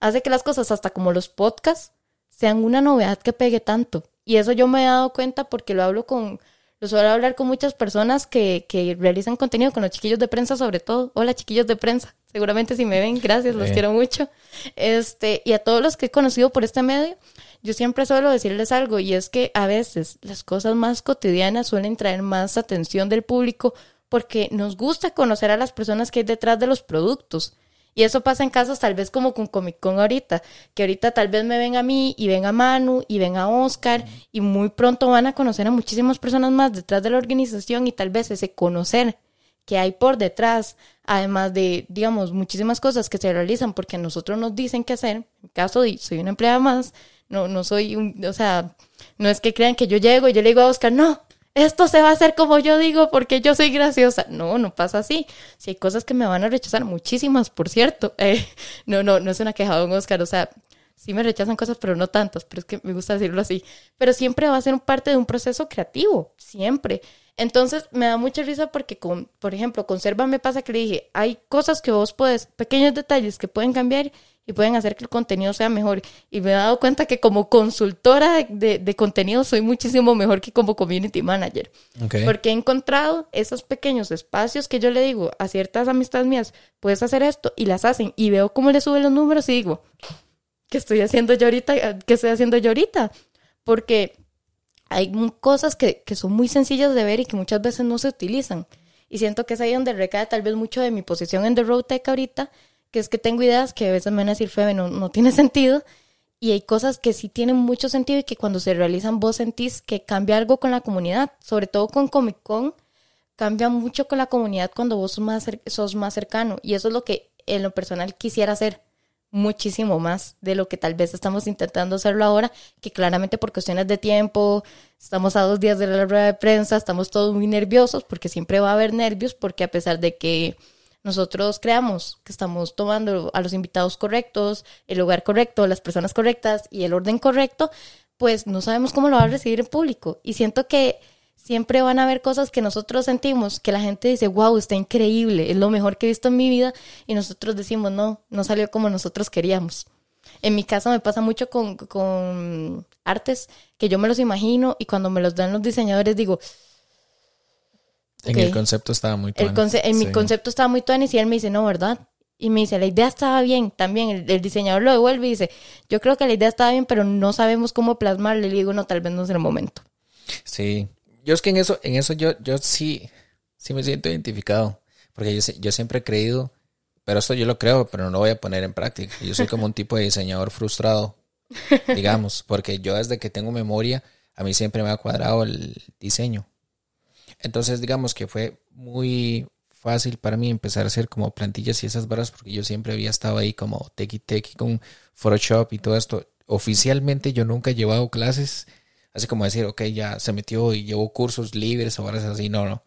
hace que las cosas, hasta como los podcasts, sean una novedad que pegue tanto. Y eso yo me he dado cuenta porque lo hablo con, lo suelo hablar con muchas personas que, que realizan contenido, con los chiquillos de prensa sobre todo. Hola chiquillos de prensa, seguramente si me ven, gracias, los Sí. quiero mucho. Este, y a todos los que he conocido por este medio, yo siempre suelo decirles algo y es que a veces las cosas más cotidianas suelen traer más atención del público porque nos gusta conocer a las personas que hay detrás de los productos. Y eso pasa en casos tal vez como con Comic Con ahorita, que ahorita tal vez me ven a mí y ven a Manu y ven a Oscar y muy pronto van a conocer a muchísimas personas más detrás de la organización y tal vez ese conocer que hay por detrás, además de, digamos, muchísimas cosas que se realizan porque a nosotros nos dicen qué hacer. En mi caso, soy una empleada más, no, no soy un, o sea, no es que crean que yo llego y yo le digo a Oscar, no, esto se va a hacer como yo digo porque yo soy graciosa. No, no pasa así. Si hay cosas que me van a rechazar, muchísimas, por cierto. <laughs> Eh, no, no, no es una queja, don Oscar, o sea, sí me rechazan cosas, pero no tantas, pero es que me gusta decirlo así. Pero siempre va a ser un parte de un proceso creativo, siempre. Entonces me da mucha risa porque, con, por ejemplo, con Serva me pasa que le dije, hay cosas que vos puedes, pequeños detalles que pueden cambiar y pueden hacer que el contenido sea mejor. Y me he dado cuenta que como consultora de, de, de contenido soy muchísimo mejor que como community manager. Porque he encontrado esos pequeños espacios que yo le digo a ciertas amistades mías, puedes hacer esto y las hacen y veo cómo le suben los números y digo, ¿qué estoy haciendo yo ahorita? ¿Qué estoy haciendo yo ahorita? Porque hay cosas que, que son muy sencillas de ver y que muchas veces no se utilizan. Y siento que es ahí donde recae tal vez mucho de mi posición en The Road Tech ahorita, que es que tengo ideas que a veces me van a decir, Febe, no, no tiene sentido. Y hay cosas que sí tienen mucho sentido y que cuando se realizan vos sentís que cambia algo con la comunidad, sobre todo con Comic Con. cambia mucho con la comunidad cuando vos sos más, sos más cercano. Y eso es lo que en lo personal quisiera hacer muchísimo más de lo que tal vez estamos intentando hacerlo ahora, que claramente por cuestiones de tiempo, estamos a dos días de la rueda de prensa, estamos todos muy nerviosos, porque siempre va a haber nervios, porque a pesar de que nosotros creamos que estamos tomando a los invitados correctos, el lugar correcto, las personas correctas y el orden correcto, pues no sabemos cómo lo va a recibir el público. Y siento que siempre van a haber cosas que nosotros sentimos, que la gente dice, wow, está increíble, es lo mejor que he visto en mi vida, y nosotros decimos, no, no salió como nosotros queríamos. En mi caso me pasa mucho con, con artes que yo me los imagino y cuando me los dan los diseñadores digo, en el concepto estaba muy tuanis. en mi concepto estaba muy tuanis y él me dice, no, ¿verdad? Y me dice, la idea estaba bien también. El, diseñador lo devuelve y dice, yo creo que la idea estaba bien, pero no sabemos cómo plasmarle. Le digo, no, tal vez no es el momento. Sí. Yo es que en eso, en eso yo, yo sí, sí me siento identificado. Porque yo, yo siempre he creído, pero esto yo lo creo, pero no lo voy a poner en práctica. Yo soy como un tipo de diseñador frustrado, digamos, porque yo desde que tengo memoria, a mí siempre me ha cuadrado el diseño. Entonces, digamos que fue muy fácil para mí empezar a hacer como plantillas y esas barras porque yo siempre había estado ahí como tequi tequi con Photoshop y todo esto. Oficialmente yo nunca he llevado clases, así como decir, ok, ya se metió y llevó cursos libres o barras así, no, no.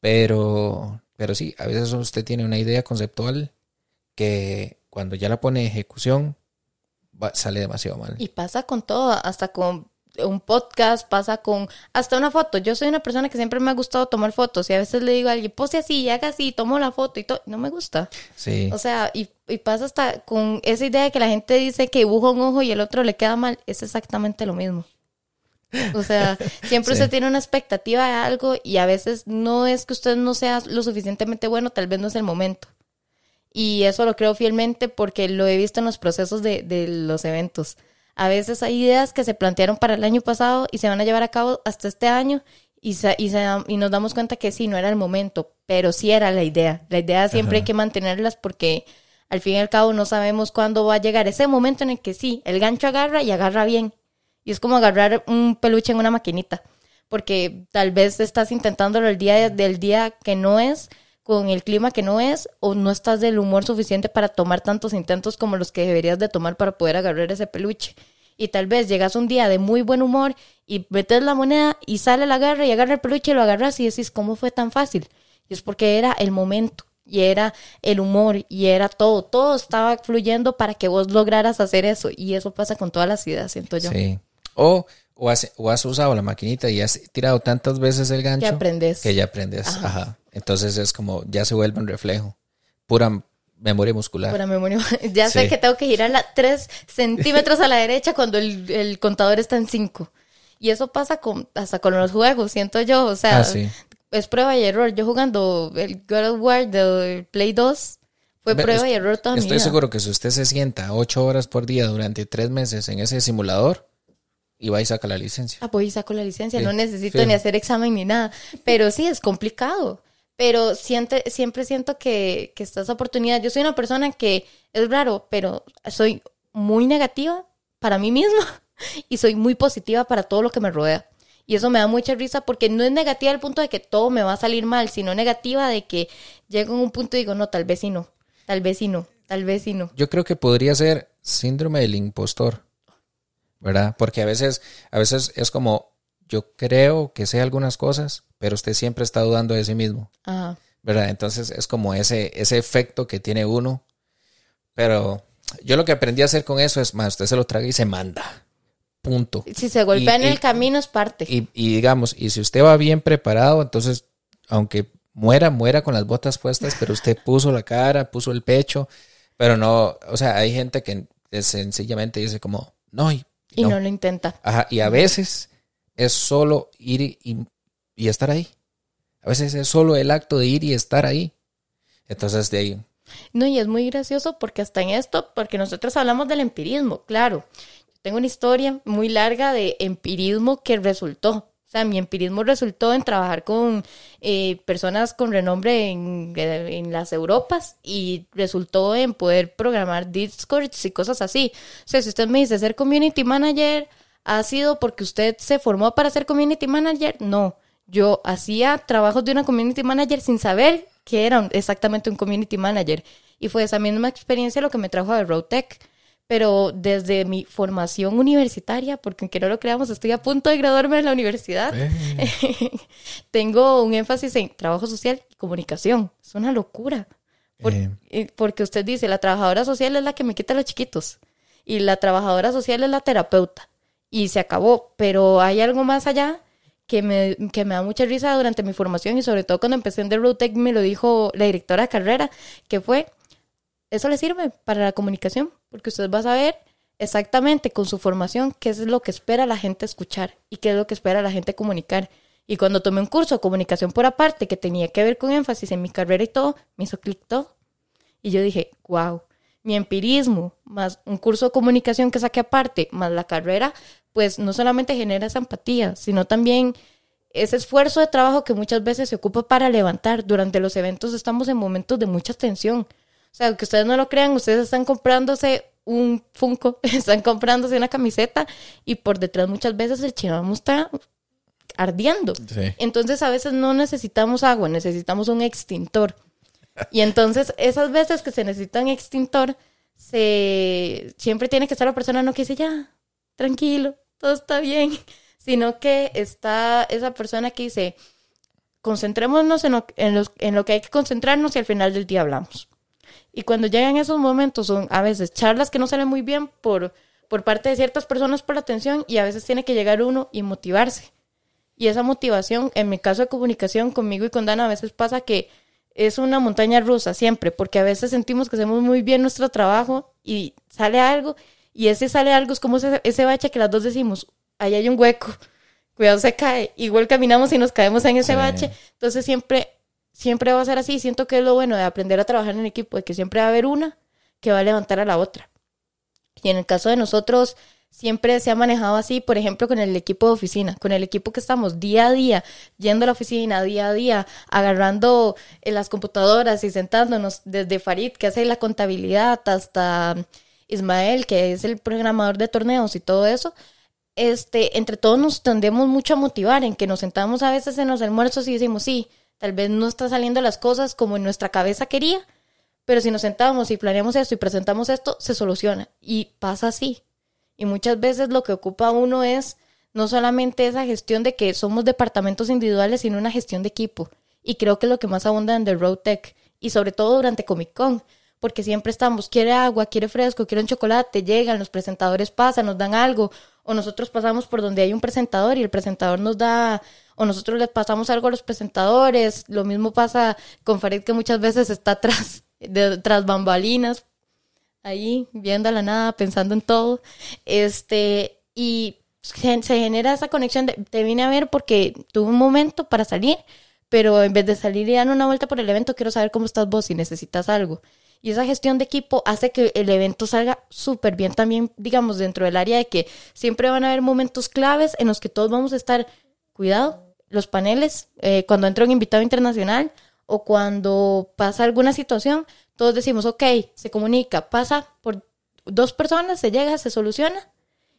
Pero, pero sí, a veces usted tiene una idea conceptual que cuando ya la pone en ejecución sale demasiado mal. Y pasa con todo, hasta con un podcast, pasa con hasta una foto. Yo soy una persona que siempre me ha gustado tomar fotos y a veces le digo a alguien, pose así, haga así, tomo la foto y todo. No me gusta. Sí. O sea, y, pasa hasta con esa idea de que la gente dice que dibuja un ojo y el otro le queda mal. Es exactamente lo mismo. O sea, <laughs> siempre se tiene una expectativa de algo y a veces no es que usted no sea lo suficientemente bueno, tal vez no es el momento. Y eso lo creo fielmente porque lo he visto en los procesos de, de los eventos. A veces hay ideas que se plantearon para el año pasado y se van a llevar a cabo hasta este año y, y, nos damos cuenta que sí, no era el momento, pero sí era la idea. La idea siempre hay que mantenerlas porque al fin y al cabo no sabemos cuándo va a llegar ese momento en el que sí, el gancho agarra y agarra bien. Y es como agarrar un peluche en una maquinita, porque tal vez estás intentándolo el día del día que no es, con el clima que no es, o no estás del humor suficiente para tomar tantos intentos como los que deberías de tomar para poder agarrar ese peluche. Y tal vez llegas un día de muy buen humor y metes la moneda y sale la garra y agarra el peluche y lo agarras y decís, ¿cómo fue tan fácil? Y es porque era el momento y era el humor y era todo, todo estaba fluyendo para que vos lograras hacer eso y eso pasa con todas las ideas, siento yo. Sí. O, o, has, o has usado la maquinita y has tirado tantas veces el gancho. Que aprendes. Que ya aprendes. Ajá. Entonces es como, ya se vuelve un reflejo. Pura memoria muscular. Pura memoria. <laughs> Ya sé que tengo que girarla tres centímetros a la derecha cuando el, contador está en cinco. Y eso pasa con, hasta con los juegos, siento yo. O sea, ah, es prueba y error. Yo jugando el God of War del Play 2, fue prueba y error toda Estoy seguro que si usted se sienta ocho horas por día durante tres meses en ese simulador, y va y saca la licencia. Ah, pues y saco la licencia. no necesito ni hacer examen ni nada. Pero sí, es complicado pero siente, siempre siento que, que está esa oportunidad. Yo soy una persona que es raro, pero soy muy negativa para mí misma <laughs> y soy muy positiva para todo lo que me rodea. Y eso me da mucha risa porque no es negativa al punto de que todo me va a salir mal, sino negativa de que llego a un punto y digo, no, tal vez sí no, tal vez sí no, tal vez sí no. Yo creo que podría ser síndrome del impostor, ¿verdad? Porque a veces, a veces es como, yo creo que sé algunas cosas, pero usted siempre está dudando de sí mismo. ¿Verdad? Entonces es como ese, ese efecto que tiene uno. Pero yo lo que aprendí a hacer con eso es, más, usted se lo traga y se manda. Punto. Si se golpea en el camino es parte. Y, y, digamos, y si usted va bien preparado, entonces, aunque muera, muera con las botas puestas, pero usted <laughs> puso la cara, puso el pecho, pero no, o sea, hay gente que sencillamente dice como, no, y, y no. lo intenta. Ajá, y a veces es solo ir y, estar ahí. A veces es solo el acto de ir y estar ahí. Entonces de ahí. No, y es muy gracioso porque hasta en esto, porque nosotros hablamos del empirismo, claro. Tengo una historia muy larga de empirismo que resultó. O sea, mi empirismo resultó en trabajar con eh, personas con renombre en, en, las Europas y resultó en poder programar Discords y cosas así. O sea, si usted me dice ser community manager, ¿Ha sido porque usted se formó para ser community manager? No. yo hacía trabajos de una community manager sin saber que era exactamente un community manager. Y fue esa misma experiencia lo que me trajo a Roadtech. Pero desde mi formación universitaria, porque aunque no lo creamos, estoy a punto de graduarme de la universidad, eh. <laughs> tengo un énfasis en trabajo social y comunicación. Es una locura. Eh. Porque usted dice, la trabajadora social es la que me quita a los chiquitos y la trabajadora social es la terapeuta. Y se acabó. Pero hay algo más allá que me, que me da mucha risa durante mi formación y sobre todo cuando empecé en The Road Tech me lo dijo la directora de carrera, que fue, eso le sirve para la comunicación, porque usted va a saber exactamente con su formación qué es lo que espera la gente escuchar y qué es lo que espera la gente comunicar. Y cuando tomé un curso de comunicación por aparte que tenía que ver con énfasis en mi carrera y todo, me hizo clic todo. Y yo dije, wow, mi empirismo, más un curso de comunicación que saqué aparte, más la carrera, pues no solamente genera esa empatía, sino también ese esfuerzo de trabajo que muchas veces se ocupa para levantar. Durante los eventos estamos en momentos de mucha tensión. O sea, que ustedes no lo crean, ustedes están comprándose un Funko, <laughs> están comprándose una camiseta y por detrás muchas veces el chinamo está ardiendo. Entonces a veces no necesitamos agua, necesitamos un extintor. Y entonces esas veces que se necesita un extintor, se siempre tiene que estar la persona no que dice ya, tranquilo, todo está bien, <laughs> sino que está esa persona que dice, concentrémonos en lo, en, lo que hay que concentrarnos y al final del día hablamos. Y cuando llegan esos momentos son a veces charlas que no salen muy bien por, por parte de ciertas personas por la atención y a veces tiene que llegar uno y motivarse. Y esa motivación, en mi caso de comunicación conmigo y con Dana, a veces pasa que es una montaña rusa siempre, porque a veces sentimos que hacemos muy bien nuestro trabajo y sale algo y ese sale algo, es como ese, bache que las dos decimos, ahí hay un hueco, <laughs> cuidado se cae, igual caminamos y nos caemos en ese bache, entonces siempre, siempre va a ser así, siento que es lo bueno de aprender a trabajar en equipo, de que siempre va a haber una que va a levantar a la otra. Y en el caso de nosotros, siempre se ha manejado así, por ejemplo, con el equipo de oficina, con el equipo que estamos día a día, yendo a la oficina día a día, agarrando en las computadoras y sentándonos desde Farid, que hace la contabilidad, hasta Ismael, que es el programador de torneos y todo eso, este, entre todos nos tendemos mucho a motivar en que nos sentamos a veces en los almuerzos y decimos, sí, tal vez no está saliendo las cosas como en nuestra cabeza quería, pero si nos sentamos y planeamos esto y presentamos esto, se soluciona. Y pasa así. Y muchas veces lo que ocupa uno es no solamente esa gestión de que somos departamentos individuales, sino una gestión de equipo. Y creo que es lo que más abunda en The Road Tech. Y sobre todo durante Comic Con porque siempre estamos, quiere agua, quiere fresco, quiere un chocolate, llegan, los presentadores pasan, nos dan algo, o nosotros pasamos por donde hay un presentador y el presentador nos da, o nosotros les pasamos algo a los presentadores, lo mismo pasa con Farid que muchas veces está <laughs> atrás, de, tras bambalinas, ahí, viendo la nada, pensando en todo, este, y se, genera esa conexión de, te vine a ver porque tuve un momento para salir, pero en vez de salir y dar una vuelta por el evento, quiero saber cómo estás vos, si necesitas algo. Y esa gestión de equipo hace que el evento salga súper bien también, digamos, dentro del área de que siempre van a haber momentos claves en los que todos vamos a estar, cuidado, los paneles, eh, cuando entra un invitado internacional o cuando pasa alguna situación, todos decimos, ok, se comunica, pasa por dos personas, se llega, se soluciona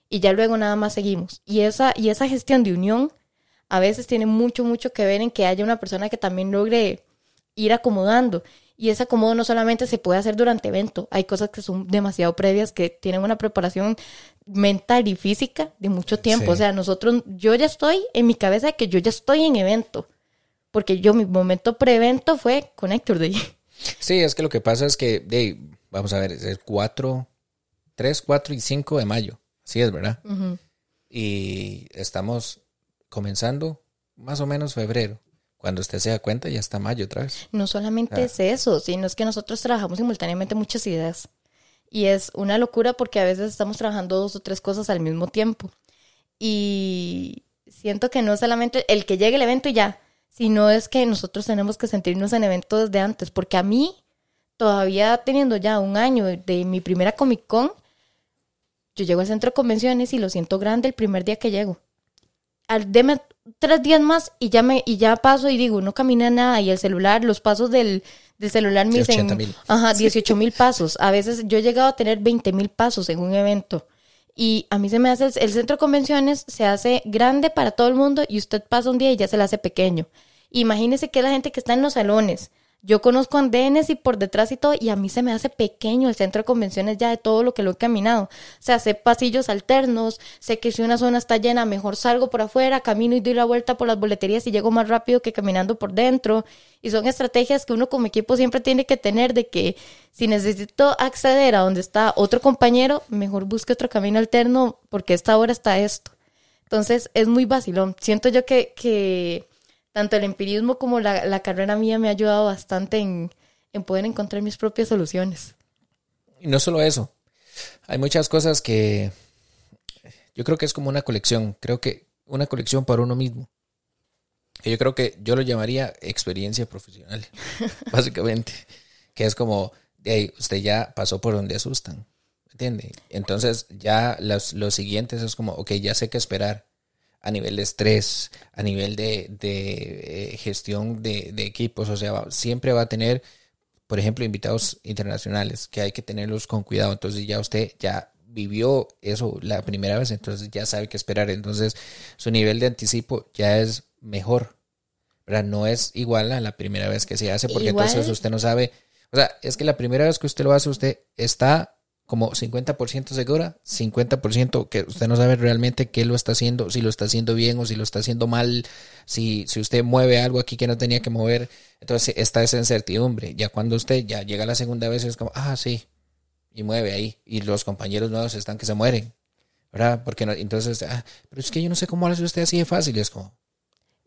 y ya luego nada más seguimos. Y esa, y esa gestión de unión a veces tiene mucho, mucho que ver en que haya una persona que también logre ir acomodando. Y ese acomodo no solamente se puede hacer durante evento, hay cosas que son demasiado previas, que tienen una preparación mental y física de mucho tiempo. O sea, nosotros, yo ya estoy en mi cabeza de que yo ya estoy en evento, porque yo mi momento pre-evento fue Connector Day. Sí, es que lo que pasa es que, de, vamos a ver, es el 4, 3, 4 y 5 de mayo, así es, ¿verdad? Y estamos comenzando más o menos febrero. Cuando usted se da cuenta, ya está mayo otra vez. No solamente ah. es eso, sino es que nosotros trabajamos simultáneamente muchas ideas. Y es una locura porque a veces estamos trabajando dos o tres cosas al mismo tiempo. Y siento que no solamente el que llegue el evento y ya, sino es que nosotros tenemos que sentirnos en evento desde antes. Porque a mí, todavía teniendo ya un año de mi primera Comic Con, yo llego al centro de convenciones y lo siento grande el primer día que llego. Al, deme tres días más y ya me y ya paso y digo, no camina nada y el celular, los pasos del, celular me dicen, ajá, 18 mil pasos. A veces yo he llegado a tener 20 mil pasos en un evento Y a mí se me hace, el, centro de convenciones se hace grande para todo el mundo y usted pasa un día y ya se le hace pequeño. Imagínese que la gente que está en los salones, yo conozco andenes y por detrás y todo, y a mí se me hace pequeño el centro de convenciones ya de todo lo que lo he caminado. O sea, sé pasillos alternos, sé que si una zona está llena, mejor salgo por afuera, camino y doy la vuelta por las boleterías y llego más rápido que caminando por dentro. Y son estrategias que uno como equipo siempre tiene que tener de que si necesito acceder a donde está otro compañero, mejor busque otro camino alterno porque esta hora está esto. Entonces es muy vacilón. Siento yo que, que tanto el empirismo como la, carrera mía me ha ayudado bastante en, poder encontrar mis propias soluciones. Y no solo eso, hay muchas cosas que yo creo que es como una colección, creo que una colección para uno mismo. yo creo que yo lo llamaría experiencia profesional, <laughs> básicamente, que es como, hey, usted ya pasó por donde asustan, ¿entiende? Entonces ya los, los siguientes es como, ok, ya sé qué esperar a nivel de estrés, a nivel de, eh, gestión de, equipos, o sea, siempre va a tener, por ejemplo, invitados internacionales que hay que tenerlos con cuidado, entonces ya usted ya vivió eso la primera vez, entonces ya sabe qué esperar, entonces su nivel de anticipo ya es mejor, ¿verdad? No es igual a la primera vez que se hace, porque entonces usted no sabe, o sea, es que la primera vez que usted lo hace, usted está como 50% segura, 50% que usted no sabe realmente qué lo está haciendo, si lo está haciendo bien o si lo está haciendo mal, si, si usted mueve algo aquí que no tenía que mover. Entonces está esa incertidumbre. Ya cuando usted ya llega la segunda vez es como, ah, sí, y mueve ahí. Y los compañeros nuevos están que se mueren. ¿Verdad? Porque no, entonces, ah, pero es que yo no sé cómo lo hace usted así de fácil. Es como,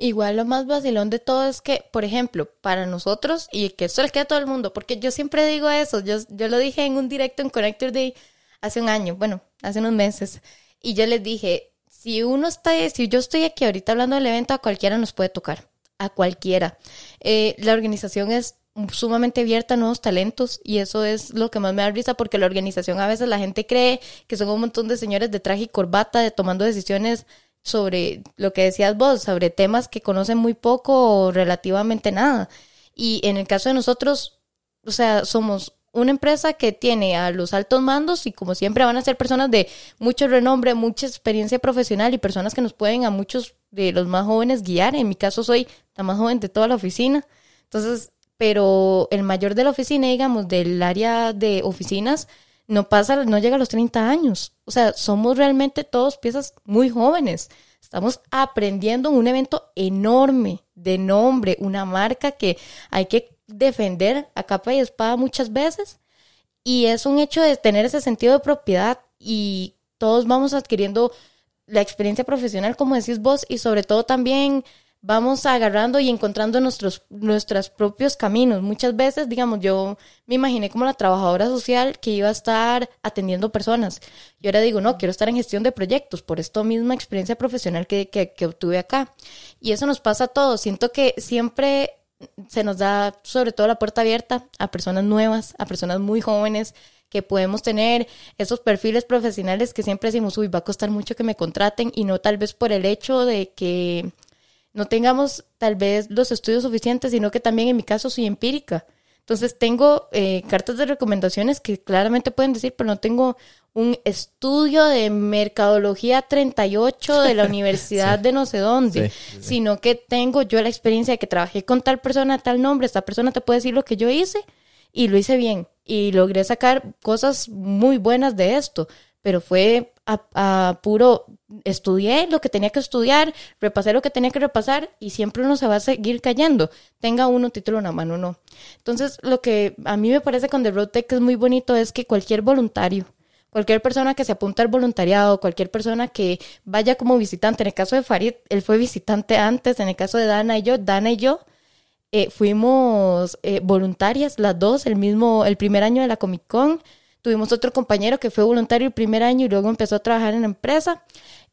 Igual lo más vacilón de todo es que, por ejemplo, para nosotros, y que esto le queda a todo el mundo, porque yo siempre digo eso, yo, yo lo dije en un directo en Connector Day hace un año, bueno, hace unos meses, y yo les dije, si uno está, si yo estoy aquí ahorita hablando del evento, a cualquiera nos puede tocar, a cualquiera. Eh, la organización es sumamente abierta a nuevos talentos y eso es lo que más me da risa porque la organización a veces la gente cree que son un montón de señores de traje y corbata de tomando decisiones sobre lo que decías vos, sobre temas que conocen muy poco o relativamente nada. Y en el caso de nosotros, o sea, somos una empresa que tiene a los altos mandos y como siempre van a ser personas de mucho renombre, mucha experiencia profesional y personas que nos pueden a muchos de los más jóvenes guiar. En mi caso soy la más joven de toda la oficina. Entonces, pero el mayor de la oficina, digamos, del área de oficinas, no pasa, no llega a los 30 años. O sea, somos realmente todos piezas muy jóvenes. Estamos aprendiendo un evento enorme de nombre, una marca que hay que defender a capa y espada muchas veces. Y es un hecho de tener ese sentido de propiedad y todos vamos adquiriendo la experiencia profesional, como decís vos, y sobre todo también vamos agarrando y encontrando nuestros, nuestros propios caminos. Muchas veces, digamos, yo me imaginé como la trabajadora social que iba a estar atendiendo personas. Y ahora digo, no, quiero estar en gestión de proyectos por esta misma experiencia profesional que, que, que obtuve acá. Y eso nos pasa a todos. Siento que siempre se nos da sobre todo la puerta abierta a personas nuevas, a personas muy jóvenes que podemos tener esos perfiles profesionales que siempre decimos, uy, va a costar mucho que me contraten y no tal vez por el hecho de que no tengamos tal vez los estudios suficientes, sino que también en mi caso soy empírica. Entonces tengo eh, cartas de recomendaciones que claramente pueden decir, pero no tengo un estudio de mercadología 38 de la <laughs> universidad de no sé dónde, sino que tengo yo la experiencia de que trabajé con tal persona, tal nombre, esta persona te puede decir lo que yo hice y lo hice bien y logré sacar cosas muy buenas de esto, pero fue a, puro, estudié lo que tenía que estudiar, repasé lo que tenía que repasar y siempre uno se va a seguir cayendo, tenga uno título en la mano o no. Entonces, lo que a mí me parece con The Road Tech es muy bonito es que cualquier voluntario, cualquier persona que se apunta al voluntariado, cualquier persona que vaya como visitante, en el caso de Farid, él fue visitante antes, en el caso de Dana y yo, Dana y yo, eh, fuimos eh, voluntarias las dos el mismo, el primer año de la Comic Con, Tuvimos otro compañero que fue voluntario el primer año y luego empezó a trabajar en la empresa.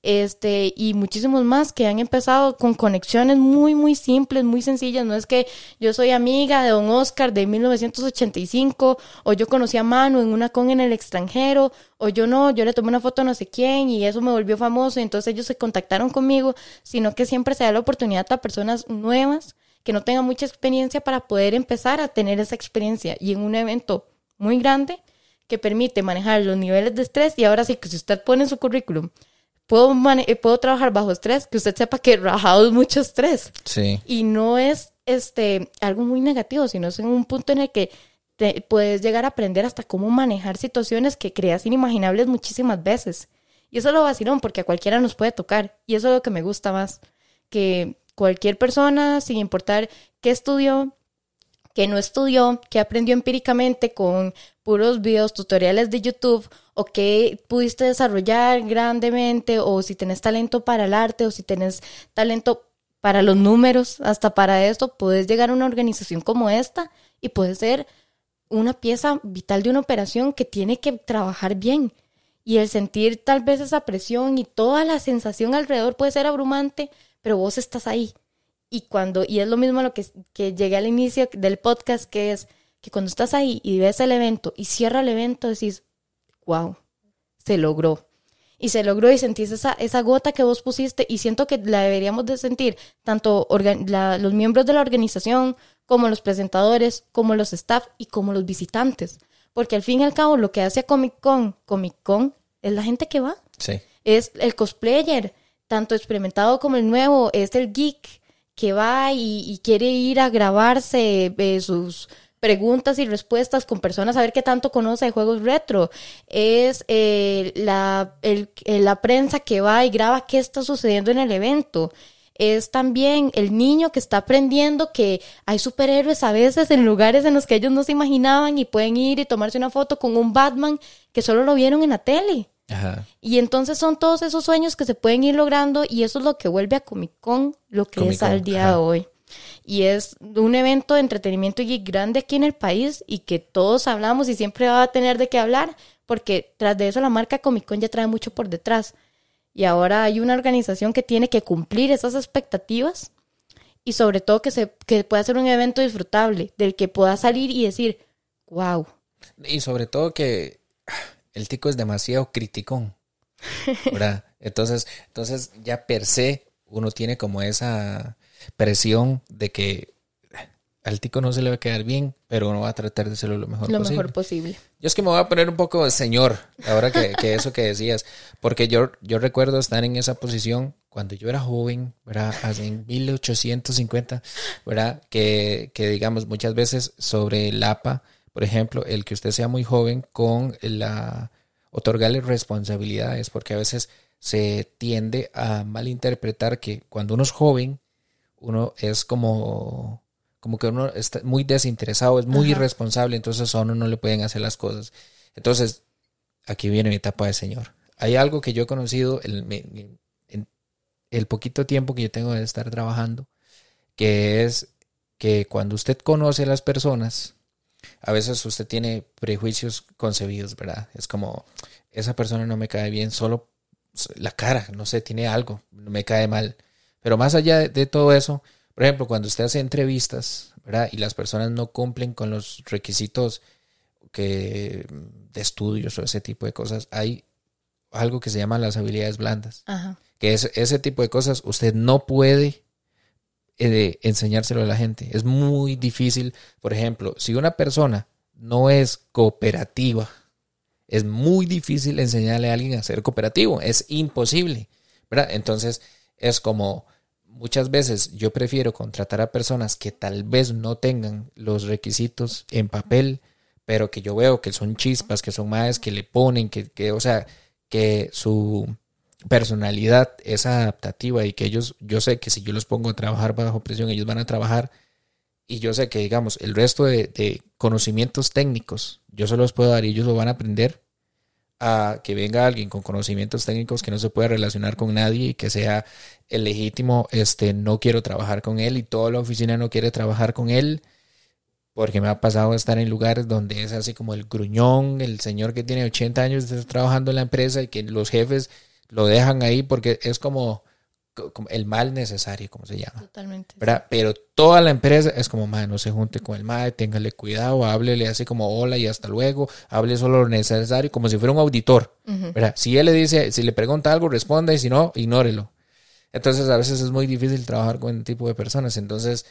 Este, y muchísimos más que han empezado con conexiones muy, muy simples, muy sencillas. No es que yo soy amiga de don Oscar de 1985, o yo conocí a Manu en una con en el extranjero, o yo no, yo le tomé una foto a no sé quién y eso me volvió famoso, y entonces ellos se contactaron conmigo, sino que siempre se da la oportunidad a personas nuevas que no tengan mucha experiencia para poder empezar a tener esa experiencia. Y en un evento muy grande, que permite manejar los niveles de estrés y ahora sí que si usted pone en su currículum, puedo, eh, puedo trabajar bajo estrés, que usted sepa que rajado es mucho estrés. Sí. Y no es este, algo muy negativo, sino es en un punto en el que te, puedes llegar a aprender hasta cómo manejar situaciones que creas inimaginables muchísimas veces. Y eso es lo vacilón, porque a cualquiera nos puede tocar. Y eso es lo que me gusta más. Que cualquier persona, sin importar qué estudió, qué no estudió, qué aprendió empíricamente con puros videos, tutoriales de YouTube, o qué pudiste desarrollar grandemente, o si tenés talento para el arte, o si tenés talento para los números, hasta para esto, puedes llegar a una organización como esta y puedes ser una pieza vital de una operación que tiene que trabajar bien. Y el sentir tal vez esa presión y toda la sensación alrededor puede ser abrumante, pero vos estás ahí. Y cuando, y es lo mismo lo que, que llegué al inicio del podcast, que es que cuando estás ahí y ves el evento y cierra el evento, decís, wow, se logró. Y se logró y sentís esa, esa gota que vos pusiste y siento que la deberíamos de sentir tanto los miembros de la organización como los presentadores, como los staff y como los visitantes. Porque al fin y al cabo lo que hace a Comic Con, Comic Con, es la gente que va. Sí. Es el cosplayer, tanto experimentado como el nuevo, es el geek que va y, quiere ir a grabarse eh, sus preguntas y respuestas con personas a ver qué tanto conoce de juegos retro. Es eh, la, el, la prensa que va y graba qué está sucediendo en el evento es también el niño que está aprendiendo que hay superhéroes a veces en lugares en los que ellos no se imaginaban y pueden ir y tomarse una foto con un Batman que solo lo vieron en la tele. Y entonces son todos esos sueños que se pueden ir logrando y eso es lo que vuelve a Comic Con lo que es al día de hoy. Y es un evento de entretenimiento y grande aquí en el país y que todos hablamos y siempre va a tener de qué hablar porque tras de eso la marca Comic Con ya trae mucho por detrás. Y ahora hay una organización que tiene que cumplir esas expectativas y sobre todo que, se, que pueda ser un evento disfrutable, del que pueda salir y decir, wow. Y sobre todo que el tico es demasiado criticón, ¿verdad? <laughs> Entonces, entonces ya per se uno tiene como esa presión de que al tico no se le va a quedar bien, pero uno va a tratar de hacerlo lo mejor lo posible. mejor posible. Yo es que me voy a poner un poco señor, ahora que, eso que decías, porque yo, yo recuerdo estar en esa posición cuando yo era joven, ¿verdad? En 1850, ¿verdad? Que, que digamos muchas veces sobre el APA, por ejemplo, el que usted sea muy joven con la otorgarle responsabilidades, porque a veces se tiende a malinterpretar que cuando uno es joven, uno es como como que uno está muy desinteresado, es muy irresponsable, entonces a uno no le pueden hacer las cosas. Entonces, aquí viene mi etapa de señor. Hay algo que yo he conocido en, el poquito tiempo que yo tengo de estar trabajando, que es que cuando usted conoce a las personas, a veces usted tiene prejuicios concebidos, ¿verdad? Es como, esa persona no me cae bien, solo la cara, no sé, tiene algo, me cae mal. Pero más allá de todo eso, por ejemplo, cuando usted hace entrevistas, ¿verdad? Y las personas no cumplen con los requisitos que, de estudios o ese tipo de cosas, hay algo que se llama las habilidades blandas. Que es, ese tipo de cosas usted no puede eh, enseñárselo a la gente. Es muy difícil. Por ejemplo, si una persona no es cooperativa, es muy difícil enseñarle a alguien a ser cooperativo. Es imposible. ¿verdad? Entonces, es como muchas veces yo prefiero contratar a personas que tal vez no tengan los requisitos en papel, pero que yo veo que son chispas, que son más, que le ponen, que, que, o sea, que su personalidad es adaptativa y que ellos, yo sé que si yo los pongo a trabajar bajo presión, ellos van a trabajar y yo sé que, digamos, el resto de, conocimientos técnicos, yo se los puedo dar y ellos lo van a aprender a que venga alguien con conocimientos técnicos que no se pueda relacionar con nadie y que sea el legítimo, este, no quiero trabajar con él y toda la oficina no quiere trabajar con él, porque me ha pasado estar en lugares donde es así como el gruñón, el señor que tiene 80 años de trabajando en la empresa y que los jefes lo dejan ahí porque es como el mal necesario, como se llama. Totalmente. Pero toda la empresa es como, madre, no se junte con el madre, téngale cuidado, háblele así como hola y hasta luego, hable solo lo necesario, como si fuera un auditor, ¿verdad? Si él le dice, si le pregunta algo, responda y si no, ignórelo. Entonces a veces es muy difícil trabajar con este tipo de personas, entonces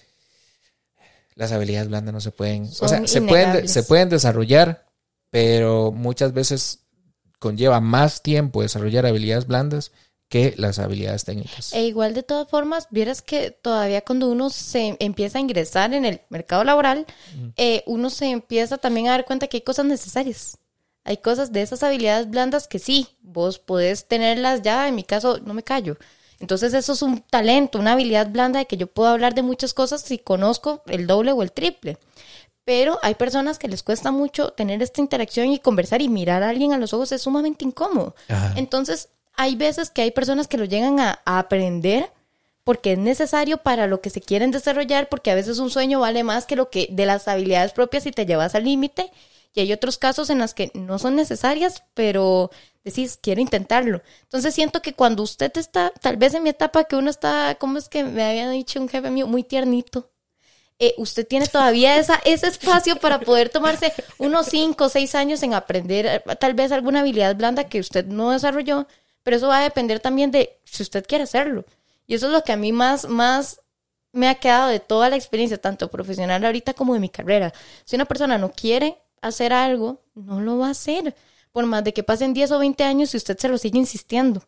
las habilidades blandas no se pueden, o sea, se pueden, se pueden desarrollar, pero muchas veces conlleva más tiempo desarrollar habilidades blandas que las habilidades técnicas. E igual de todas formas, vieras que todavía cuando uno se empieza a ingresar en el mercado laboral, eh, uno se empieza también a dar cuenta que hay cosas necesarias. Hay cosas de esas habilidades blandas que sí, vos podés tenerlas ya, en mi caso no me callo. Entonces eso es un talento, una habilidad blanda de que yo puedo hablar de muchas cosas si conozco el doble o el triple. Pero hay personas que les cuesta mucho tener esta interacción y conversar y mirar a alguien a los ojos es sumamente incómodo. Entonces hay veces que hay personas que lo llegan a, aprender porque es necesario para lo que se quieren desarrollar, porque a veces un sueño vale más que lo que de las habilidades propias y te llevas al límite. Y hay otros casos en los que no son necesarias, pero decís, quiero intentarlo. Entonces siento que cuando usted está, tal vez en mi etapa que uno está, ¿cómo es que me había dicho un jefe mío? Muy tiernito. Eh, usted tiene todavía esa, ese espacio para poder tomarse unos cinco o seis años en aprender eh, tal vez alguna habilidad blanda que usted no desarrolló pero eso va a depender también de si usted quiere hacerlo. Y eso es lo que a mí más, más me ha quedado de toda la experiencia, tanto profesional ahorita como de mi carrera. Si una persona no quiere hacer algo, no lo va a hacer. Por más de que pasen 10 o 20 años y usted se lo sigue insistiendo.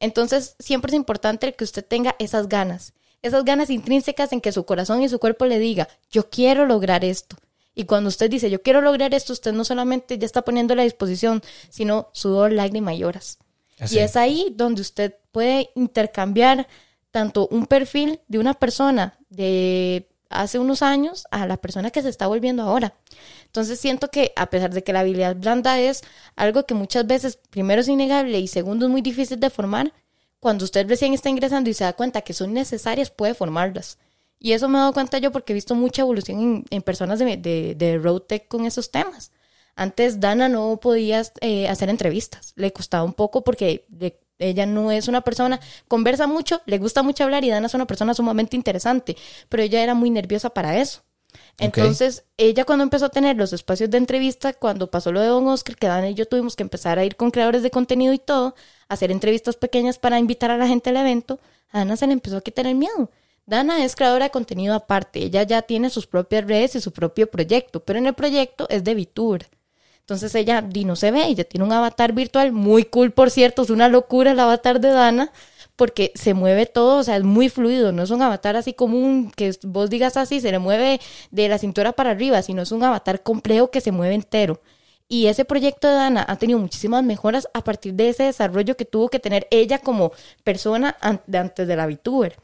Entonces, siempre es importante que usted tenga esas ganas. Esas ganas intrínsecas en que su corazón y su cuerpo le diga, yo quiero lograr esto. Y cuando usted dice, yo quiero lograr esto, usted no solamente ya está poniendo la disposición, sino sudor, lágrimas y horas. Y es ahí donde usted puede intercambiar tanto un perfil de una persona de hace unos años a la persona que se está volviendo ahora. Entonces siento que a pesar de que la habilidad blanda es algo que muchas veces primero es innegable y segundo es muy difícil de formar, cuando usted recién está ingresando y se da cuenta que son necesarias, puede formarlas. Y eso me he dado cuenta yo porque he visto mucha evolución en, personas de, de, de RoadTech con esos temas. Antes Dana no podía eh, hacer entrevistas, le costaba un poco porque ella no es una persona, conversa mucho, le gusta mucho hablar y Dana es una persona sumamente interesante, pero ella era muy nerviosa para eso. Entonces, ella cuando empezó a tener los espacios de entrevista, cuando pasó lo de Don Oscar, que Dana y yo tuvimos que empezar a ir con creadores de contenido y todo, hacer entrevistas pequeñas para invitar a la gente al evento, a Dana se le empezó a quitar el miedo. Dana es creadora de contenido aparte, ella ya tiene sus propias redes y su propio proyecto, pero en el proyecto es de VTuber. Entonces ella no se ve, ella tiene un avatar virtual muy cool, por cierto, es una locura el avatar de Dana, porque se mueve todo, o sea, es muy fluido, no es un avatar así común que vos digas así, se le mueve de la cintura para arriba, sino es un avatar complejo que se mueve entero. Y ese proyecto de Dana ha tenido muchísimas mejoras a partir de ese desarrollo que tuvo que tener ella como persona antes de la VTuber.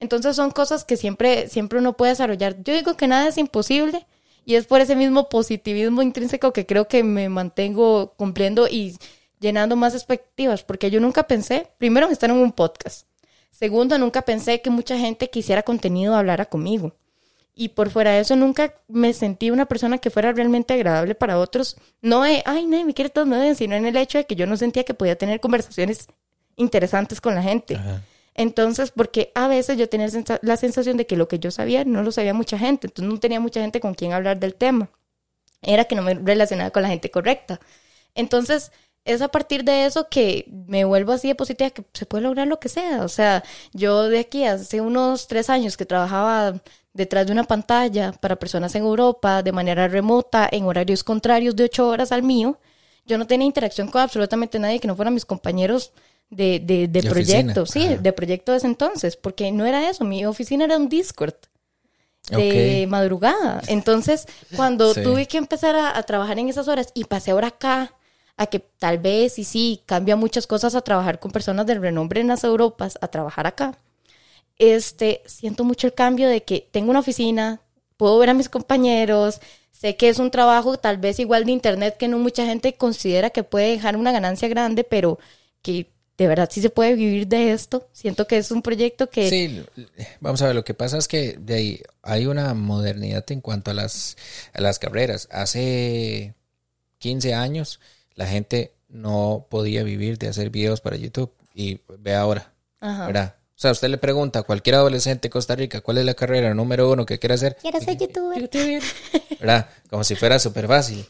Entonces son cosas que siempre, siempre uno puede desarrollar. Yo digo que nada es imposible, y es por ese mismo positivismo intrínseco que creo que me mantengo cumpliendo y llenando más expectativas, porque yo nunca pensé, primero, estar en un podcast. Segundo, nunca pensé que mucha gente quisiera contenido hablara conmigo. Y por fuera de eso, nunca me sentí una persona que fuera realmente agradable para otros. No de, ay, no, me quiere todo me sino en el hecho de que yo no sentía que podía tener conversaciones interesantes con la gente. Entonces, porque a veces yo tenía la sensación de que lo que yo sabía no lo sabía mucha gente, entonces no tenía mucha gente con quien hablar del tema. Era que no me relacionaba con la gente correcta. Entonces, es a partir de eso que me vuelvo así de positiva que se puede lograr lo que sea. O sea, yo de aquí hace unos tres años que trabajaba detrás de una pantalla para personas en Europa de manera remota, en horarios contrarios de ocho horas al mío, yo no tenía interacción con absolutamente nadie que no fueran mis compañeros de, de, de, proyecto, sí, de proyecto de ese entonces, porque no era eso, mi oficina era un Discord de madrugada. Entonces, cuando tuve que empezar a, trabajar en esas horas y pasé ahora acá, a que tal vez, y sí, cambia muchas cosas a trabajar con personas del renombre en las Europas, a trabajar acá, este, siento mucho el cambio de que tengo una oficina, puedo ver a mis compañeros, sé que es un trabajo tal vez igual de internet que no mucha gente considera que puede dejar una ganancia grande, pero que de verdad sí se puede vivir de esto. Siento que es un proyecto que... Sí, vamos a ver, lo que pasa es que de ahí hay una modernidad en cuanto a las, a las carreras. Hace 15 años la gente no podía vivir de hacer videos para YouTube y ve ahora, ¿verdad? O sea, usted le pregunta a cualquier adolescente de Costa Rica cuál es la carrera número uno que quiere hacer. Quiero ser youtuber. <laughs> ¿Verdad? Como si fuera súper fácil.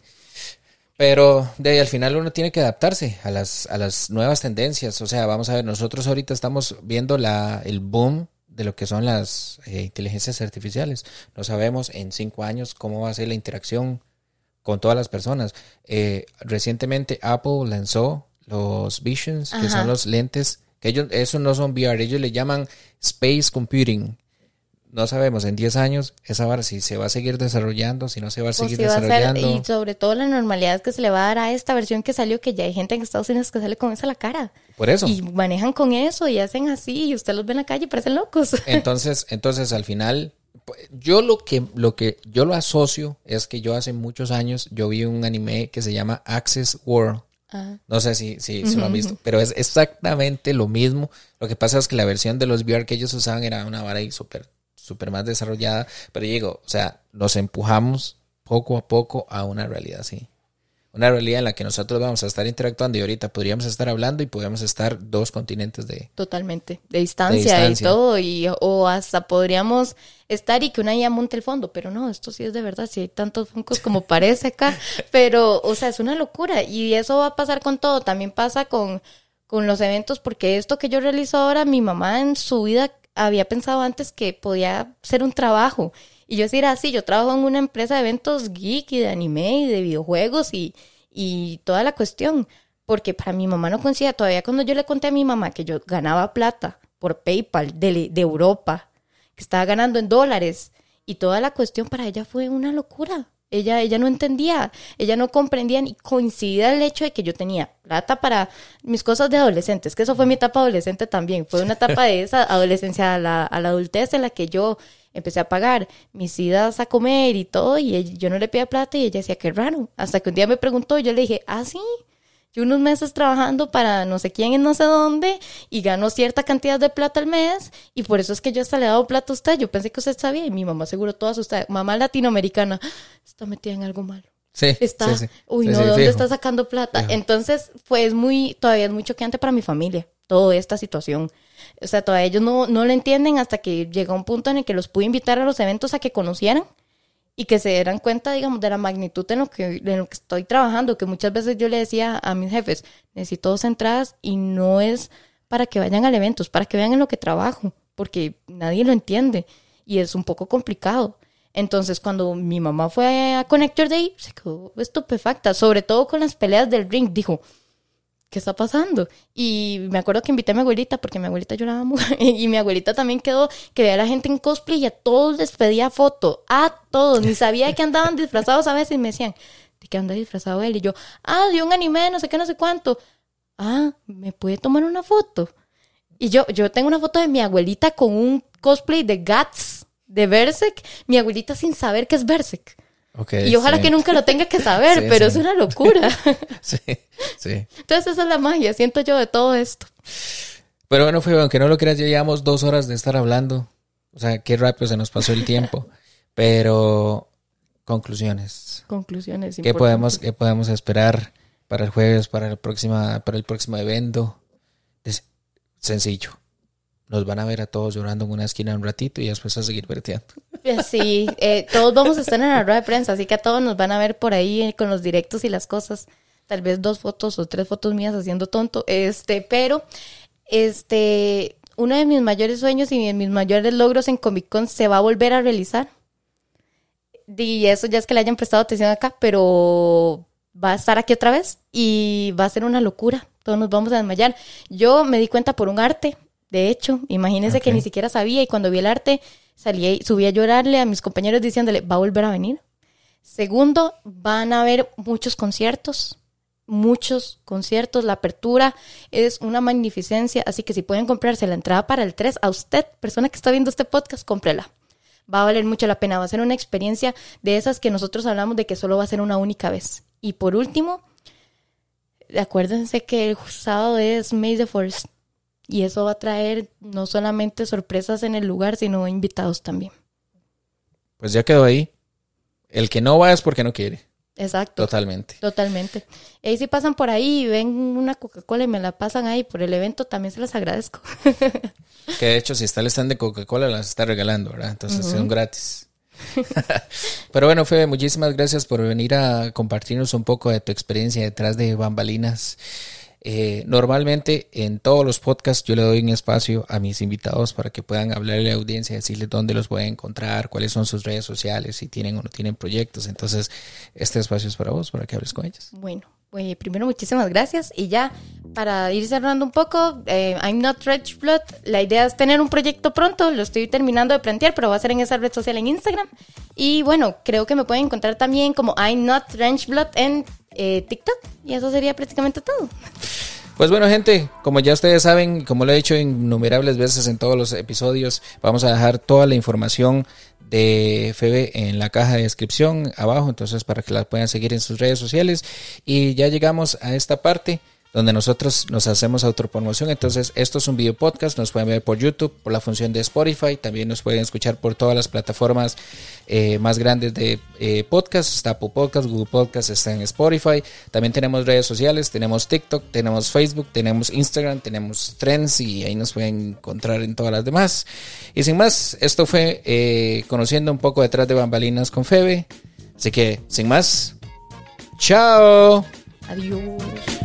Pero de ahí al final uno tiene que adaptarse a las, a las nuevas tendencias. O sea, vamos a ver, nosotros ahorita estamos viendo la, el boom de lo que son las eh, inteligencias artificiales. No sabemos en cinco años cómo va a ser la interacción con todas las personas. Eh, recientemente Apple lanzó los Visions, que son los lentes, que ellos, eso no son VR, ellos le llaman Space Computing no sabemos en 10 años esa vara si se va a seguir desarrollando, si no se va a seguir desarrollando. y sobre todo la normalidad que se le va a dar a esta versión que salió, que ya hay gente en Estados Unidos que sale con esa a la cara. Por eso. Y manejan con eso y hacen así y usted los ve en la calle y parecen locos. <laughs> Entonces, entonces al final, yo lo que, lo que yo lo asocio es que yo hace muchos años yo vi un anime que se llama Access World. No sé si, si, lo han visto, pero es exactamente lo mismo. Lo que pasa es que la versión de los VR que ellos usaban era una vara y súper súper más desarrollada, pero digo, o sea, nos empujamos poco a poco a una realidad así. Una realidad en la que nosotros vamos a estar interactuando y ahorita podríamos estar hablando y podríamos estar dos continentes de... Totalmente, de distancia, y todo, y, o hasta podríamos estar y que una ya monte el fondo, pero no, esto sí es de verdad, si hay tantos funcos como <laughs> parece acá, pero, o sea, es una locura y eso va a pasar con todo, también pasa con, con los eventos, porque esto que yo realizo ahora, mi mamá en su vida había pensado antes que podía ser un trabajo. Y yo decía, así, yo trabajo en una empresa de eventos geek y de anime y de videojuegos y, y toda la cuestión. Porque para mi mamá no coincidía. Todavía cuando yo le conté a mi mamá que yo ganaba plata por PayPal de, de Europa, que estaba ganando en dólares, y toda la cuestión para ella fue una locura. Ella, ella no entendía, ella no comprendía ni coincidía el hecho de que yo tenía plata para mis cosas de adolescentes, que eso fue mi etapa adolescente también, fue una etapa de esa adolescencia a la, a la adultez en la que yo empecé a pagar mis idas a comer y todo, y yo no le pedía plata y ella decía, qué raro, hasta que un día me preguntó, y yo le dije, ah, sí, yo unos meses trabajando para no sé quién en no sé dónde y gano cierta cantidad de plata al mes y por eso es que yo hasta le he dado plata a usted. Yo pensé que usted sabía y mi mamá seguro todas usted, mamá latinoamericana, está metida en algo malo. Sí, está, sí, uy, no, ¿dónde está sacando plata? Entonces, pues muy, todavía es muy choqueante para mi familia, toda esta situación. O sea, todavía ellos no, no lo entienden hasta que llega un punto en el que los pude invitar a los eventos a que conocieran y que se dieran cuenta, digamos, de la magnitud en lo que, en lo que estoy trabajando, que muchas veces yo le decía a mis jefes, necesito dos entradas y no es para que vayan al evento, es para que vean en lo que trabajo, porque nadie lo entiende y es un poco complicado. Entonces, cuando mi mamá fue a Connector Day, se quedó estupefacta, sobre todo con las peleas del ring, dijo, ¿qué está pasando? Y me acuerdo que invité a mi abuelita porque mi abuelita lloraba mucho <laughs> y mi abuelita también quedó que veía a la gente en cosplay y a todos les pedía foto, a todos, ni sabía qué andaban disfrazados a veces y me decían, ¿de qué anda disfrazado él? Y yo, ah, de un anime, no sé qué, no sé cuánto. Ah, ¿me puede tomar una foto? Y yo, yo tengo una foto de mi abuelita con un cosplay de Guts, de Berserk, mi abuelita sin saber qué es Berserk y ojalá que nunca lo tenga que saber, <laughs> pero es una locura. <laughs> sí, sí. Entonces esa es la magia, siento yo de todo esto. Pero bueno, fue, aunque no lo creas, ya llevamos dos horas de estar hablando. O sea, qué rápido se nos pasó el tiempo. <laughs> pero conclusiones. Conclusiones. ¿Qué podemos, ¿Qué podemos esperar para el jueves, para el, próxima, para el próximo evento? Es sencillo nos van a ver a todos llorando en una esquina un ratito y después a seguir verteando. Eh, sí, eh, todos vamos a estar en la rueda de prensa, así que a todos nos van a ver por ahí con los directos y las cosas. Tal vez dos fotos o tres fotos mías haciendo tonto. Este, pero, este, uno de mis mayores sueños y mis mayores logros en Comic Con se va a volver a realizar. Y eso ya es que le hayan prestado atención acá, pero va a estar aquí otra vez y va a ser una locura. Todos nos vamos a desmayar. Yo me di cuenta por un arte de hecho, imagínense que ni siquiera sabía y cuando vi el arte salí, subí a llorarle a mis compañeros diciéndole, va a volver a venir. Segundo, van a haber muchos conciertos, muchos conciertos. La apertura es una magnificencia, así que si pueden comprarse la entrada para el 3, a usted, persona que está viendo este podcast, cómprela. Va a valer mucho la pena, va a ser una experiencia de esas que nosotros hablamos de que solo va a ser una única vez. Y por último, acuérdense que el sábado es May the Force y eso va a traer no solamente sorpresas en el lugar, sino invitados también. Pues ya quedó ahí. El que no va es porque no quiere. Exacto. Totalmente. Totalmente. Y si pasan por ahí y ven una Coca-Cola y me la pasan ahí por el evento, también se las agradezco. <laughs> que de hecho, si está el stand de Coca-Cola, las está regalando, ¿verdad? Entonces son gratis. <laughs> Pero bueno, Febe, muchísimas gracias por venir a compartirnos un poco de tu experiencia detrás de bambalinas. Eh, normalmente en todos los podcasts yo le doy un espacio a mis invitados para que puedan hablarle a la audiencia, decirles dónde los pueden encontrar, cuáles son sus redes sociales, si tienen o no tienen proyectos. Entonces, este espacio es para vos, para que hables con ellos. Bueno, pues primero muchísimas gracias y ya para ir cerrando un poco, eh, I'm not Rich Blood, la idea es tener un proyecto pronto, lo estoy terminando de plantear, pero va a ser en esa red social en Instagram. Y bueno, creo que me pueden encontrar también como I'm not Ranch Blood en eh, TikTok y eso sería prácticamente todo. Pues bueno, gente, como ya ustedes saben, como lo he dicho innumerables veces en todos los episodios, vamos a dejar toda la información de Febe en la caja de descripción abajo, entonces para que la puedan seguir en sus redes sociales. Y ya llegamos a esta parte donde nosotros nos hacemos autopromoción. Entonces, esto es un video podcast, nos pueden ver por YouTube, por la función de Spotify, también nos pueden escuchar por todas las plataformas eh, más grandes de eh, podcast, está Apple Podcast, Google Podcast, está en Spotify. También tenemos redes sociales, tenemos TikTok, tenemos Facebook, tenemos Instagram, tenemos Trends y ahí nos pueden encontrar en todas las demás. Y sin más, esto fue eh, conociendo un poco detrás de bambalinas con Febe. Así que, sin más, chao. Adiós.